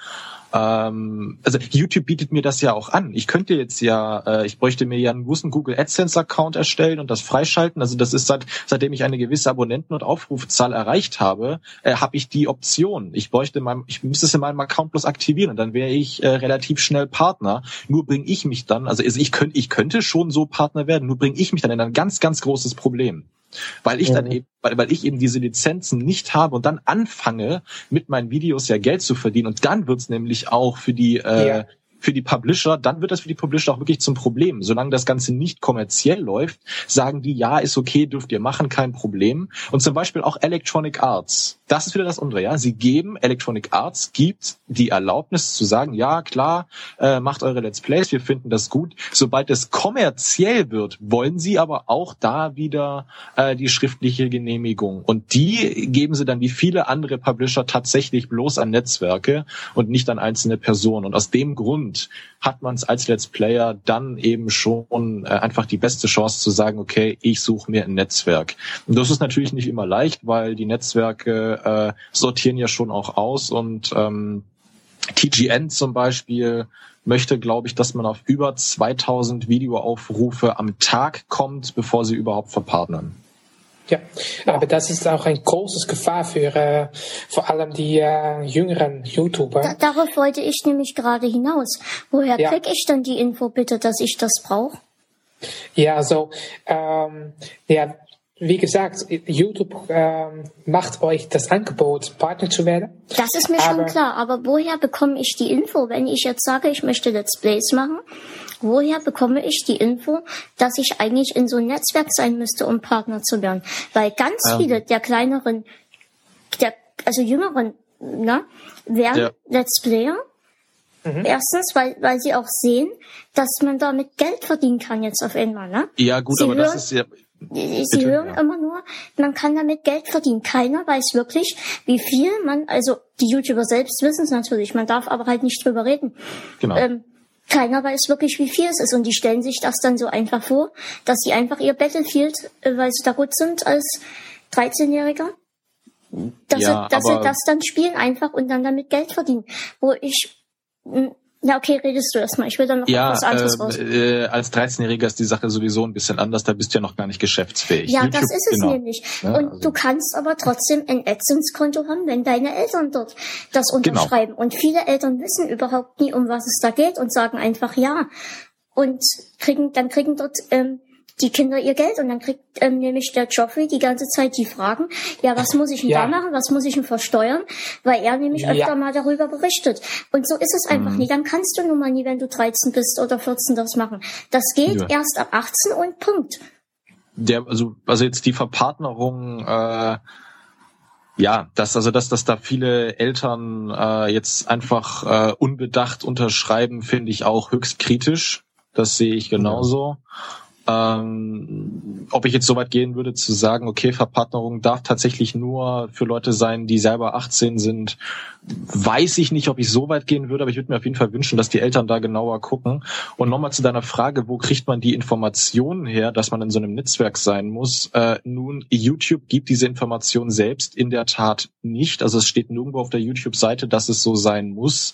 Ähm, also YouTube bietet mir das ja auch an. Ich könnte jetzt ja, äh, ich bräuchte mir ja einen großen Google AdSense Account erstellen und das freischalten. Also das ist seit, seitdem ich eine gewisse Abonnenten- und Aufrufzahl erreicht habe, äh, habe ich die Option. Ich bräuchte mein, ich müsste es in meinem Account bloß aktivieren und dann wäre ich äh, relativ schnell Partner. Nur bringe ich mich dann, also ich könnte, ich könnte schon so Partner werden, nur bringe ich mich dann in ein ganz, ganz großes Problem. Weil ich dann eben, weil, weil ich eben diese Lizenzen nicht habe und dann anfange, mit meinen Videos ja Geld zu verdienen. Und dann wird's nämlich auch für die, äh, Ja. Für die Publisher, dann wird das für die Publisher auch wirklich zum Problem. Solange das Ganze nicht kommerziell läuft, sagen die, ja, ist okay, dürft ihr machen, kein Problem. Und zum Beispiel auch Electronic Arts. Das ist wieder das andere, ja. Sie geben, Electronic Arts gibt die Erlaubnis zu sagen, ja, klar, äh, macht eure Let's Plays, wir finden das gut. Sobald es kommerziell wird, wollen sie aber auch da wieder äh, die schriftliche Genehmigung. Und die geben sie dann wie viele andere Publisher tatsächlich bloß an Netzwerke und nicht an einzelne Personen. Und aus dem Grund hat man es als Let's Player dann eben schon äh, einfach die beste Chance zu sagen, okay, ich suche mir ein Netzwerk. Und das ist natürlich nicht immer leicht, weil die Netzwerke äh, sortieren ja schon auch aus und ähm, TGN zum Beispiel möchte, glaube ich, dass man auf über 2000 Videoaufrufe am Tag kommt, bevor sie überhaupt verpartnern. Ja, aber das ist auch ein großes Gefahr für äh, vor allem die äh, jüngeren YouTuber. Da, darauf wollte ich nämlich gerade hinaus. Woher Ja. krieg ich denn die Info bitte, dass ich das brauche? Ja, also ähm, ja, wie gesagt, YouTube ähm, macht euch das Angebot, Partner zu werden. Das ist mir schon Aber- klar, aber woher bekomme ich die Info, wenn ich jetzt sage, ich möchte Let's Plays machen? Woher bekomme ich die Info, dass ich eigentlich in so ein Netzwerk sein müsste, um Partner zu werden? Weil ganz Ähm. viele der kleineren, der, also jüngeren, ne, werden Ja. Let's Player. Erstens, weil, weil sie auch sehen, dass man damit Geld verdienen kann jetzt auf einmal, ne? Ja, gut, Sie aber das hören- ist ja. Sie Bitte, hören ja. immer nur, man kann damit Geld verdienen. Keiner weiß wirklich, wie viel man, also die YouTuber selbst wissen es natürlich, man darf aber halt nicht drüber reden. Genau. Ähm, keiner weiß wirklich, wie viel es ist. Und die stellen sich das dann so einfach vor, dass sie einfach ihr Battlefield, äh, weil sie da gut sind als 13-Jähriger, dass, Ja, sie, dass sie das dann spielen einfach und dann damit Geld verdienen. Wo ich, mh, ja okay, redest du erstmal. Ich will dann noch Ja, was anderes raus. ähm, äh, als 13-Jähriger ist die Sache sowieso ein bisschen anders, da bist du ja noch gar nicht geschäftsfähig. Ja, YouTube- das ist es genau. nämlich. Ja, und also- du kannst aber trotzdem ein AdSense-Konto haben, wenn deine Eltern dort das Genau. unterschreiben. Und viele Eltern wissen überhaupt nie, um was es da geht und sagen einfach ja. Und kriegen, dann kriegen dort ähm, die Kinder ihr Geld und dann kriegt ähm, nämlich der Joffrey die ganze Zeit die Fragen, ja, was muss ich denn Ja. da machen, was muss ich denn versteuern, weil er nämlich Ja. öfter mal darüber berichtet. Und so ist es Mhm. einfach nie. Dann kannst du nun mal nie, wenn du 13 bist oder 14 das machen. Das geht Ja. erst ab 18 und Punkt. der, also, also jetzt die Verpartnerung, äh, ja, dass also dass, dass da viele Eltern äh, jetzt einfach äh, unbedacht unterschreiben, finde ich auch höchst kritisch. Das sehe ich genauso. Ähm, ob ich jetzt so weit gehen würde zu sagen, okay, Verpartnerung darf tatsächlich nur für Leute sein, die selber 18 sind, weiß ich nicht, ob ich so weit gehen würde, aber ich würde mir auf jeden Fall wünschen, dass die Eltern da genauer gucken. Und nochmal zu deiner Frage, wo kriegt man die Informationen her, dass man in so einem Netzwerk sein muss? Äh, nun, YouTube gibt diese Information selbst in der Tat nicht. Also es steht nirgendwo auf der YouTube-Seite, dass es so sein muss.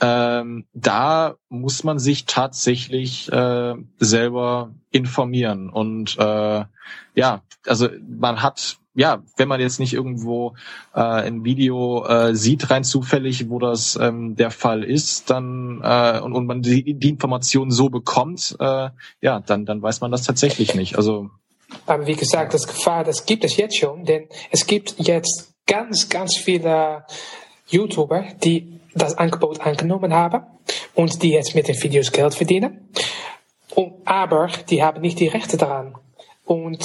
Ähm, da muss man sich tatsächlich äh, selber informieren. Und äh, ja, also man hat ja, wenn man jetzt nicht irgendwo äh, ein Video äh, sieht, rein zufällig, wo das ähm, der Fall ist, dann äh, und, und man die, die Information so bekommt, äh, ja, dann dann weiß man das tatsächlich nicht. Also aber wie gesagt, das Gefahr, das gibt es jetzt schon, denn es gibt jetzt ganz, ganz viele YouTuber, die das Angebot angenommen haben und die jetzt mit den Videos Geld verdienen. Und, aber die haben nicht die Rechte daran. Und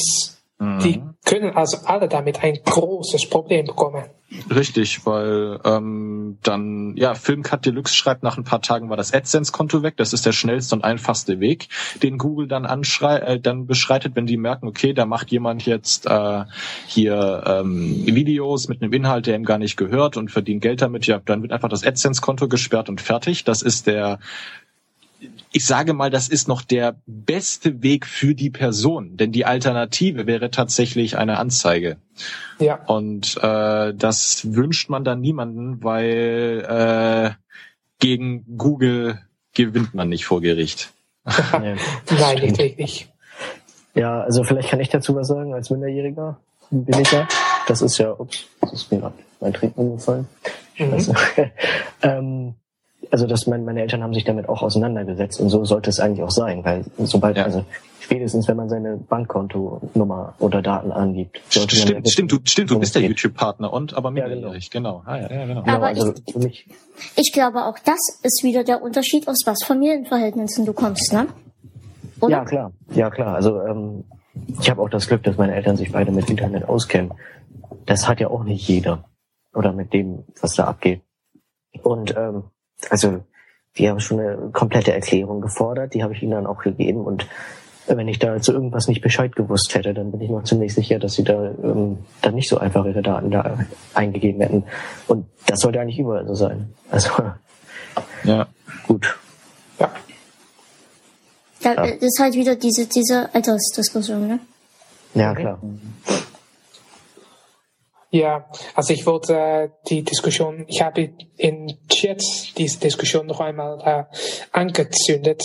mhm. die können also alle damit ein großes Problem bekommen. Richtig, weil ähm, dann, ja, Filmcut Deluxe schreibt, nach ein paar Tagen war das AdSense-Konto weg. Das ist der schnellste und einfachste Weg, den Google dann anschrei äh, dann beschreitet, wenn die merken, okay, da macht jemand jetzt äh, hier ähm, Videos mit einem Inhalt, der ihm gar nicht gehört und verdient Geld damit, ja, dann wird einfach das AdSense-Konto gesperrt und fertig. Das ist der ich sage mal, das ist noch der beste Weg für die Person, denn die Alternative wäre tatsächlich eine Anzeige. Ja. Und äh, das wünscht man dann niemanden, weil äh, gegen Google gewinnt man nicht vor Gericht. Nein, nicht wirklich. Ja, also vielleicht kann ich dazu was sagen als Minderjähriger, billiger. Das ist ja, ups, das ist mir gerade mein Trinken umgefallen. Mhm. ähm, also dass mein, meine Eltern haben sich damit auch auseinandergesetzt und so sollte es eigentlich auch sein, weil sobald, ja. also spätestens wenn man seine Bankkontonummer oder Daten angibt. Stimmt, stimmt, du, stimmt, du bist der YouTube-Partner und aber minderjährig, ja, genau. genau. Ah, ja, ja, genau. Aber genau, also ich, ich glaube auch das ist wieder der Unterschied, aus was Familienverhältnissen du kommst, ne? Oder? Ja, klar, ja klar. Also ähm, ich habe auch das Glück, dass meine Eltern sich beide mit Internet auskennen. Das hat ja auch nicht jeder. Oder mit dem, was da abgeht. Und ähm, also die haben schon eine komplette Erklärung gefordert, die habe ich ihnen dann auch gegeben und wenn ich da zu irgendwas nicht Bescheid gewusst hätte, dann bin ich mir ziemlich sicher, dass sie da ähm, dann nicht so einfach ihre Daten da eingegeben hätten. Und das sollte eigentlich überall so sein. Also ja, gut. Ja. ja. Das ist halt wieder diese diese Altersdiskussion, ne? Ja, klar. Ja, also ich wollte äh, die Diskussion, ich habe in Chat diese Diskussion noch einmal äh, angezündet,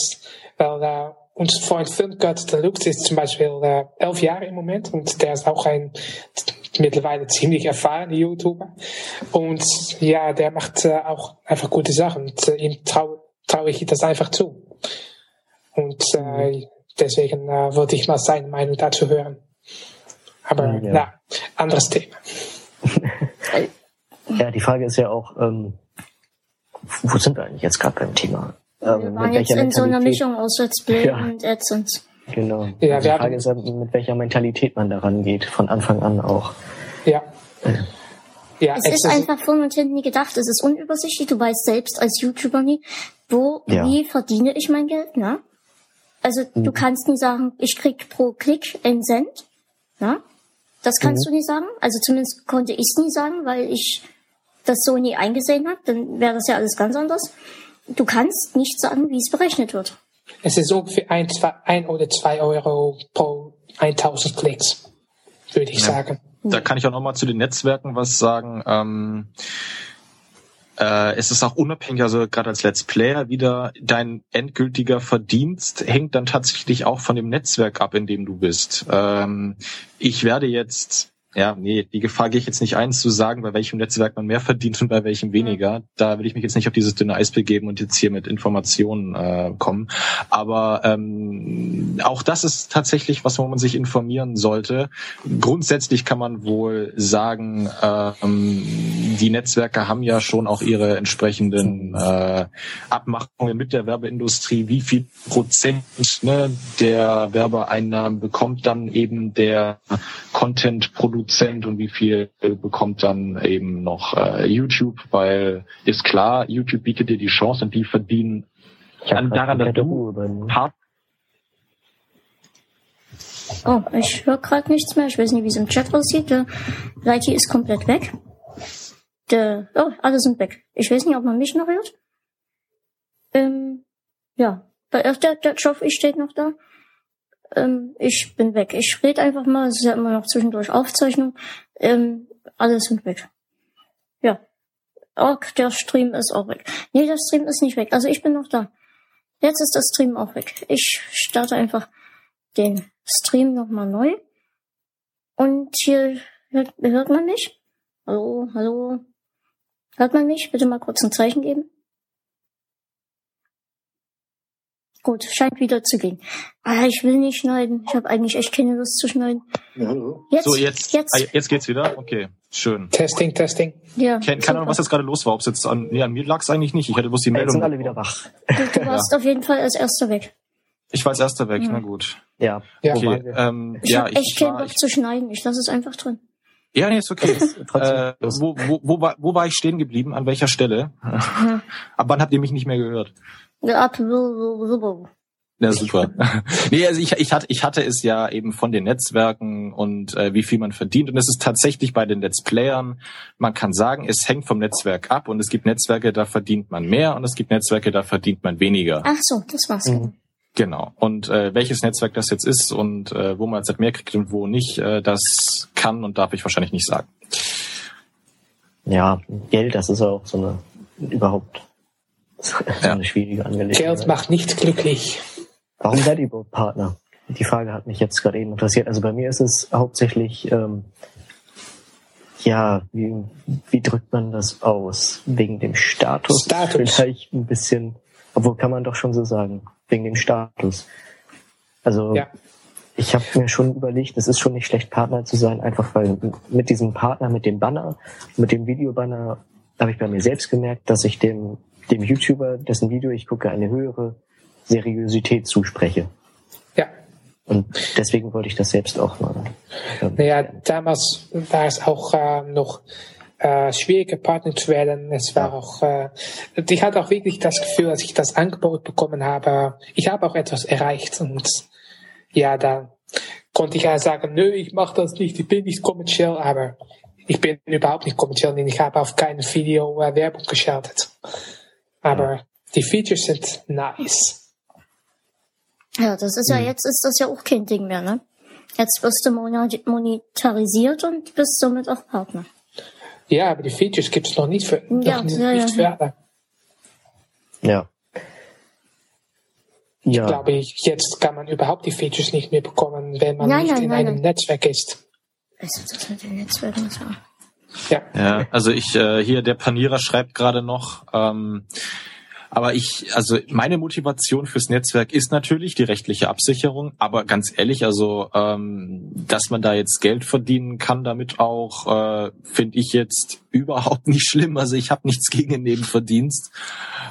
weil äh, uns Freund Filmcut Deluxe ist zum Beispiel äh, elf Jahre im Moment und der ist auch ein mittlerweile ziemlich erfahrener YouTuber. Und ja, der macht äh, auch einfach gute Sachen und äh, ihm traue trau ich das einfach zu. Und äh, deswegen äh, wollte ich mal seine Meinung dazu hören. Aber ja, na, anderes Thema ja, die Frage ist ja auch, ähm, wo sind wir eigentlich jetzt gerade beim Thema? Ähm, wir waren jetzt in so einer Mischung aus Let's Play ja. und AdSense. Genau. Ja, also die Frage ist, mit welcher Mentalität man daran geht, von Anfang an auch. Ja. Ja, es, es ist, ist einfach vorne und hinten nie gedacht. Es ist unübersichtlich. Du weißt selbst als YouTuber nie, wo, ja. wie verdiene ich mein Geld, ne? Also, mhm. du kannst nie sagen, ich krieg pro Klick einen Cent, ne? Das kannst mhm. du nie sagen. Also zumindest konnte ich es nie sagen, weil ich das so nie eingesehen habe. Dann wäre das ja alles ganz anders. Du kannst nicht sagen, wie es berechnet wird. Es ist ungefähr ein, zwei, ein oder zwei Euro pro 1000 Klicks, würde ich ja. sagen. Da kann ich auch nochmal zu den Netzwerken was sagen. Ähm, äh, es ist auch unabhängig, also gerade als Let's Player wieder, dein endgültiger Verdienst hängt dann tatsächlich auch von dem Netzwerk ab, in dem du bist. Ähm, ich werde jetzt ja, nee, die Gefahr gehe ich jetzt nicht ein, zu sagen, bei welchem Netzwerk man mehr verdient und bei welchem weniger. Da will ich mich jetzt nicht auf dieses dünne Eis begeben und jetzt hier mit Informationen äh, kommen. Aber ähm, auch das ist tatsächlich was, wo man sich informieren sollte. Grundsätzlich kann man wohl sagen, ähm, die Netzwerke haben ja schon auch ihre entsprechenden äh, Abmachungen mit der Werbeindustrie. Wie viel Prozent ne, der Werbeeinnahmen bekommt dann eben der Content-Produzent Produzent und wie viel bekommt dann eben noch äh, YouTube, weil ist klar, YouTube bietet dir die Chance und die verdienen an, daran, dass du hart Oh, ich höre gerade nichts mehr. Ich weiß nicht, wie es im Chat aussieht. Der Lighty ist komplett weg. Der, oh, alle sind weg. Ich weiß nicht, ob man mich noch hört. Ähm, ja. Der, der, der Joffrey steht noch da ähm, ich bin weg. Ich rede einfach mal, es ist ja immer noch zwischendurch Aufzeichnung. Ähm, alle sind weg. Ja. Auch der Stream ist auch weg. Nee, der Stream ist nicht weg. Also ich bin noch da. Jetzt ist der Stream auch weg. Ich starte einfach den Stream nochmal neu. Und hier hört, hört man mich? Hallo, hallo. Hört man mich? Bitte mal kurz ein Zeichen geben. Gut, scheint wieder zu gehen. Ah, ich will nicht schneiden. Ich habe eigentlich echt keine Lust zu schneiden. Ja, hallo. Jetzt, So, jetzt, jetzt. ah, jetzt geht's wieder? Okay, schön. Testing, testing. Ja, Keine Ahnung, was jetzt gerade los war. Ob es jetzt an, nee, an mir lag es eigentlich nicht. Ich hatte bloß die Jetzt Meldung. sind alle wieder wach. du, du warst auf jeden Fall als erster weg. Ich war als erster weg, Ja. na gut. Ja. Ja. Okay, wir? ähm, Ich ja, hab echt keinen Bock zu schneiden. Ich lasse es einfach drin. ja, nee, ist okay. Äh, wo, wo, wo, war, wo war ich stehen geblieben? An welcher Stelle? Ab wann habt ihr mich nicht mehr gehört? Ab, Ja, super. nee, also ich, ich, hatte, ich hatte es ja eben von den Netzwerken und äh, wie viel man verdient. Und es ist tatsächlich bei den Let's Playern, man kann sagen, es hängt vom Netzwerk ab und es gibt Netzwerke, da verdient man mehr und es gibt Netzwerke, da verdient man weniger. Ach so, das war's. Mhm. Genau. Und äh, welches Netzwerk das jetzt ist und äh, wo man jetzt halt mehr kriegt und wo nicht, äh, das kann und darf ich wahrscheinlich nicht sagen. Ja, Geld, das ist auch so eine, überhaupt so Ja. eine schwierige Angelegenheit. Geld macht nicht glücklich. Warum seid ihr überhaupt Partner? Die Frage hat mich jetzt gerade eben interessiert. Also bei mir ist es hauptsächlich, ähm, ja, wie, wie drückt man das aus? Wegen dem Status? Status. Vielleicht ein bisschen, obwohl kann man doch schon so sagen, wegen dem Status. Also Ja. ich habe mir schon überlegt, es ist schon nicht schlecht, Partner zu sein, einfach weil mit diesem Partner, mit dem Banner, mit dem Videobanner, habe ich bei mir selbst gemerkt, dass ich dem, dem YouTuber, dessen Video ich gucke, eine höhere Seriosität zuspreche. Ja. Und deswegen wollte ich das selbst auch mal. ähm, Naja, damals war es auch äh, noch äh, schwieriger Partner zu werden. Es war auch, äh, ich hatte auch wirklich das Gefühl, als ich das Angebot bekommen habe, ich habe auch etwas erreicht und ja, da konnte ich ja sagen, nö, ich mache das nicht, ich bin nicht kommerziell, aber ich bin überhaupt nicht kommerziell, denn ich habe auf kein Video äh, Werbung geschaltet. Aber die Features sind nice. Ja, das ist ja, jetzt ist das ja auch kein Ding mehr, ne? Jetzt wirst du monetarisiert und bist somit auch Partner. Ja, aber die Features gibt es noch nicht für, noch Ja, nicht ja, ja, für ja. alle. Ja. Ja, glaube ich, jetzt kann man überhaupt die Features nicht mehr bekommen, wenn man Nein, nicht nein, in nein, einem nein. Netzwerk ist. Also das mit den Netzwerken ist ja. Ja. Ja, also ich äh, hier der Panierer schreibt gerade noch. Ähm, aber ich, also meine Motivation fürs Netzwerk ist natürlich die rechtliche Absicherung. Aber ganz ehrlich, also ähm, dass man da jetzt Geld verdienen kann, damit auch, äh, finde ich jetzt überhaupt nicht schlimm. Also ich habe nichts gegen den Nebenverdienst.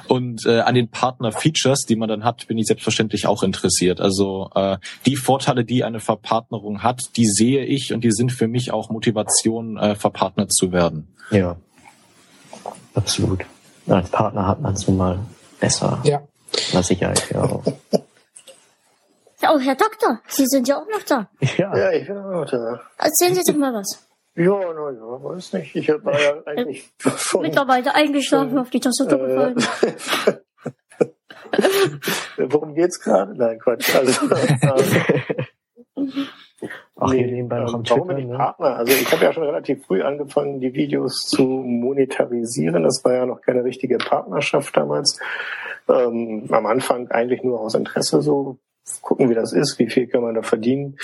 Und äh, an den Partner-Features, die man dann hat, bin ich selbstverständlich auch interessiert. Also äh, die Vorteile, die eine Verpartnerung hat, die sehe ich und die sind für mich auch Motivation, äh, verpartnert zu werden. ja. Absolut. Als Partner hat man es nun mal besser. Ja. Na Sicherheit, ja. auch. Oh, Herr Doktor, Sie sind ja auch noch da. ja. Ja, ich bin auch da. Erzählen Sie doch mal was. Ja, na ja, weiß nicht. Ich war ja eigentlich schon. Mittlerweile eingeschlafen, auf die Tastatur Äh, gefallen. worum geht's gerade? Nein, Quatsch. Also, Ach, nee, nebenbei noch am warum Twitter, bin ich ne? Partner? Also ich habe ja schon relativ früh angefangen, die Videos zu monetarisieren. Das war ja noch keine richtige Partnerschaft damals. Ähm, am Anfang eigentlich nur aus Interesse so gucken, wie das ist, wie viel kann man da verdienen.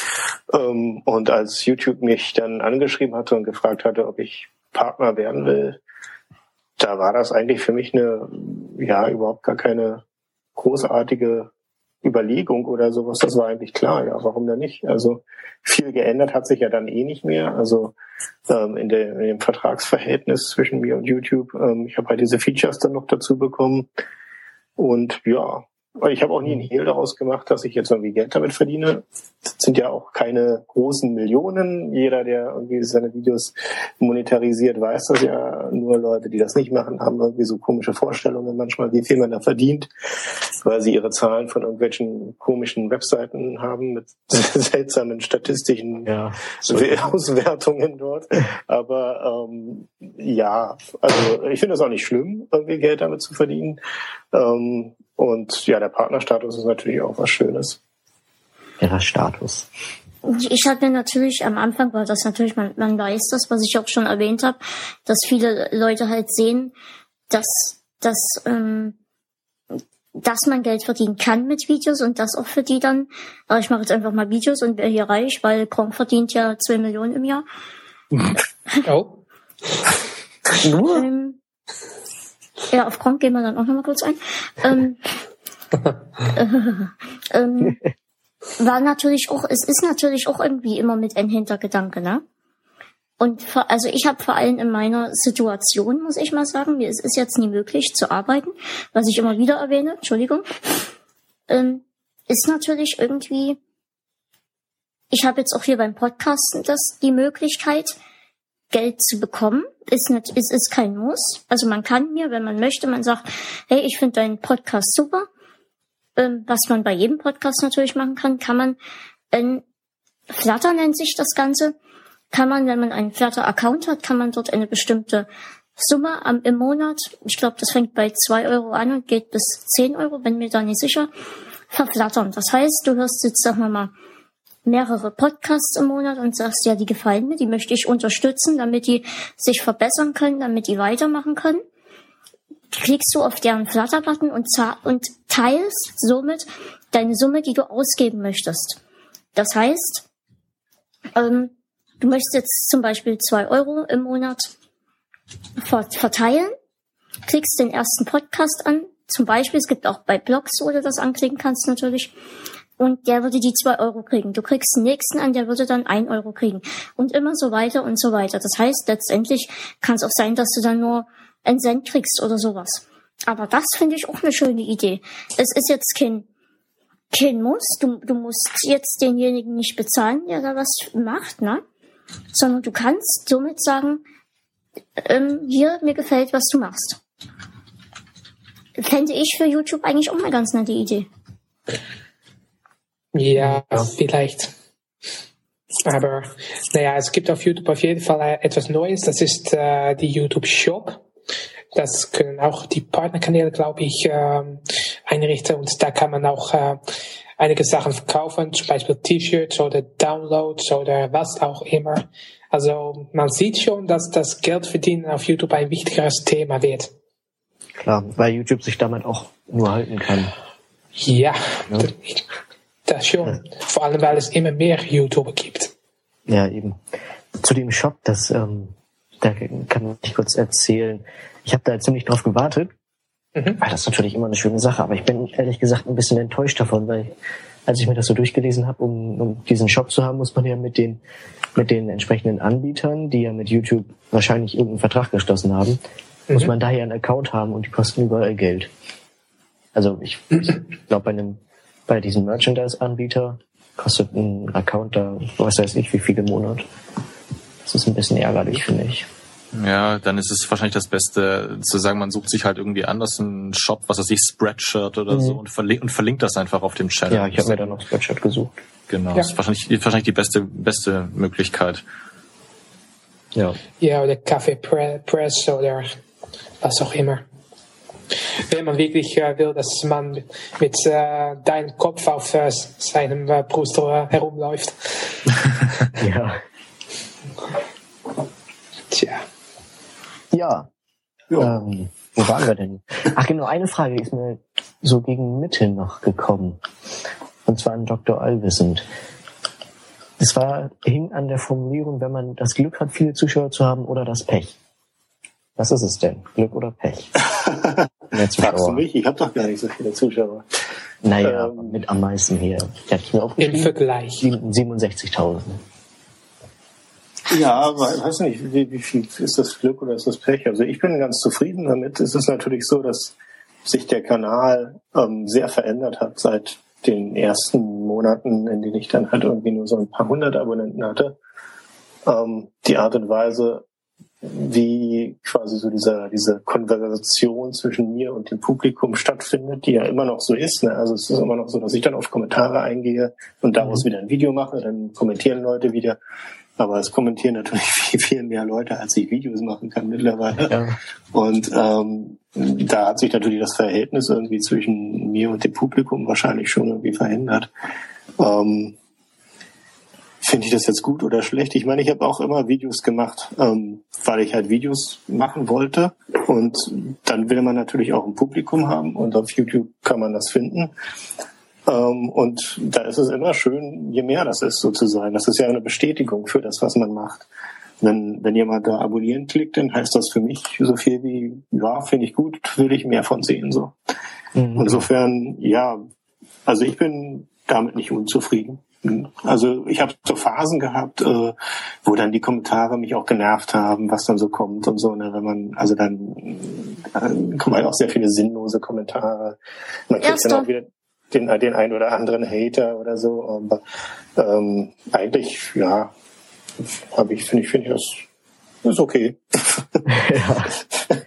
Ähm, und als YouTube mich dann angeschrieben hatte und gefragt hatte, ob ich Partner werden will, da war das eigentlich für mich eine, ja, überhaupt gar keine großartige Überlegung oder sowas. Das war eigentlich klar, ja, warum denn nicht? Also viel geändert hat sich ja dann eh nicht mehr. Also ähm, in, der, in dem Vertragsverhältnis zwischen mir und YouTube. Ähm, ich habe halt diese Features dann noch dazu bekommen. Und ja, ich habe auch nie einen Hehl daraus gemacht, dass ich jetzt irgendwie Geld damit verdiene. Das sind ja auch keine großen Millionen. Jeder, der irgendwie seine Videos monetarisiert, weiß das ja. Nur Leute, die das nicht machen, haben irgendwie so komische Vorstellungen manchmal, wie viel man da verdient, weil sie ihre Zahlen von irgendwelchen komischen Webseiten haben mit seltsamen statistischen Ja. Auswertungen dort. Aber ähm, ja, also ich finde es auch nicht schlimm, irgendwie Geld damit zu verdienen. Ähm, und ja, der Partnerstatus ist natürlich auch was Schönes. Ihrer Status. Ich hatte natürlich am Anfang, weil das natürlich, man, man weiß das, was ich auch schon erwähnt habe, dass viele Leute halt sehen, dass, dass ähm, dass man Geld verdienen kann mit Videos und das auch für die dann, aber ich mache jetzt einfach mal Videos und wäre hier reich, weil Gronk verdient ja zwei Millionen im Jahr. Oh, Nur? Ähm, ja, auf Gronk gehen wir dann auch nochmal kurz ein. Ähm, äh, ähm, war natürlich auch, es ist natürlich auch irgendwie immer mit ein Hintergedanke, ne? Und vor, also ich habe vor allem in meiner Situation, muss ich mal sagen, mir ist es jetzt nie möglich zu arbeiten, was ich immer wieder erwähne, Entschuldigung, ähm, ist natürlich irgendwie, ich habe jetzt auch hier beim Podcasten das die Möglichkeit, Geld zu bekommen. Ist nicht, ist, ist kein Muss. Also man kann mir, wenn man möchte, man sagt, hey, ich finde deinen Podcast super, ähm, was man bei jedem Podcast natürlich machen kann, kann man, ähm, Flutter nennt sich das Ganze, kann man, wenn man einen Flutter-Account hat, kann man dort eine bestimmte Summe am, im Monat, ich glaube, das fängt bei zwei Euro an und geht bis zehn Euro, bin mir da nicht sicher, verflattern. Das heißt, du hörst jetzt, sagen wir mal, mehrere Podcasts im Monat und sagst, ja, die gefallen mir, die möchte ich unterstützen, damit die sich verbessern können, damit die weitermachen können. Klickst du auf deren Flutter-Button und, und teilst somit deine Summe, die du ausgeben möchtest. Das heißt, ähm, du möchtest jetzt zum Beispiel zwei Euro im Monat ver- verteilen, klickst den ersten Podcast an, zum Beispiel, es gibt auch bei Blogs, wo du das anklicken kannst natürlich, und der würde die zwei Euro kriegen. Du kriegst den nächsten an, der würde dann ein Euro kriegen. Und immer so weiter und so weiter. Das heißt, letztendlich kann es auch sein, dass du dann nur einen Cent kriegst oder sowas. Aber das finde ich auch eine schöne Idee. Es ist jetzt kein, kein Muss. Du, du musst jetzt denjenigen nicht bezahlen, der da was macht, ne? Sondern du kannst somit sagen, ähm, hier, mir gefällt, was du machst. Fände ich für YouTube eigentlich auch eine ganz nette Idee. Ja, vielleicht. Aber naja, es gibt auf YouTube auf jeden Fall äh, etwas Neues. Das ist äh, die YouTube Shop. Das können auch die Partnerkanäle, glaube ich, ähm, einrichten. Und da kann man auch äh, einige Sachen verkaufen, zum Beispiel T-Shirts oder Downloads oder was auch immer. Also man sieht schon, dass das Geld verdienen auf YouTube ein wichtigeres Thema wird. Klar, weil YouTube sich damit auch nur halten kann. Ja, Ja. Das- schon. Vor allem, weil es immer mehr YouTuber gibt. Ja, eben. Zu dem Shop, das, ähm, da kann ich kurz erzählen. Ich habe da ziemlich drauf gewartet, Mhm. weil das ist natürlich immer eine schöne Sache, aber ich bin ehrlich gesagt ein bisschen enttäuscht davon, weil als ich mir das so durchgelesen habe, um, um diesen Shop zu haben, muss man ja mit den mit den entsprechenden Anbietern, die ja mit YouTube wahrscheinlich irgendeinen Vertrag geschlossen haben, muss Mhm. man daher einen Account haben und die kosten überall Geld. Also ich, ich glaube bei einem bei diesem Merchandise-Anbieter kostet ein Account da, was weiß ich, wie viel im Monat. Das ist ein bisschen ärgerlich, finde ich. Ja, dann ist es wahrscheinlich das Beste zu sagen, man sucht sich halt irgendwie anders einen Shop, was weiß ich, Spreadshirt oder so Mhm. und verlinkt, und verlinkt das einfach auf dem Channel. Ja, ich habe mir dann noch Spreadshirt gesucht. Genau, Ja. das ist wahrscheinlich, wahrscheinlich die beste, beste Möglichkeit. Ja. Ja, oder Kaffee Pre Press oder was auch immer. Wenn man wirklich äh, will, dass man mit äh, deinem Kopf auf äh, seinem äh, Brust äh, herumläuft. Ja. Tja. Ja. Ja. Ähm, wo waren wir denn? Ach genau, eine Frage ist mir so gegen Mitte noch gekommen. Und zwar an Dr. Allwissend. Es war, hing an der Formulierung, wenn man das Glück hat, viele Zuschauer zu haben oder das Pech. Was ist es denn? Glück oder Pech? Mehr Fragst du mich? Ich habe doch gar nicht so viele Zuschauer. Naja, Ähm, mit am meisten hier. Ich hatte mir Im aufgeschrieben. Vergleich. sieben- 67.000. Ja, aber weiß nicht, wie, wie viel ist das Glück oder ist das Pech? Also ich bin ganz zufrieden damit. Es ist natürlich so, dass sich der Kanal ähm, sehr verändert hat seit den ersten Monaten, in denen ich dann halt irgendwie nur so ein paar hundert Abonnenten hatte. Ähm, die Art und Weise, wie quasi so dieser, diese Konversation zwischen mir und dem Publikum stattfindet, die ja immer noch so ist. Ne? Also es ist immer noch so, dass ich dann auf Kommentare eingehe und daraus wieder ein Video mache, dann kommentieren Leute wieder. Aber es kommentieren natürlich viel, viel mehr Leute, als ich Videos machen kann mittlerweile. Ja. Und ähm, da hat sich natürlich das Verhältnis irgendwie zwischen mir und dem Publikum wahrscheinlich schon irgendwie verändert. Ähm, finde ich das jetzt gut oder schlecht? Ich meine, ich habe auch immer Videos gemacht, ähm, weil ich halt Videos machen wollte. Und dann will man natürlich auch ein Publikum haben und auf YouTube kann man das finden. Ähm, und da ist es immer schön, je mehr das ist sozusagen. Das ist ja eine Bestätigung für das, was man macht. Wenn, wenn jemand da abonnieren klickt, dann heißt das für mich so viel wie, ja, finde ich gut, will ich mehr von sehen, so. Mhm. Insofern, ja, also ich bin damit nicht unzufrieden. Also ich habe so Phasen gehabt, äh, wo dann die Kommentare mich auch genervt haben, was dann so kommt und so. Ne? Wenn man, also dann, dann kommen halt auch sehr viele sinnlose Kommentare. Man kriegt Erste. dann auch wieder den, den einen oder anderen Hater oder so. Aber ähm, eigentlich, ja, habe ich, finde ich, finde ich das ist okay. ja.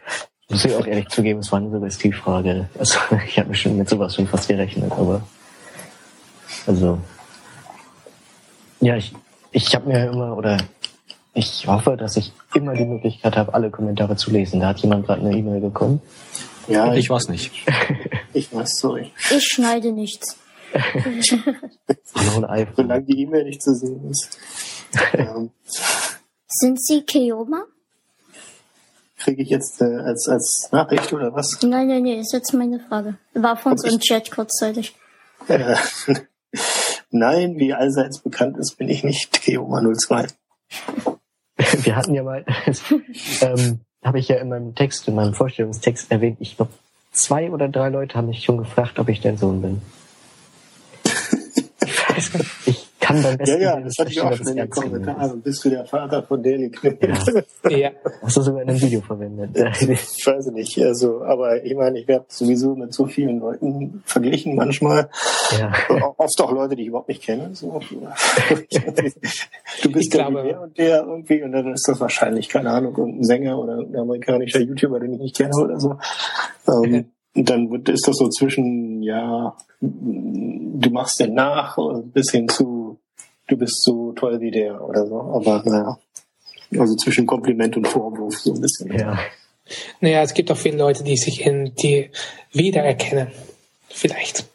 Muss ich auch ehrlich zugeben, es war eine Suggestivfrage. Also ich habe mich schon mit sowas schon fast gerechnet, aber also ja, ich, ich habe mir immer oder ich hoffe, dass ich immer die Möglichkeit habe, alle Kommentare zu lesen. Da hat jemand gerade eine E-Mail bekommen. Ja, ich, ich weiß nicht. ich weiß, sorry. Ich schneide nichts. Solange die E-Mail nicht zu sehen ist. ähm. Sind Sie Keoma? Kriege ich jetzt äh, als, als Nachricht oder was? Nein, nein, nein, ist jetzt meine Frage. War von uns im Chat kurzzeitig. Äh, nein, wie allseits bekannt ist, bin ich nicht Keoma 02. Wir hatten ja mal, ähm, habe ich ja in meinem Text, in meinem Vorstellungstext erwähnt, ich glaube, zwei oder drei Leute haben mich schon gefragt, ob ich dein Sohn bin. ich weiß nicht, ich kann beim besten Ja, ja, das hatte ich auch schon in den Kommentaren. Bist du der Vater von Daily Ja. ja. Hast du sogar in einem Video verwendet? ich weiß nicht. Also, aber ich meine, ich werde sowieso mit so vielen Leuten verglichen manchmal. Ja. Oft auch Leute, die ich überhaupt nicht kenne. So. du bist ja der und der irgendwie und dann ist das wahrscheinlich, keine Ahnung, irgendein Sänger oder ein amerikanischer YouTuber, den ich nicht kenne oder so. Ähm, dann ist das so zwischen, ja, du machst den nach, bis hin zu, du bist so toll wie der oder so. Aber naja, also zwischen Kompliment und Vorwurf so ein bisschen. Ja. Naja, es gibt auch viele Leute, die sich in die wiedererkennen. Vielleicht.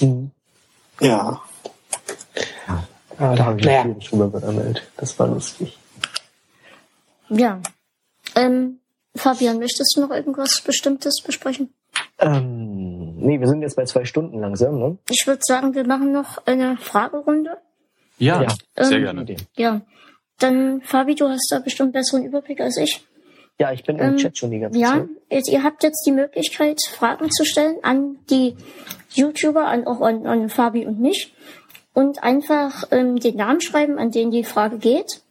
Mhm. Ja. Ah, da habe ich naja. drüber gemeldet. Das war lustig. Ja. Ähm, Fabian, möchtest du noch irgendwas Bestimmtes besprechen? Ähm, nee, wir sind jetzt bei zwei Stunden langsam, ne? Ich würde sagen, wir machen noch eine Fragerunde. Ja, ja. sehr ähm, gerne. Ja. Dann, Fabi, du hast da bestimmt besseren Überblick als ich. Ja, ich bin im ähm, Chat schon die ganze ja, Zeit. Ja, ihr habt jetzt die Möglichkeit, Fragen zu stellen an die YouTuber, an, auch an, an Fabi und mich. Und einfach ähm, den Namen schreiben, an den die Frage geht.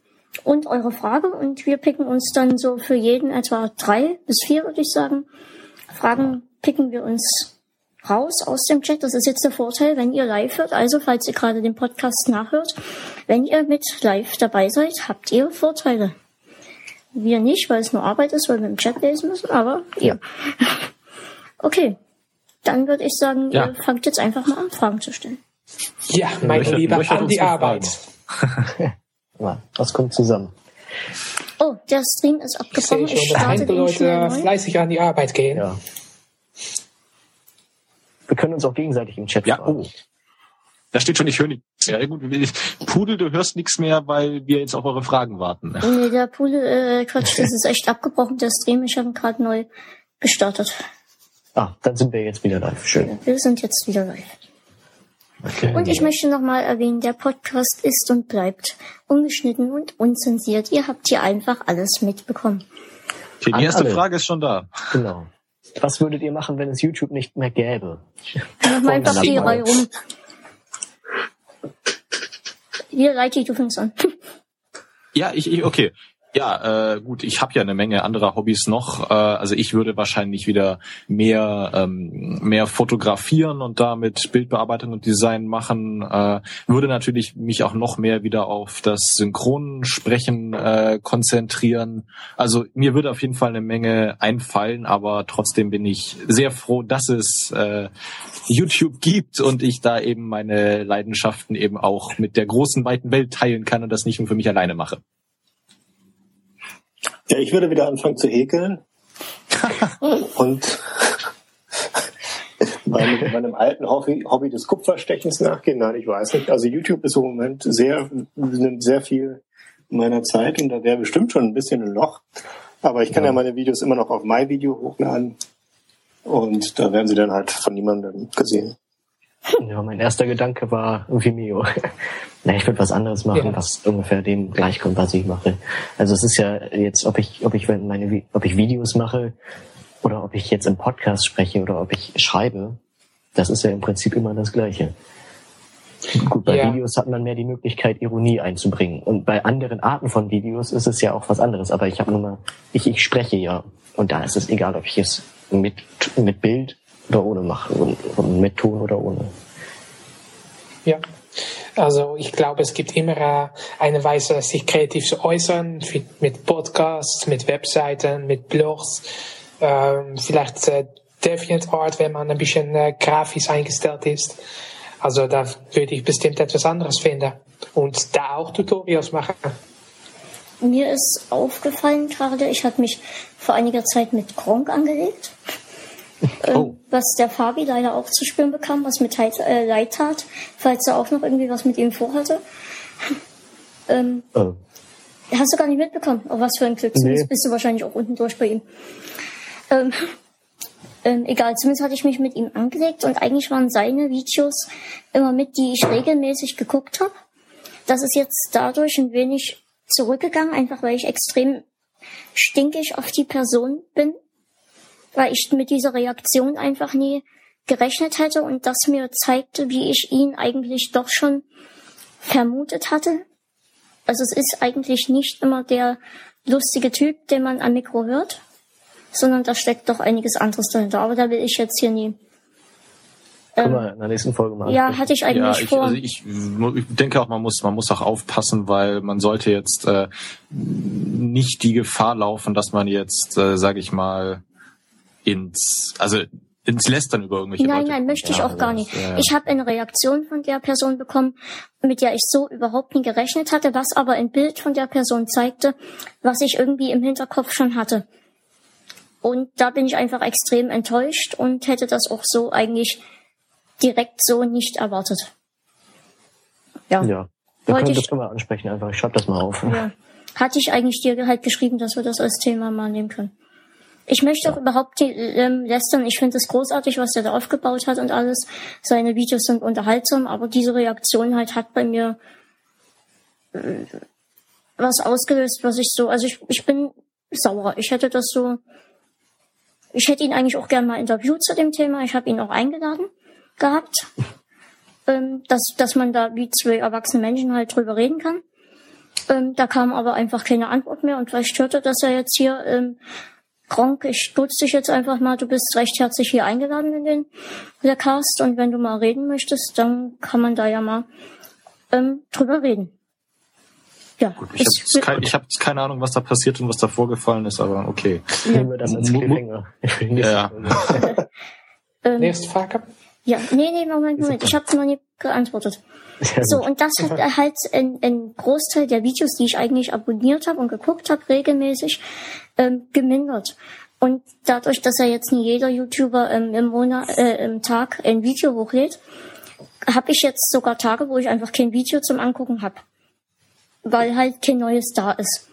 Und eure Frage. Und wir picken uns dann so für jeden etwa drei bis vier, würde ich sagen, Fragen picken wir uns raus aus dem Chat. Das ist jetzt der Vorteil, wenn ihr live hört. Also, falls ihr gerade den Podcast nachhört, wenn ihr mit live dabei seid, habt ihr Vorteile. Wir nicht, weil es nur Arbeit ist, weil wir im Chat lesen müssen, aber ihr. Okay. Dann würde ich sagen, ja. ihr fangt jetzt einfach mal an, Fragen zu stellen. Ja, meine Liebe, an die Arbeit. Was kommt zusammen? Oh, der Stream ist abgebrochen. Ich, sehe schon, ich starte Leute fleißig an die Arbeit gehen. Ja. Wir können uns auch gegenseitig im Chat ja, fragen. Oh. Da steht schon, ich höre nichts mehr. Gut, Pudel, du hörst nichts mehr, weil wir jetzt auf eure Fragen warten. Nee, der Pudel, äh, Quatsch, das ist echt abgebrochen, der Stream. Ich habe ihn gerade neu gestartet. Ah, dann sind wir jetzt wieder live. Schön. Wir sind jetzt wieder live. Okay. Und ich möchte nochmal erwähnen, der Podcast ist und bleibt ungeschnitten und unzensiert. Ihr habt hier einfach alles mitbekommen. Okay, die erste Frage ist schon da. Genau. Was würdet ihr machen, wenn es YouTube nicht mehr gäbe? Mach mal einfach die Reihe rum. Hier, Reiki, du fängst an. Ja, ich, ich okay. Ja, äh, gut, ich habe ja eine Menge anderer Hobbys noch. Äh, also ich würde wahrscheinlich wieder mehr ähm, mehr fotografieren und damit Bildbearbeitung und Design machen. Äh, würde natürlich mich auch noch mehr wieder auf das Synchronsprechen äh, konzentrieren. Also mir würde auf jeden Fall eine Menge einfallen, aber trotzdem bin ich sehr froh, dass es äh, YouTube gibt und ich da eben meine Leidenschaften eben auch mit der großen weiten Welt teilen kann und das nicht nur für mich alleine mache. Ja, ich würde wieder anfangen zu häkeln. und Bei meinem alten Hobby, Hobby des Kupferstechens nachgehen? Nein, ich weiß nicht. Also YouTube ist im Moment sehr, nimmt sehr viel meiner Zeit und da wäre bestimmt schon ein bisschen ein Loch. Aber ich kann ja, ja meine Videos immer noch auf MyVideo hochladen und da werden sie dann halt von niemandem gesehen. Ja, mein erster Gedanke war Vimeo. Na, ich würde was anderes machen, ja. was ungefähr dem gleichkommt, was ich mache. Also es ist ja jetzt, ob ich, ob ich meine, ob ich Videos mache oder ob ich jetzt im Podcast spreche oder ob ich schreibe, das ist ja im Prinzip immer das Gleiche. Gut, bei ja. Videos hat man mehr die Möglichkeit, Ironie einzubringen. Und bei anderen Arten von Videos ist es ja auch was anderes. Aber ich habe nur mal, ich, ich spreche ja. Und da ist es egal, ob ich es mit, mit Bild oder ohne mache. Und, und mit Ton oder ohne. Ja. Also ich glaube, es gibt immer eine Weise, sich kreativ zu äußern, mit Podcasts, mit Webseiten, mit Blogs, ähm, vielleicht äh, DeviantArt, wenn man ein bisschen äh, grafisch eingestellt ist. Also da würde ich bestimmt etwas anderes finden und da auch Tutorials machen. Mir ist aufgefallen gerade, ich habe mich vor einiger Zeit mit Gronk angelegt. Ähm, oh. was der Fabi leider auch zu spüren bekam, was mit äh, leid tat, falls er auch noch irgendwie was mit ihm vorhatte. ähm, oh. Hast du gar nicht mitbekommen, auf was für ein Glück. Nee. bist du wahrscheinlich auch unten durch bei ihm. Ähm, ähm, egal, zumindest hatte ich mich mit ihm angelegt und eigentlich waren seine Videos immer mit, die ich regelmäßig geguckt habe. Das ist jetzt dadurch ein wenig zurückgegangen, einfach weil ich extrem stinkig auf die Person bin, weil ich mit dieser Reaktion einfach nie gerechnet hätte und das mir zeigte, wie ich ihn eigentlich doch schon vermutet hatte. Also es ist eigentlich nicht immer der lustige Typ, den man am Mikro hört, sondern da steckt doch einiges anderes dahinter. Aber da will ich jetzt hier nie. Können wir in der nächsten Folge mal. Ja, hatte ich eigentlich ja, ich, vor. Also ich, ich denke auch, man muss, man muss auch aufpassen, weil man sollte jetzt äh, nicht die Gefahr laufen, dass man jetzt, äh, sage ich mal, ins, also ins Lästern über irgendwelche Nein, Leute. nein, möchte ich auch gar nicht. Ja, ja. Ich habe eine Reaktion von der Person bekommen, mit der ich so überhaupt nie gerechnet hatte, was aber ein Bild von der Person zeigte, was ich irgendwie im Hinterkopf schon hatte. Und da bin ich einfach extrem enttäuscht und hätte das auch so eigentlich direkt so nicht erwartet. Ja. Ja. Wir können, ich, das können wir ansprechen einfach. Ich schreibe das mal auf. Ja. Hatte ich eigentlich dir halt geschrieben, dass wir das als Thema mal nehmen können. Ich möchte auch überhaupt die, ähm, lästern. Ich finde es großartig, was er da aufgebaut hat und alles. Seine Videos sind unterhaltsam, aber diese Reaktion halt hat bei mir äh, was ausgelöst, was ich so, also ich, ich bin sauer. Ich hätte das so ich hätte ihn eigentlich auch gern mal interviewt zu dem Thema. Ich habe ihn auch eingeladen gehabt, ähm, dass, dass man da wie zwei erwachsene Menschen halt drüber reden kann. Ähm, da kam aber einfach keine Antwort mehr und vielleicht hörte, dass er jetzt hier, ähm, Gronk, ich dutze dich jetzt einfach mal, du bist recht herzlich hier eingeladen in den der Cast und wenn du mal reden möchtest, dann kann man da ja mal ähm, drüber reden. Ja, Gut, ich habe kein, hab keine Ahnung, was da passiert und was da vorgefallen ist, aber okay. Nehmen wir das als Cliffhanger. ja. ähm, Nächste Frage. Ja, nee, nee, Moment, Moment. Ich habe noch nie geantwortet. So, und das hat halt ein, ein Großteil der Videos, die ich eigentlich abonniert habe und geguckt habe, regelmäßig ähm, gemindert. Und dadurch, dass ja jetzt nie jeder YouTuber ähm, im Monat, äh, im Tag ein Video hochlädt, habe ich jetzt sogar Tage, wo ich einfach kein Video zum Angucken habe weil halt kein neues da ist.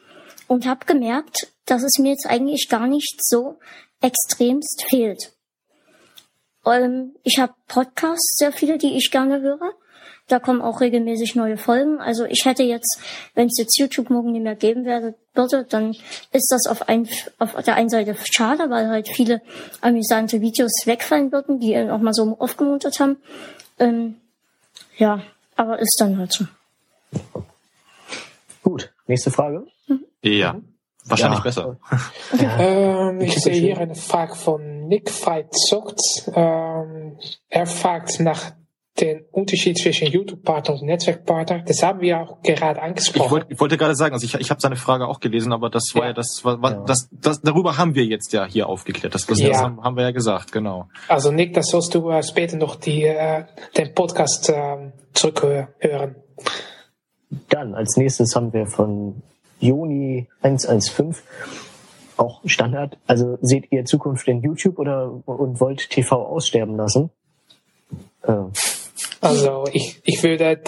Und habe gemerkt, dass es mir jetzt eigentlich gar nicht so extremst fehlt. Ähm, ich habe Podcasts, sehr viele, die ich gerne höre. Da kommen auch regelmäßig neue Folgen. Also ich hätte jetzt, wenn es jetzt YouTube morgen nicht mehr geben werde, würde, dann ist das auf, ein, auf der einen Seite schade, weil halt viele amüsante Videos wegfallen würden, die auch mal so aufgemuntert haben. Ähm, ja, aber ist dann halt so. Gut, nächste Frage. Ja, mhm. wahrscheinlich ja. besser. ähm, ich sehe hier eine Frage von Nick Veit Zocht. Ähm, er fragt nach den Unterschied zwischen YouTube-Partner und Netzwerkpartner. Das haben wir auch gerade angesprochen. Ich, wollt, ich wollte gerade sagen, also ich, ich habe seine Frage auch gelesen, aber das war ja, ja das, war, war, ja. das, das, darüber haben wir jetzt ja hier aufgeklärt. Das, das, ja. das haben, haben, wir ja gesagt, genau. Also Nick, das sollst du äh, später noch die, äh, den Podcast äh, zurückhören. Dann als nächstes haben wir von Juni 115 auch Standard. Also seht ihr Zukunft in YouTube oder und wollt TV aussterben lassen? Äh, Also ich, ich würde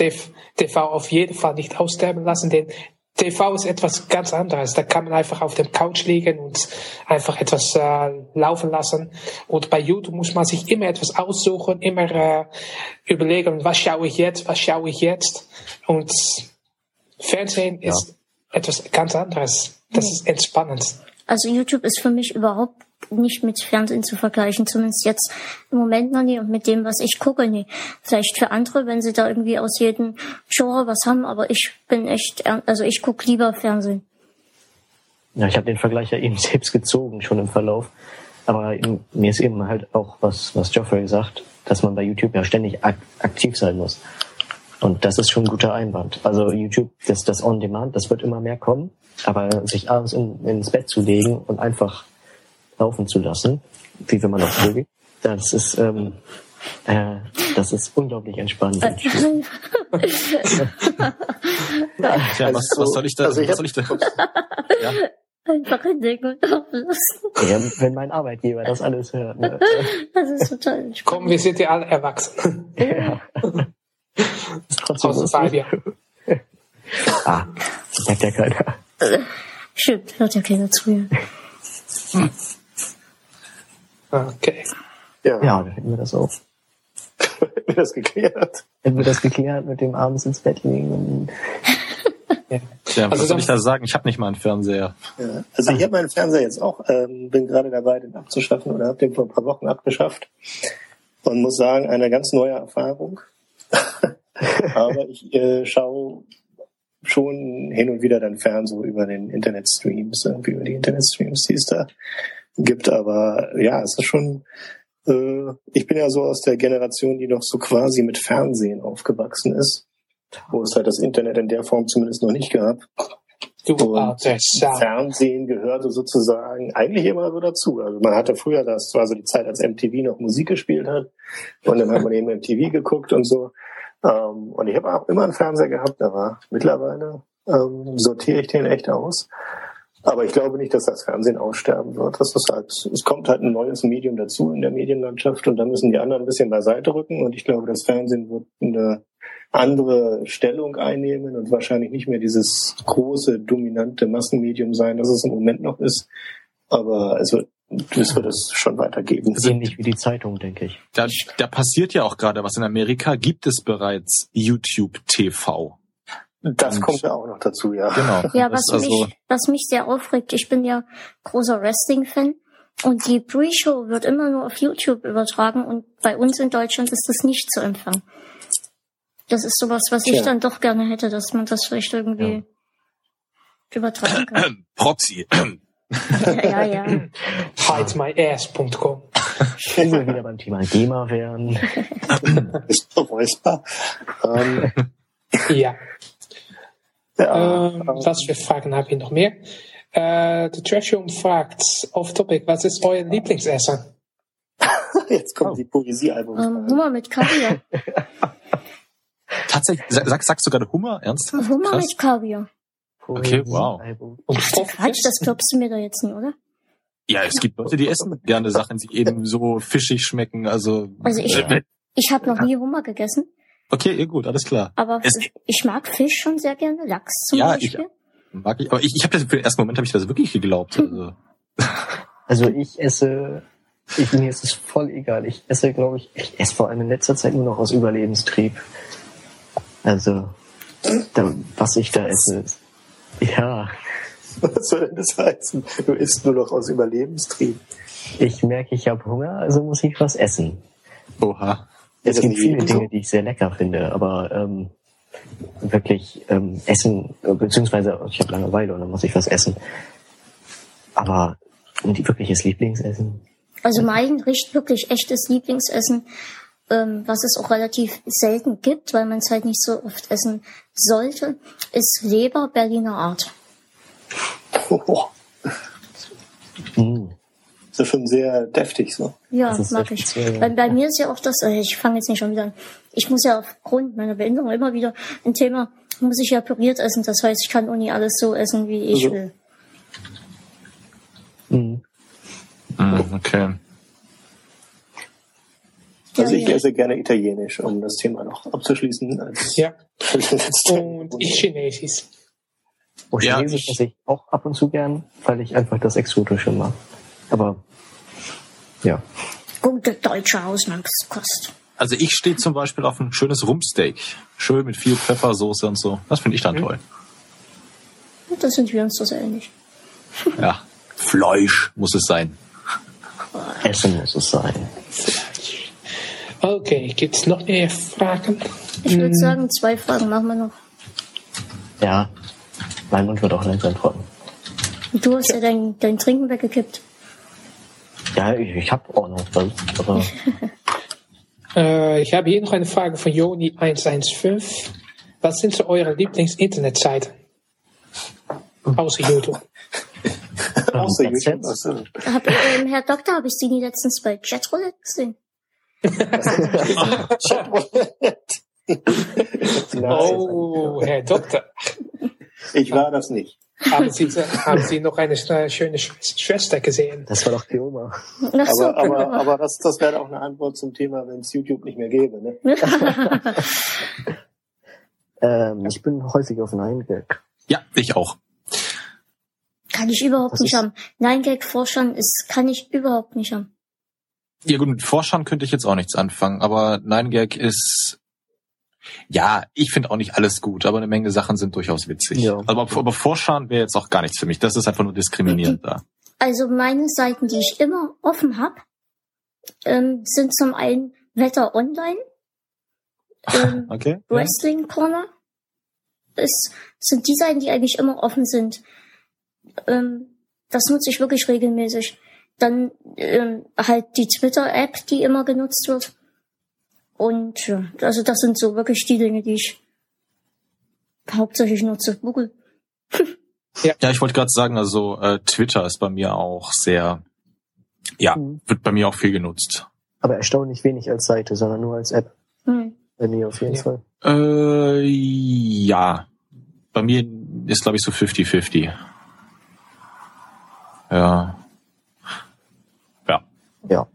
TV auf jeden Fall nicht aussterben lassen, denn TV ist etwas ganz anderes. Da kann man einfach auf dem Couch liegen und einfach etwas äh, laufen lassen. Und bei YouTube muss man sich immer etwas aussuchen, immer äh, überlegen, was schaue ich jetzt, was schaue ich jetzt. Und Fernsehen Ja. ist etwas ganz anderes. Das ist entspannend. Also YouTube ist für mich überhaupt nicht mit Fernsehen zu vergleichen, zumindest jetzt im Moment noch nie und mit dem, was ich gucke, nie. Vielleicht für andere, wenn sie da irgendwie aus jedem Genre was haben, aber ich bin echt, also ich gucke lieber Fernsehen. Ja, ich habe den Vergleich ja eben selbst gezogen, schon im Verlauf. Aber mir ist eben halt auch, was, was Geoffrey sagt, dass man bei YouTube ja ständig ak aktiv sein muss. Und das ist schon ein guter Einwand. Also YouTube, das, das On-Demand, das wird immer mehr kommen. Aber sich abends in, ins Bett zu legen und einfach laufen zu lassen, wie wenn man auf Vögel, das ist, ähm, äh, das ist unglaublich entspannend. Tja, was, was soll ich da, also ich was soll ich da? Ja, Einfach hinlegen und laufen lassen. ja, wenn mein Arbeitgeber das alles hört. Ne? Das ist total entspannt. Komm, wir sind ja alle erwachsen. Ja. ist trotzdem Außer. Fabian. Ah, sagt ja keiner. Stimmt, hört ja keiner zu. Ja. Okay. Ja, Ja, dann hätten wir das auch. hätten wir das geklärt. Hätten wir das geklärt mit dem abends ins Bett legen und Tja, was Also soll ich da sagen? Ich habe nicht mal einen Fernseher. Ja. Also ich habe meinen Fernseher jetzt auch, ähm, bin gerade dabei, den abzuschaffen oder habe den vor ein paar Wochen abgeschafft und muss sagen, eine ganz neue Erfahrung. Aber ich äh, schaue schon hin und wieder dann fern so über den Internetstreams, irgendwie über die Internetstreams, die es da gibt. Aber ja, es ist schon, äh, ich bin ja so aus der Generation, die noch so quasi mit Fernsehen aufgewachsen ist, wo es halt das Internet in der Form zumindest noch nicht gab. Du Sau. Fernsehen gehörte sozusagen eigentlich immer so dazu. Also man hatte früher, das war so die Zeit, als MTV noch Musik gespielt hat. Und dann hat man eben MTV geguckt und so. Ähm, und ich habe auch immer einen Fernseher gehabt, aber mittlerweile ähm, sortiere ich den echt aus. Aber ich glaube nicht, dass das Fernsehen aussterben wird. Das ist halt, es kommt halt ein neues Medium dazu in der Medienlandschaft und da müssen die anderen ein bisschen beiseite rücken. Und ich glaube, das Fernsehen wird eine andere Stellung einnehmen und wahrscheinlich nicht mehr dieses große, dominante Massenmedium sein, das es im Moment noch ist. Aber es wird, es wird es schon weitergeben. ähnlich wie die Zeitung, denke ich. Da, da passiert ja auch gerade was. In Amerika gibt es bereits YouTube TV. Das Und- kommt ja auch noch dazu, ja. Genau. Ja, Das was also, mich, was mich sehr aufregt, ich bin ja großer Wrestling-Fan und die Pre-Show wird immer nur auf YouTube übertragen und bei uns in Deutschland ist das nicht zu empfangen. Das ist sowas, was ich dann doch gerne hätte, dass man das vielleicht irgendwie übertragen kann. Proxy. ja, ja, ja. Hidemyass.com. Wenn wir wieder beim Thema GEMA wären. Ist beweisbar. Ähm, Ja. Ja, Ähm, was für Fragen habe ich noch mehr? Äh, der Trashroom fragt, off topic, was ist euer Lieblingsessen? jetzt kommt Oh. die Poesiealbum. Ähm, Hummer mit Kaviar. Tatsächlich, sag, sagst du gerade Hummer? Ernsthaft? Hummer Krass. mit Kaviar. Okay, wow. Und Quatsch, das glaubst du mir da jetzt nicht, oder? Ja, es gibt Leute, die essen gerne Sachen, die eben so fischig schmecken. Also, Also ich, Äh, ich habe noch nie Hummer gegessen, okay, ja, gut, alles klar. aber Es- ich mag Fisch schon sehr gerne, Lachs zum Ja, ich- Beispiel. Mag ich, aber ich, ich habe das für den ersten Moment habe ich das wirklich geglaubt. Also, Also ich esse, ich, mir ist es voll egal. Ich esse, glaube ich, ich esse vor allem in letzter Zeit nur noch aus Überlebenstrieb. Also, da, was ich da esse, ist, ja, Was soll denn das heißen? Du isst nur noch aus Überlebenstrieb. ich merke, ich habe Hunger, also muss ich was essen. oha. Es das gibt viele? Dinge, die ich sehr lecker finde, aber ähm, wirklich ähm, essen, äh, beziehungsweise ich habe Langeweile und dann muss ich was essen. Aber um die wirkliches Lieblingsessen, Also mein riecht wirklich echtes Lieblingsessen, ähm, was es auch relativ selten gibt, weil man es halt nicht so oft essen sollte, ist Leber Berliner Art. Oh, mm, das ist schon sehr deftig so. Ja, mag ich. speziell. Bei, bei mir ist ja auch das, äh, ich fange jetzt nicht schon wieder an, ich muss ja aufgrund meiner Behinderung immer wieder ein Thema, muss ich ja püriert essen, das heißt, ich kann auch nie alles so essen, wie ich Also- will. mm. Mm, okay. Also Ja, ich ja. esse gerne Italienisch, um das Thema noch abzuschließen. Als Ja. letzte Und ich Chinesisch. Und Ja, Chinesisch ich- esse ich auch ab und zu gern, weil ich einfach das Exotische mag. Aber ja. Gute deutsche Hausmannskost. Also ich stehe zum Beispiel auf ein schönes Rumpsteak. Schön mit viel Pfeffersoße und so. Das finde ich dann toll. Da sind wir uns das ähnlich. Ja. Fleisch muss es sein. Essen muss es sein. Okay, gibt's noch mehr Fragen? Ich würde sagen, zwei Fragen machen wir noch. Ja. Mein Mund wird auch langsam trocken. Du hast ja dein, dein Trinken weggekippt. Ja, ich, ich habe auch noch was, aber Äh, ich habe hier noch eine Frage von Joni115. Was sind so eure Lieblings-Internetseiten? Außer YouTube. Außer YouTube. Also, Hab, ähm, Herr Doktor, habe ich Sie nie letztens bei Chatroulette gesehen? Nein, Oh, Herr Doktor. ich war das nicht. Haben Sie, haben Sie noch eine schöne Sch Schwester gesehen? das war doch die Oma. Ach so, Aber, aber, genau. aber das, das wäre auch eine Antwort zum Thema, wenn es YouTube nicht mehr gäbe. Ne? Ähm, ich bin häufig auf 9gag. Ja, ich auch. kann ich überhaupt Das nicht haben. Nein, Gag forschern ist, kann ich überhaupt nicht haben. Ja gut, mit Forschern könnte ich jetzt auch nichts anfangen, aber 9gag ist... Ja, ich finde auch nicht alles gut, aber eine Menge Sachen sind durchaus witzig. Ja. Aber, aber Forschern wäre jetzt auch gar nichts für mich. Das ist einfach nur diskriminierend da. Also meine Seiten, die ich immer offen habe, ähm, sind zum einen Wetter Online, ähm, Okay? Wrestling Corner. Es sind die Seiten, die eigentlich immer offen sind. Ähm, das nutze ich wirklich regelmäßig. Dann ähm, halt die Twitter-App, die immer genutzt wird. Und ja, also das sind so wirklich die Dinge, die ich hauptsächlich nutze. Google. Ja, ich wollte gerade sagen, also äh, Twitter ist bei mir auch sehr, ja, Mhm. wird bei mir auch viel genutzt. Aber erstaunlich wenig als Seite, sondern nur als App. Hm. Bei mir auf jeden Ja. Fall. Äh, ja. Bei mir ist, glaube ich, so 50-50. Ja. Ja. Ja.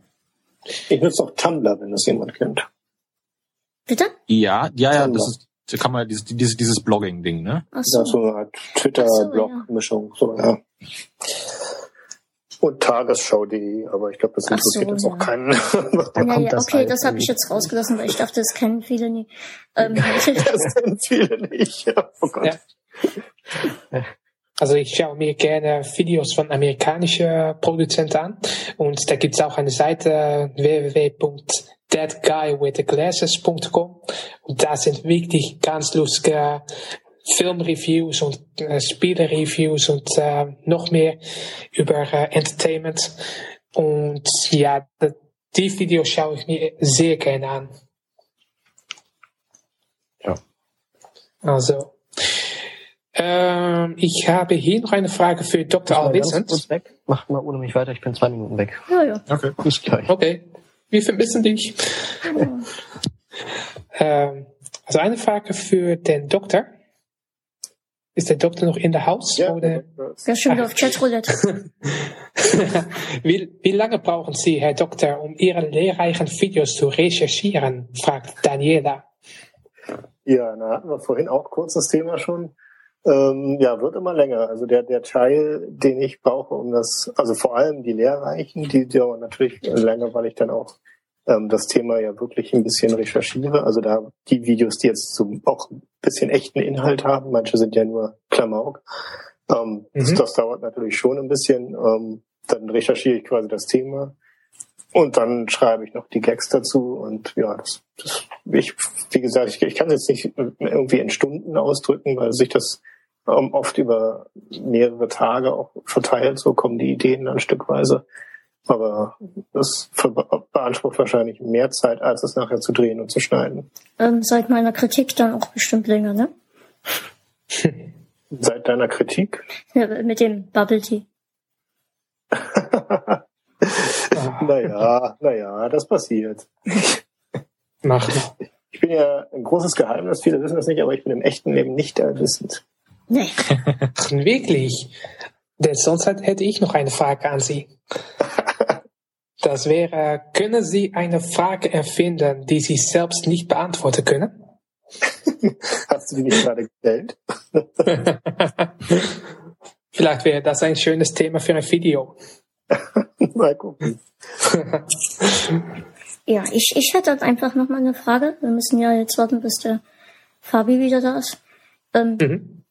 Ich nutze auch Tumblr, wenn das jemand kennt. Bitte? Ja, ja, ja, das ist, da kann man dieses, dieses, dieses Blogging-Ding, ne? Ach Das so. ist so eine Art Twitter-Blog-Mischung. So, ja. Und Tagesschau.de, aber ich glaube, das Ach so, interessiert jetzt auch ja. keinen. Da Ja, kommt ja, das okay, halt das habe ich jetzt rausgelassen, weil ich dachte, das kennen viele nie. Ähm, das kennen viele nicht. Ja, oh Gott. Ja. Also ich schaue mir gerne Videos von amerikanischen Produzenten an und da gibt's auch eine Seite www.thatguywiththeglasses.com und da sind wirklich ganz lustige Filmreviews und äh, Spielereviews und äh, noch mehr über äh, Entertainment und ja, die Videos schaue ich mir sehr gerne an. Ja. Also, ähm, ich habe hier noch eine Frage für Dr. Weg. Macht mal ohne mich weiter, ich bin zwei Minuten weg. ja, ja. Okay. Bis gleich. Okay, wir vermissen dich. ähm, also eine Frage für den Doktor. Ist der Doktor noch in der Haus? Ja, Oder? Ja, schon wieder auf Chatroulette. wie, wie lange brauchen Sie, Herr Doktor, um Ihre lehrreichen Videos zu recherchieren? fragt Daniela. Ja, da hatten wir vorhin auch kurz das Thema schon. Ähm, ja, wird immer länger. Also der, der Teil, den ich brauche, um das, also vor allem die Lehrreichen, die dauern natürlich länger, weil ich dann auch ähm, das Thema ja wirklich ein bisschen recherchiere. Also da die Videos, die jetzt so auch ein bisschen echten Inhalt haben, manche sind ja nur Klamauk. Ähm, das, Mhm. das dauert natürlich schon ein bisschen. Ähm, dann recherchiere ich quasi das Thema. Und dann schreibe ich noch die Gags dazu und ja, das, das ich, wie gesagt, ich, ich kann es jetzt nicht irgendwie in Stunden ausdrücken, weil sich das ähm, oft über mehrere Tage auch verteilt, so kommen die Ideen dann stückweise. Aber das beansprucht wahrscheinlich mehr Zeit, als es nachher zu drehen und zu schneiden. Ähm, seit meiner Kritik dann auch bestimmt länger, ne? Seit deiner Kritik? Ja, mit dem Bubble Tea. naja, naja, das passiert. Mach. Ich bin ja ein großes Geheimnis, viele wissen das nicht, aber ich bin im echten Leben nicht allwissend. Nee. Wirklich? Denn sonst hätte ich noch eine Frage an Sie. Das wäre, können Sie eine Frage erfinden, die Sie selbst nicht beantworten können? Hast du die nicht gerade gestellt? Vielleicht wäre das ein schönes Thema für ein Video. Mal gucken. Ja, ich, ich hätte einfach noch mal eine Frage. Wir müssen ja jetzt warten, bis der Fabi wieder da ist. Ähm, Mhm.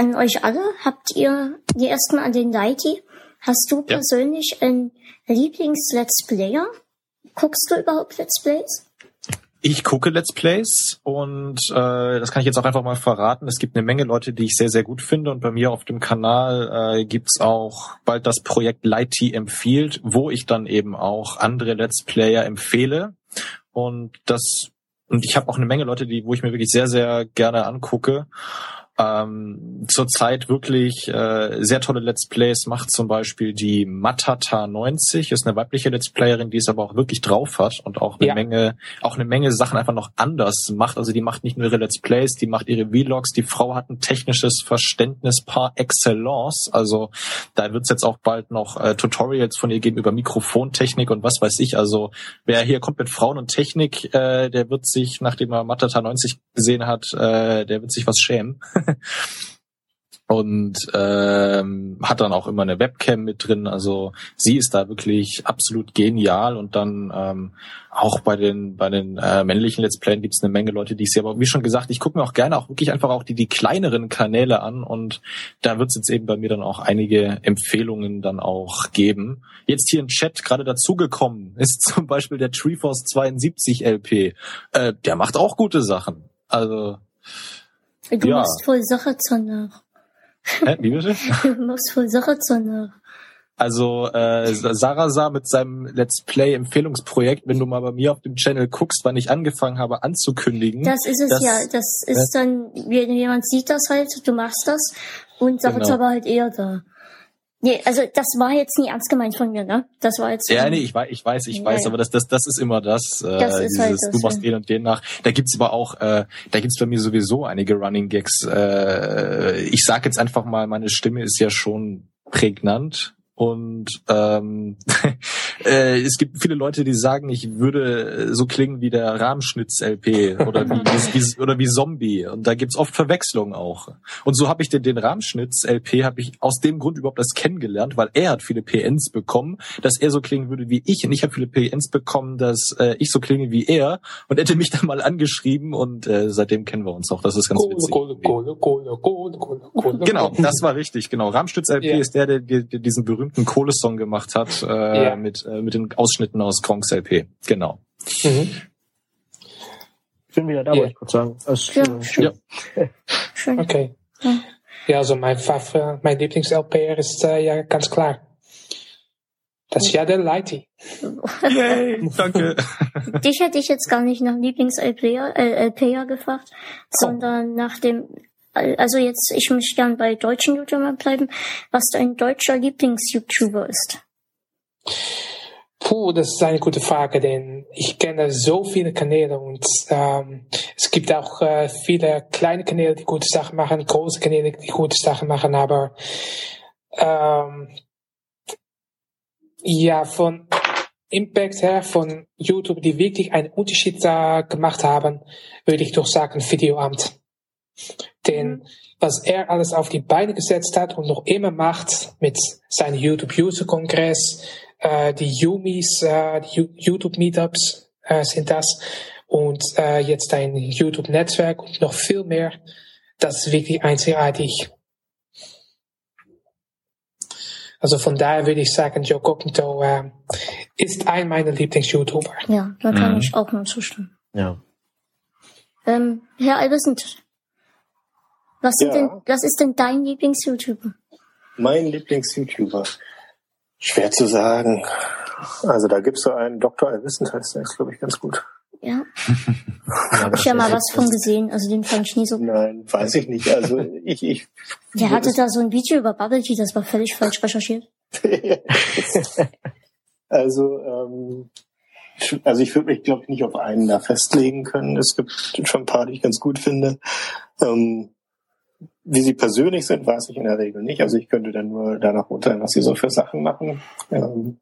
An euch alle, habt ihr die erstmal an den Lighty? Hast du Ja. persönlich einen Lieblings-Let's Player? Guckst du überhaupt Let's Plays? Ich gucke Let's Plays und äh, das kann ich jetzt auch einfach mal verraten. Es gibt eine Menge Leute, die ich sehr, sehr gut finde und bei mir auf dem Kanal äh, gibt's auch bald das Projekt Lighty empfiehlt, wo ich dann eben auch andere Let's Player empfehle und das und ich habe auch eine Menge Leute, die wo ich mir wirklich sehr, sehr gerne angucke. Ähm, zurzeit wirklich äh, sehr tolle Let's Plays macht zum Beispiel die Matata90, ist eine weibliche Let's Playerin, die es aber auch wirklich drauf hat und auch eine Ja. Menge, auch eine Menge Sachen einfach noch anders macht. Also die macht nicht nur ihre Let's Plays, die macht ihre Vlogs. Die Frau hat ein technisches Verständnis par excellence. Also da wird's jetzt auch bald noch äh, Tutorials von ihr geben über Mikrofontechnik und was weiß ich. Also wer hier kommt mit Frauen und Technik, äh, der wird sich, nachdem er Matata 90 gesehen hat, äh, der wird sich was schämen. und ähm, hat dann auch immer eine Webcam mit drin. Also sie ist da wirklich absolut genial und dann ähm, auch bei den bei den äh, männlichen Let's Playen gibt es eine Menge Leute, die ich sehe. Aber wie schon gesagt, ich gucke mir auch gerne auch wirklich einfach auch die die kleineren Kanäle an und da wird es jetzt eben bei mir dann auch einige Empfehlungen dann auch geben. Jetzt hier im Chat gerade dazugekommen ist zum Beispiel der Treeforce 72 LP. Äh, der macht auch gute Sachen. Also Du Ja. machst voll Sache nach. äh, wie bitte? Du machst voll Sache nach. Also äh, Sarasa mit seinem Let's Play Empfehlungsprojekt, wenn du mal bei mir auf dem Channel guckst, wann ich angefangen habe anzukündigen. Das ist es Das- ja. Das ist dann, wenn jemand sieht das halt, du machst das und Sache Genau. aber halt eher da. Nee, also das war jetzt nie ernst gemeint von mir, ne? Das war jetzt. ja, nee, ich weiß, ich weiß, ich Ja, weiß, ja. aber das, das, das ist immer das. Äh, Das dieses, halt das, du machst ja. den und den nach. Da gibt's aber auch, äh, da gibt's bei mir sowieso einige Running Gags. Äh, ich sag jetzt einfach mal, meine Stimme ist ja schon prägnant. Und ähm, äh, es gibt viele Leute, die sagen, ich würde so klingen wie der Rahmschnitz-LP oder wie, wie, wie, oder wie Zombie. Und da gibt's oft Verwechslungen auch. Und so habe ich den, den Rahmschnitz-LP habe ich aus dem Grund überhaupt das kennengelernt, weil er hat viele PNs bekommen, dass er so klingen würde wie ich. Und ich habe viele PNs bekommen, dass äh, ich so klinge wie er. Und er hätte mich dann mal angeschrieben und äh, seitdem kennen wir uns auch. Das ist ganz Kohle, witzig. Kohle, Kohle, Kohle, Kohle, Kohle, Kohle. Genau, das war richtig, genau. Rahmstütz LP Ja. ist der, der, der diesen berühmten Kohle-Song gemacht hat, äh, Ja. mit, äh, mit den Ausschnitten aus Kronks LP. Genau. Mhm. Ich bin wieder da, Ja. wollte ich kurz sagen. Ist, Ja, äh, schön. Ja. Schön. Okay. Ja. Ja, also mein, Fav- mein Lieblings-LPR ist äh, ja ganz klar. Das ist ja der Lighty. Yay, danke. Dich hätte ich jetzt gar nicht nach Lieblings-LPer äh, gefragt, sondern nach dem, also jetzt, ich möchte gern bei deutschen YouTubern bleiben, was dein deutscher Lieblings-YouTuber ist. Puh, das ist eine gute Frage, denn ich kenne so viele Kanäle und ähm, es gibt auch äh, viele kleine Kanäle, die gute Sachen machen, große Kanäle, die gute Sachen machen, aber ähm, ja, von Impact her, von YouTube, die wirklich einen Unterschied da gemacht haben, würde ich doch sagen Videoamt. Denn was er alles auf die Beine gesetzt hat und noch immer macht mit seinem YouTube-User-Kongress, äh, die Yumis, äh, die Ju- YouTube-Meetups äh, sind das und äh, jetzt ein YouTube-Netzwerk und noch viel mehr. Das ist wirklich einzigartig. Also von daher würde ich sagen, Joe Cognito äh, ist ein meiner Lieblings-YouTuber. Ja, da kann Mhm. ich auch nur zustimmen. ja. Ähm, Herr Alvesent, was, Ja. denn, was ist denn dein Lieblings-YouTuber? Mein Lieblings-YouTuber. Schwer zu sagen. Also da gibt's so einen Dr. Allwissend heißt der, ist glaube ich ganz gut. Ja, ja hab ich ja mal was von gesehen, also den fand ich nie so. Nein, weiß ich nicht. Also ich, ich Der hatte da so ein Video über Bubble Tea, das war völlig falsch recherchiert. also, ähm, also ich würde mich, glaube ich, nicht auf einen da festlegen können. Es gibt schon ein paar, die ich ganz gut finde. Ähm, wie sie persönlich sind, weiß ich in der Regel nicht. Also ich könnte dann nur danach urteilen, was sie so für Sachen machen. Ähm,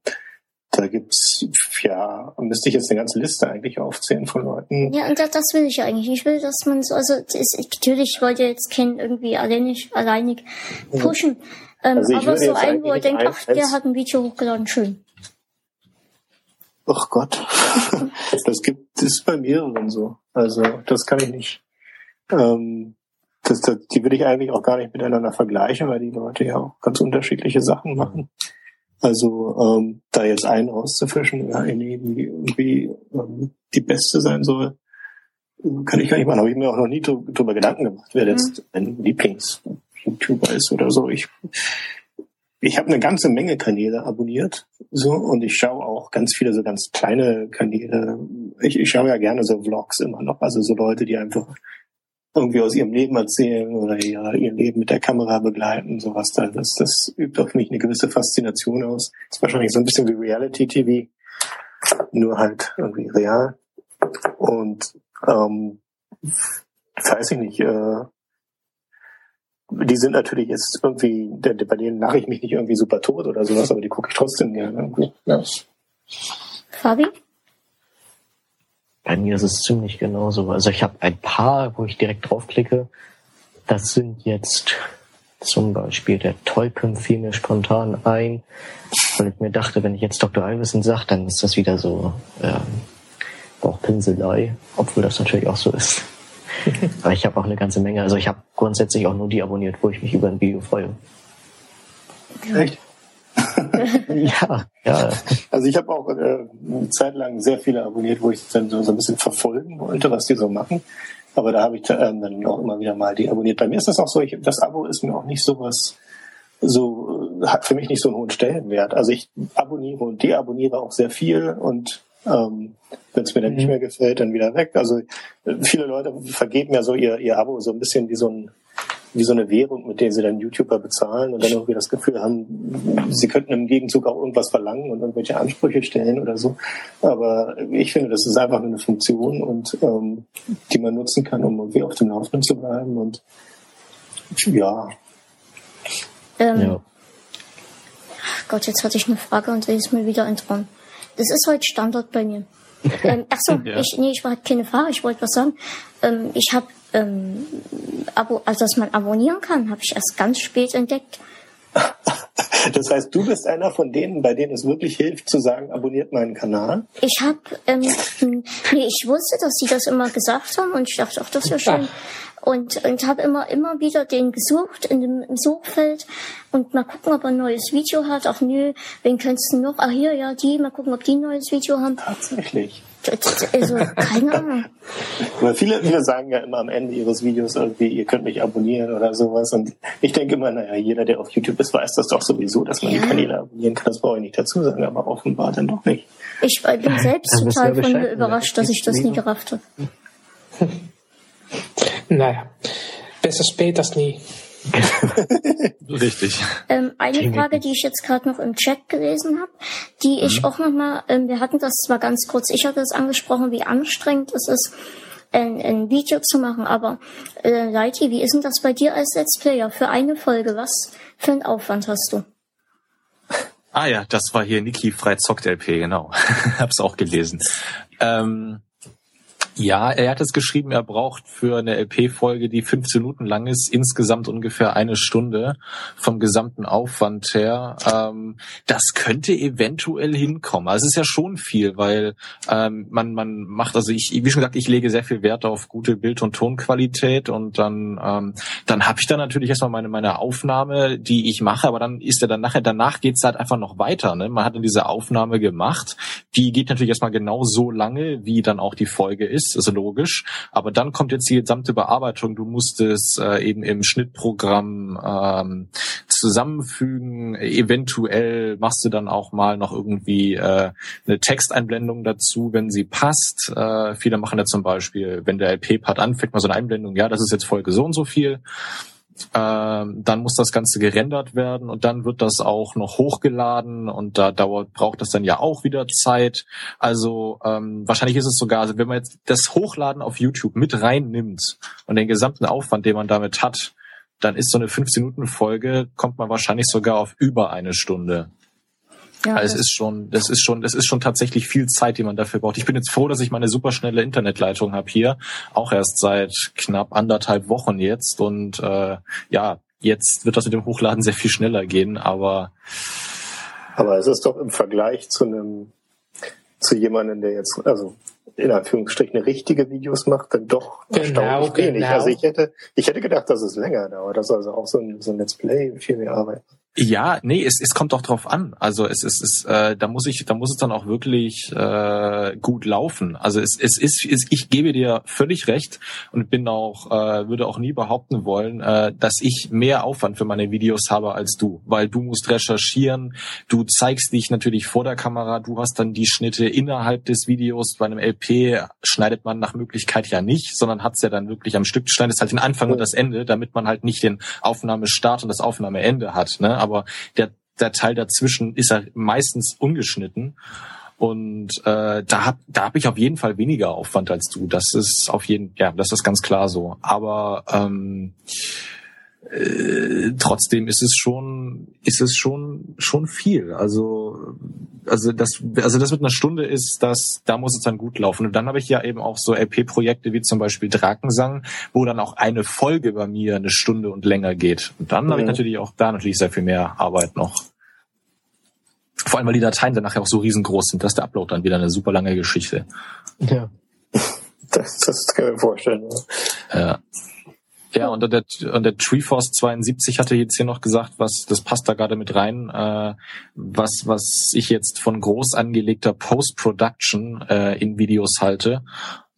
da gibt's, ja, müsste ich jetzt eine ganze Liste eigentlich aufzählen von Leuten. Ja, und das, das will ich eigentlich. Ich will, dass man so, also ist, natürlich wollte jetzt keinen irgendwie alleinig, alleinig pushen. Ähm, Also ich aber so ein, wo er denkt, ach, der hat ein Video hochgeladen, schön. Ach Gott. Das gibt, ist bei mehreren so. Also, das kann ich nicht. Ähm, das, das, die will ich eigentlich auch gar nicht miteinander vergleichen, weil die Leute ja auch ganz unterschiedliche Sachen machen. Also, ähm, da jetzt einen rauszufischen, eine, die irgendwie ähm, die beste sein soll, kann ich gar nicht machen. Habe ich mir auch noch nie drüber Gedanken gemacht, wer jetzt mein Lieblings-YouTuber ist oder so. Ich, ich habe eine ganze Menge Kanäle abonniert so und ich schaue auch ganz viele so ganz kleine Kanäle. Ich, ich schaue ja gerne so Vlogs immer noch, also so Leute, die einfach irgendwie aus ihrem Leben erzählen oder ihr, ihr Leben mit der Kamera begleiten, sowas da. Das, das übt auf mich eine gewisse Faszination aus. ist wahrscheinlich so ein bisschen wie Reality-TV, nur halt irgendwie real. Und ähm, weiß ich nicht, äh, die sind natürlich jetzt irgendwie, bei denen lache ich mich nicht irgendwie super tot oder sowas, aber die gucke ich trotzdem gerne. irgendwie. Ja. Fabi? Bei mir ist es ziemlich genauso. Also ich habe ein paar, wo ich direkt draufklicke. Das sind jetzt zum Beispiel der Toypimp fiel mir spontan ein, weil ich mir dachte, wenn ich jetzt Dr. Iverson sage, dann ist das wieder so ähm, Bauchpinselei, obwohl das natürlich auch so ist. Aber ich habe auch eine ganze Menge. Also ich habe grundsätzlich auch nur die abonniert, wo ich mich über ein Video freue. Echt? Ja, ja. Also ich habe auch äh, eine Zeit lang sehr viele abonniert, wo ich dann so, so ein bisschen verfolgen wollte, was die so machen. Aber da habe ich ähm, dann auch immer wieder mal die abonniert. Bei mir ist das auch so, ich, das Abo ist mir auch nicht sowas, so äh, hat für mich nicht so einen hohen Stellenwert. Also ich abonniere und deabonniere auch sehr viel und ähm, wenn es mir dann nicht Mhm. mehr gefällt, dann wieder weg. Also äh, viele Leute vergeben ja so ihr, ihr Abo so ein bisschen wie so ein wie so eine Währung, mit der sie dann YouTuber bezahlen und dann irgendwie das Gefühl haben, sie könnten im Gegenzug auch irgendwas verlangen und irgendwelche Ansprüche stellen oder so. Aber ich finde, das ist einfach nur eine Funktion und ähm, die man nutzen kann, um irgendwie auf dem Laufenden zu bleiben. Und ja, Ähm, ja. Ach Gott, jetzt hatte ich eine Frage und sie ist mir wieder entkommen. Das ist heute Standard bei mir. ähm, ach so, Ja. ich, nee, ich war keine Frage, ich wollte was sagen. Ähm, ich habe, ähm, Abo, also dass man abonnieren kann, habe ich erst ganz spät entdeckt. das heißt, du bist einer von denen, bei denen es wirklich hilft zu sagen, abonniert meinen Kanal. Ich habe, ähm, hm, nee, ich wusste, dass sie das immer gesagt haben und ich dachte, ach, das wäre schön. Und, und habe immer, immer wieder den gesucht in dem im Suchfeld und mal gucken, ob er ein neues Video hat. Ach nö, wen kennst du noch? Ach hier, ja, die, mal gucken, ob die ein neues Video haben. Tatsächlich. Also, keine Ahnung. Weil viele, viele sagen ja immer am Ende ihres Videos irgendwie, ihr könnt mich abonnieren oder sowas. Und ich denke immer, naja, jeder, der auf YouTube ist, weiß das doch sowieso, dass man Ja. die Kanäle abonnieren kann. Das brauche ich nicht dazu sagen, aber offenbar dann doch nicht. Ich bin selbst wissen total von mir überrascht, dass ich das nie gerafft habe. Naja, besser spät als nie. Richtig. Ähm, eine Frage, die ich jetzt gerade noch im Chat gelesen habe, die ich auch nochmal, ähm, wir hatten das zwar ganz kurz, ich hatte das angesprochen, wie anstrengend es ist, ein, ein Video zu machen, aber äh, Leiti, wie ist denn das bei dir als Let's Player für eine Folge? Was für einen Aufwand hast du? Ah ja, das war hier Niki Freizockt LP, genau. Hab's auch gelesen. Ähm, ja, er hat es geschrieben, er braucht für eine LP-Folge, die 15 Minuten lang ist, insgesamt ungefähr eine Stunde vom gesamten Aufwand her. Ähm, das könnte eventuell hinkommen. Also es ist ja schon viel, weil ähm, man man macht, also ich, wie schon gesagt, ich lege sehr viel Wert auf gute Bild- und Tonqualität und dann ähm, dann habe ich da natürlich erstmal meine meine Aufnahme, die ich mache, aber dann ist er dann nachher danach geht's halt einfach noch weiter. Ne? Man hat dann diese Aufnahme gemacht, die geht natürlich erstmal genau so lange, wie dann auch die Folge ist, ist logisch. Aber dann kommt jetzt die gesamte Bearbeitung. Du musst es äh, eben im Schnittprogramm ähm, zusammenfügen. Eventuell machst du dann auch mal noch irgendwie äh, eine Texteinblendung dazu, wenn sie passt. Äh, viele machen ja zum Beispiel, wenn der LP-Part anfängt, mal so eine Einblendung, ja, das ist jetzt Folge so und so viel. Ähm, dann muss das Ganze gerendert werden und dann wird das auch noch hochgeladen und da dauert, braucht das dann ja auch wieder Zeit. Also ähm, wahrscheinlich ist es sogar, also wenn man jetzt das Hochladen auf YouTube mit reinnimmt und den gesamten Aufwand, den man damit hat, dann ist so eine 15-Minuten-Folge, kommt man wahrscheinlich sogar auf über eine Stunde. Ja, also es ist schon, das ist schon, das ist schon tatsächlich viel Zeit, die man dafür braucht. Ich bin jetzt froh, dass ich meine superschnelle Internetleitung habe hier, auch erst seit knapp anderthalb Wochen jetzt. Und äh, ja, jetzt wird das mit dem Hochladen sehr viel schneller gehen, aber aber es ist doch im Vergleich zu einem zu jemandem, der jetzt, also in Anführungsstrichen richtige Videos macht, dann doch genau, erstaunlich wenig. Genau. Also ich hätte, ich hätte gedacht, dass es länger dauert, dass also auch so ein, so ein Let's Play viel mehr Arbeit. Ja, nee, es, es kommt doch drauf an. Also es, es ist, äh, da muss ich, da muss es dann auch wirklich äh, gut laufen. Also es, es ist, es, ich gebe dir völlig recht und bin auch, äh, würde auch nie behaupten wollen, äh, dass ich mehr Aufwand für meine Videos habe als du, weil du musst recherchieren, du zeigst dich natürlich vor der Kamera, du hast dann die Schnitte innerhalb des Videos. Bei einem LP schneidet man nach Möglichkeit ja nicht, sondern hat's ja dann wirklich am Stück, schneidet halt den Anfang und das Ende, damit man halt nicht den Aufnahmestart und das Aufnahmeende hat. Ne? aber der, der Teil dazwischen ist ja meistens ungeschnitten. Und äh, da hab da hab ich auf jeden Fall weniger Aufwand als du. Das ist auf jeden, ja, das ist ganz klar so. Aber ähm, äh, trotzdem ist es schon, ist es schon, schon viel. Also, also das, also das mit einer Stunde ist, das, da muss es dann gut laufen. Und dann habe ich ja eben auch so LP-Projekte wie zum Beispiel Drakensang, wo dann auch eine Folge bei mir eine Stunde und länger geht. Und dann mhm. habe ich natürlich auch da natürlich sehr viel mehr Arbeit noch. Vor allem, weil die Dateien dann nachher auch so riesengroß sind, dass der Upload dann wieder eine super lange Geschichte. Ja. Das, das kann ich mir vorstellen. Ja. ja. Ja, und der, und der Treeforce 72 hatte jetzt hier noch gesagt, was, das passt da gerade mit rein, äh, was, was ich jetzt von groß angelegter Post-Production äh, in Videos halte.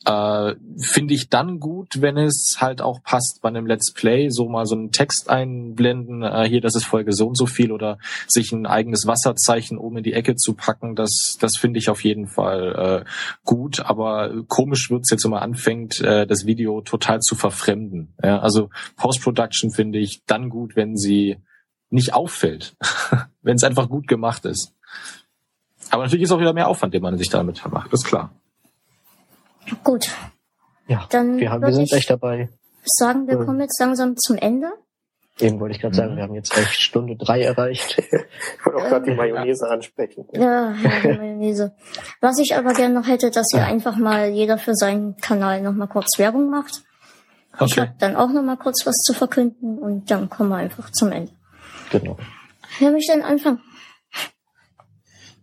Äh, Finde ich dann gut, wenn es halt auch passt bei einem Let's Play, so mal so einen Text einblenden, äh, hier, das ist Folge so und so viel oder sich ein eigenes Wasserzeichen oben in die Ecke zu packen, das, das finde ich auf jeden Fall äh, gut, aber komisch wird's jetzt, wenn man anfängt, äh, das Video total zu verfremden. Ja, also Post-Production finde ich dann gut, wenn sie nicht auffällt, wenn es einfach gut gemacht ist. Aber natürlich ist auch wieder mehr Aufwand, den man sich damit macht, ist klar. Gut. Ja, Dann wir, haben, wir sind echt dabei. Sagen, wir kommen jetzt langsam zum Ende. Eben wollte ich gerade sagen, mhm. wir haben jetzt echt Stunde drei erreicht. ich wollte auch gerade die Mayonnaise ansprechen. Ja, ja, die Mayonnaise. Was ich aber gerne noch hätte, dass ihr einfach mal jeder für seinen Kanal noch mal kurz Werbung macht. Okay. Ich habe dann auch noch mal kurz was zu verkünden und dann kommen wir einfach zum Ende. Genau. Wer möchte denn anfangen?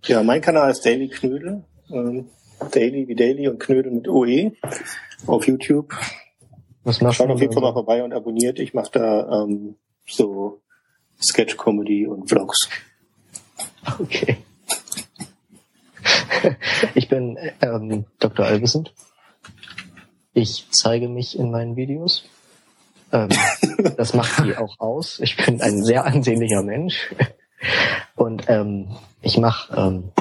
Ja, mein Kanal ist Daily Knödel. Ähm, Daily wie Daily und Knödel mit OE auf YouTube. Was machst Schaut auf jeden Fall mal vorbei und abonniert. Ich mache da ähm, so Sketch-Comedy und Vlogs. Okay. ich bin ähm, Dr. Alvesend. Ich zeige mich in meinen Videos. Ähm, das macht die auch aus. Ich bin ein sehr ansehnlicher Mensch. Und ähm, ich mache ähm,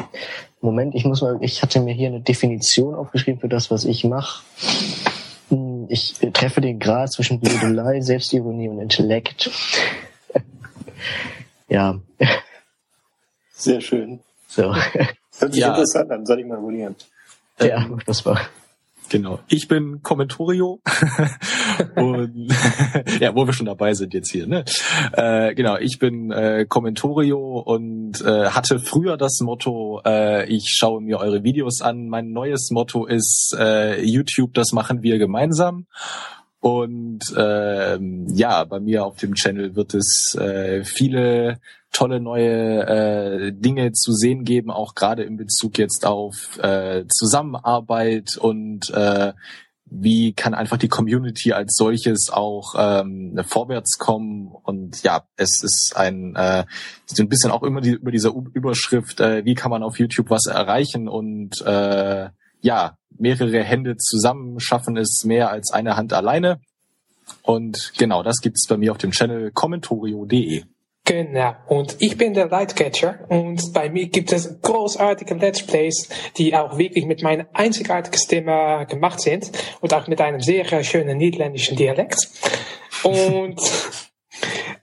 Moment, ich muss mal, ich hatte mir hier eine Definition aufgeschrieben für das, was ich mache. Hm, ich treffe den Grad zwischen Blödelei, Selbstironie und Intellekt. ja. Sehr schön. So. Hört sich ja. interessant an, soll ich mal abonnieren. Ja, das war. Genau. Ich bin Kommentorio und ja, wo wir schon dabei sind jetzt hier. Ne? Äh, genau, ich bin äh, Kommentorio und äh, hatte früher das Motto: äh, Ich schaue mir eure Videos an. Mein neues Motto ist äh, YouTube, das machen wir gemeinsam. Und ähm, ja, bei mir auf dem Channel wird es äh, viele tolle neue äh, Dinge zu sehen geben, auch gerade in Bezug jetzt auf äh, Zusammenarbeit und äh, wie kann einfach die Community als solches auch ähm, vorwärts kommen. Und ja, es ist ein äh, so ein bisschen auch immer die, über diese Überschrift, äh, wie kann man auf YouTube was erreichen? Und äh, ja, mehrere Hände zusammen schaffen es mehr als eine Hand alleine. Und genau, das gibt's bei mir auf dem Channel commentorio.de. Genau, und ich bin der Lightcatcher und bei mir gibt es großartige Let's Plays, die auch wirklich mit meiner einzigartigen Stimme gemacht sind und auch mit einem sehr schönen niederländischen Dialekt. Und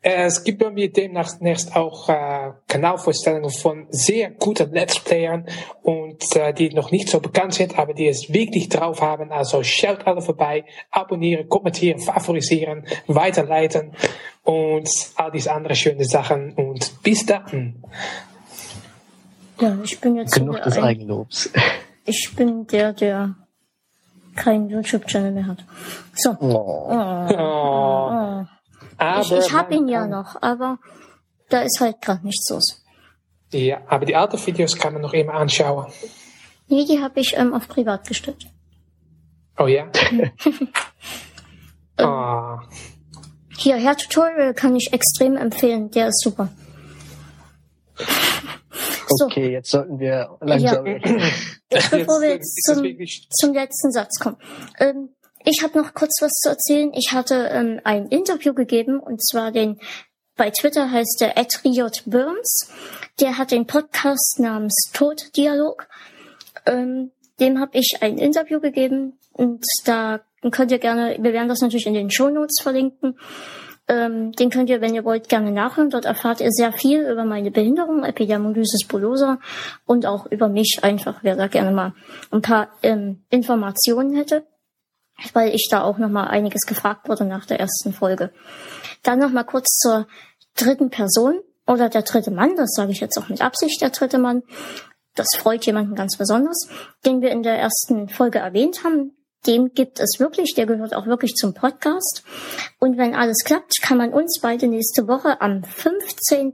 es gibt bei mir demnächst auch äh, Kanalvorstellungen von sehr guten Let's Playern und äh, die noch nicht so bekannt sind, aber die es wirklich drauf haben. Also schaut alle vorbei, abonnieren, kommentieren, favorisieren, weiterleiten und all diese andere schöne Sachen und bis dann. Ja, ich bin jetzt Genug des ein, Eigenlobs. ich bin der, der keinen YouTube-Channel mehr hat. So. Oh. Oh. Oh. Aber Ich, ich habe ihn ja noch, aber da ist halt gerade nichts los. Ja, aber die alten Videos kann man noch immer anschauen. Nee, die habe ich ähm, auf privat gestellt. Oh ja? oh. Hier, Herr Tutorial kann ich extrem empfehlen, der ist super. So, Okay, jetzt sollten wir langsam. bevor wir Jetzt zum, zum letzten Satz kommen. Ähm, ich habe noch kurz was zu erzählen. Ich hatte ähm, ein Interview gegeben und zwar den bei Twitter heißt der Riot Burns. Der hat den Podcast namens Toddialog. Ähm, dem habe ich ein Interview gegeben und da könnt ihr gerne, wir werden das natürlich in den Shownotes verlinken. Ähm, den könnt ihr, wenn ihr wollt, gerne nachhören. Dort erfahrt ihr sehr viel über meine Behinderung, Epidermolysis bullosa und auch über mich einfach, wer da gerne mal ein paar ähm, Informationen hätte, weil ich da auch noch mal einiges gefragt wurde nach der ersten Folge. Dann noch mal kurz zur dritten Person oder der dritte Mann, das sage ich jetzt auch mit Absicht, der dritte Mann. Das freut jemanden ganz besonders, den wir in der ersten Folge erwähnt haben. Dem gibt es wirklich, der gehört auch wirklich zum Podcast. Und wenn alles klappt, kann man uns beide nächste Woche am 15.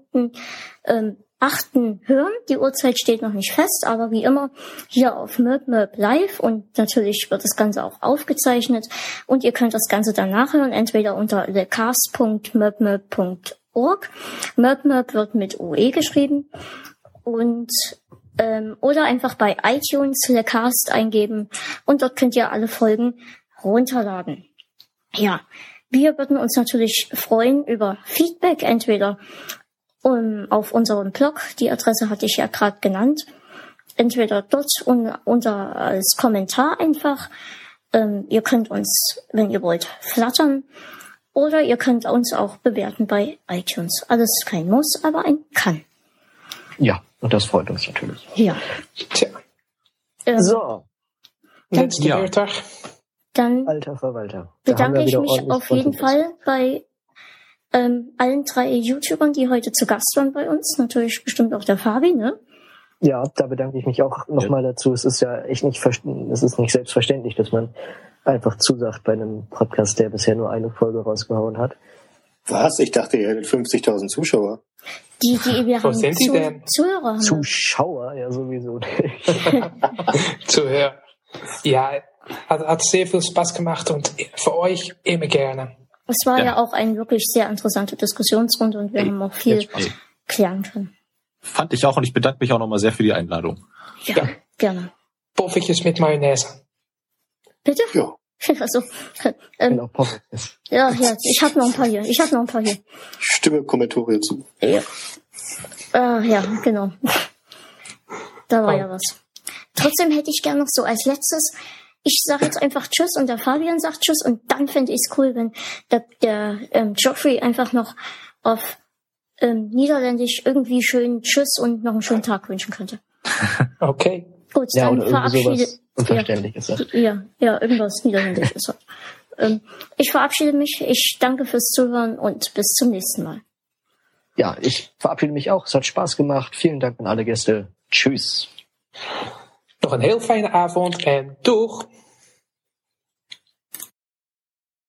Ähm, 8. hören. Die Uhrzeit steht noch nicht fest, aber wie immer hier auf MöbMöb Live und natürlich wird das Ganze auch aufgezeichnet und ihr könnt das Ganze dann nachhören, entweder unter thecast.möbmöb.org. MöbMöb wird mit UE geschrieben und ähm, oder einfach bei iTunes Lecast eingeben und dort könnt ihr alle Folgen runterladen. Ja, wir würden uns natürlich freuen über Feedback, entweder um, auf unserem Blog, die Adresse hatte ich ja gerade genannt, entweder dort un, unter als Kommentar einfach. Ähm, ihr könnt uns, wenn ihr wollt, flattern oder ihr könnt uns auch bewerten bei iTunes. Alles kein Muss, aber ein Kann. Ja, und das freut uns natürlich. Ja. Tja, Ähm, So, letzte Ja. Wörter. Dann alter Verwalter. Da bedanke ich mich auf jeden. Fall bei ähm, allen drei YouTubern, die heute zu Gast waren bei uns. Natürlich bestimmt auch der Fabi, ne? Ja, da bedanke ich mich auch nochmal dazu. Es ist ja echt nicht, es ist nicht selbstverständlich, dass man einfach zusagt bei einem Podcast, der bisher nur eine Folge rausgehauen hat. Was? Ich dachte, ihr hättet 50.000 Zuschauer. Die, die wir haben sind die zu, denn? Zuhörer. Haben wir. Zuschauer, ja sowieso nicht. zu hören. Ja, hat, hat sehr viel Spaß gemacht und für euch immer gerne. Es war ja. Ja. auch eine wirklich sehr interessante Diskussionsrunde und wir haben auch viel Ey, klären können. fand ich auch und ich bedanke mich auch nochmal sehr für die Einladung. Ja, Ja. gerne. Poffertjes mit Mayonnaise. Bitte? Ja. Also, ähm, Genau, Pommes. ja, ja, ich habe noch ein paar hier. Ich habe noch ein paar hier. Stimme Kommentare zu. Ja. Äh, ja, genau. Da war Oh. ja was. Trotzdem hätte ich gern noch so als letztes, ich sage jetzt einfach Tschüss und der Fabian sagt Tschüss und dann fände ich es cool, wenn der, der ähm, Geoffrey einfach noch auf ähm, Niederländisch irgendwie schön Tschüss und noch einen schönen Tag wünschen könnte. Okay. Gut, Ja, dann verabschiede Unverständliches. Ja. ja, ja, irgendwas Niederländisch ist. Ähm, ich verabschiede mich. Ich danke fürs Zuhören und bis zum nächsten Mal. ja, ich verabschiede mich auch. Es hat Spaß gemacht. Vielen Dank an alle Gäste. Tschüss. Nog een heel fijne avond en doeg!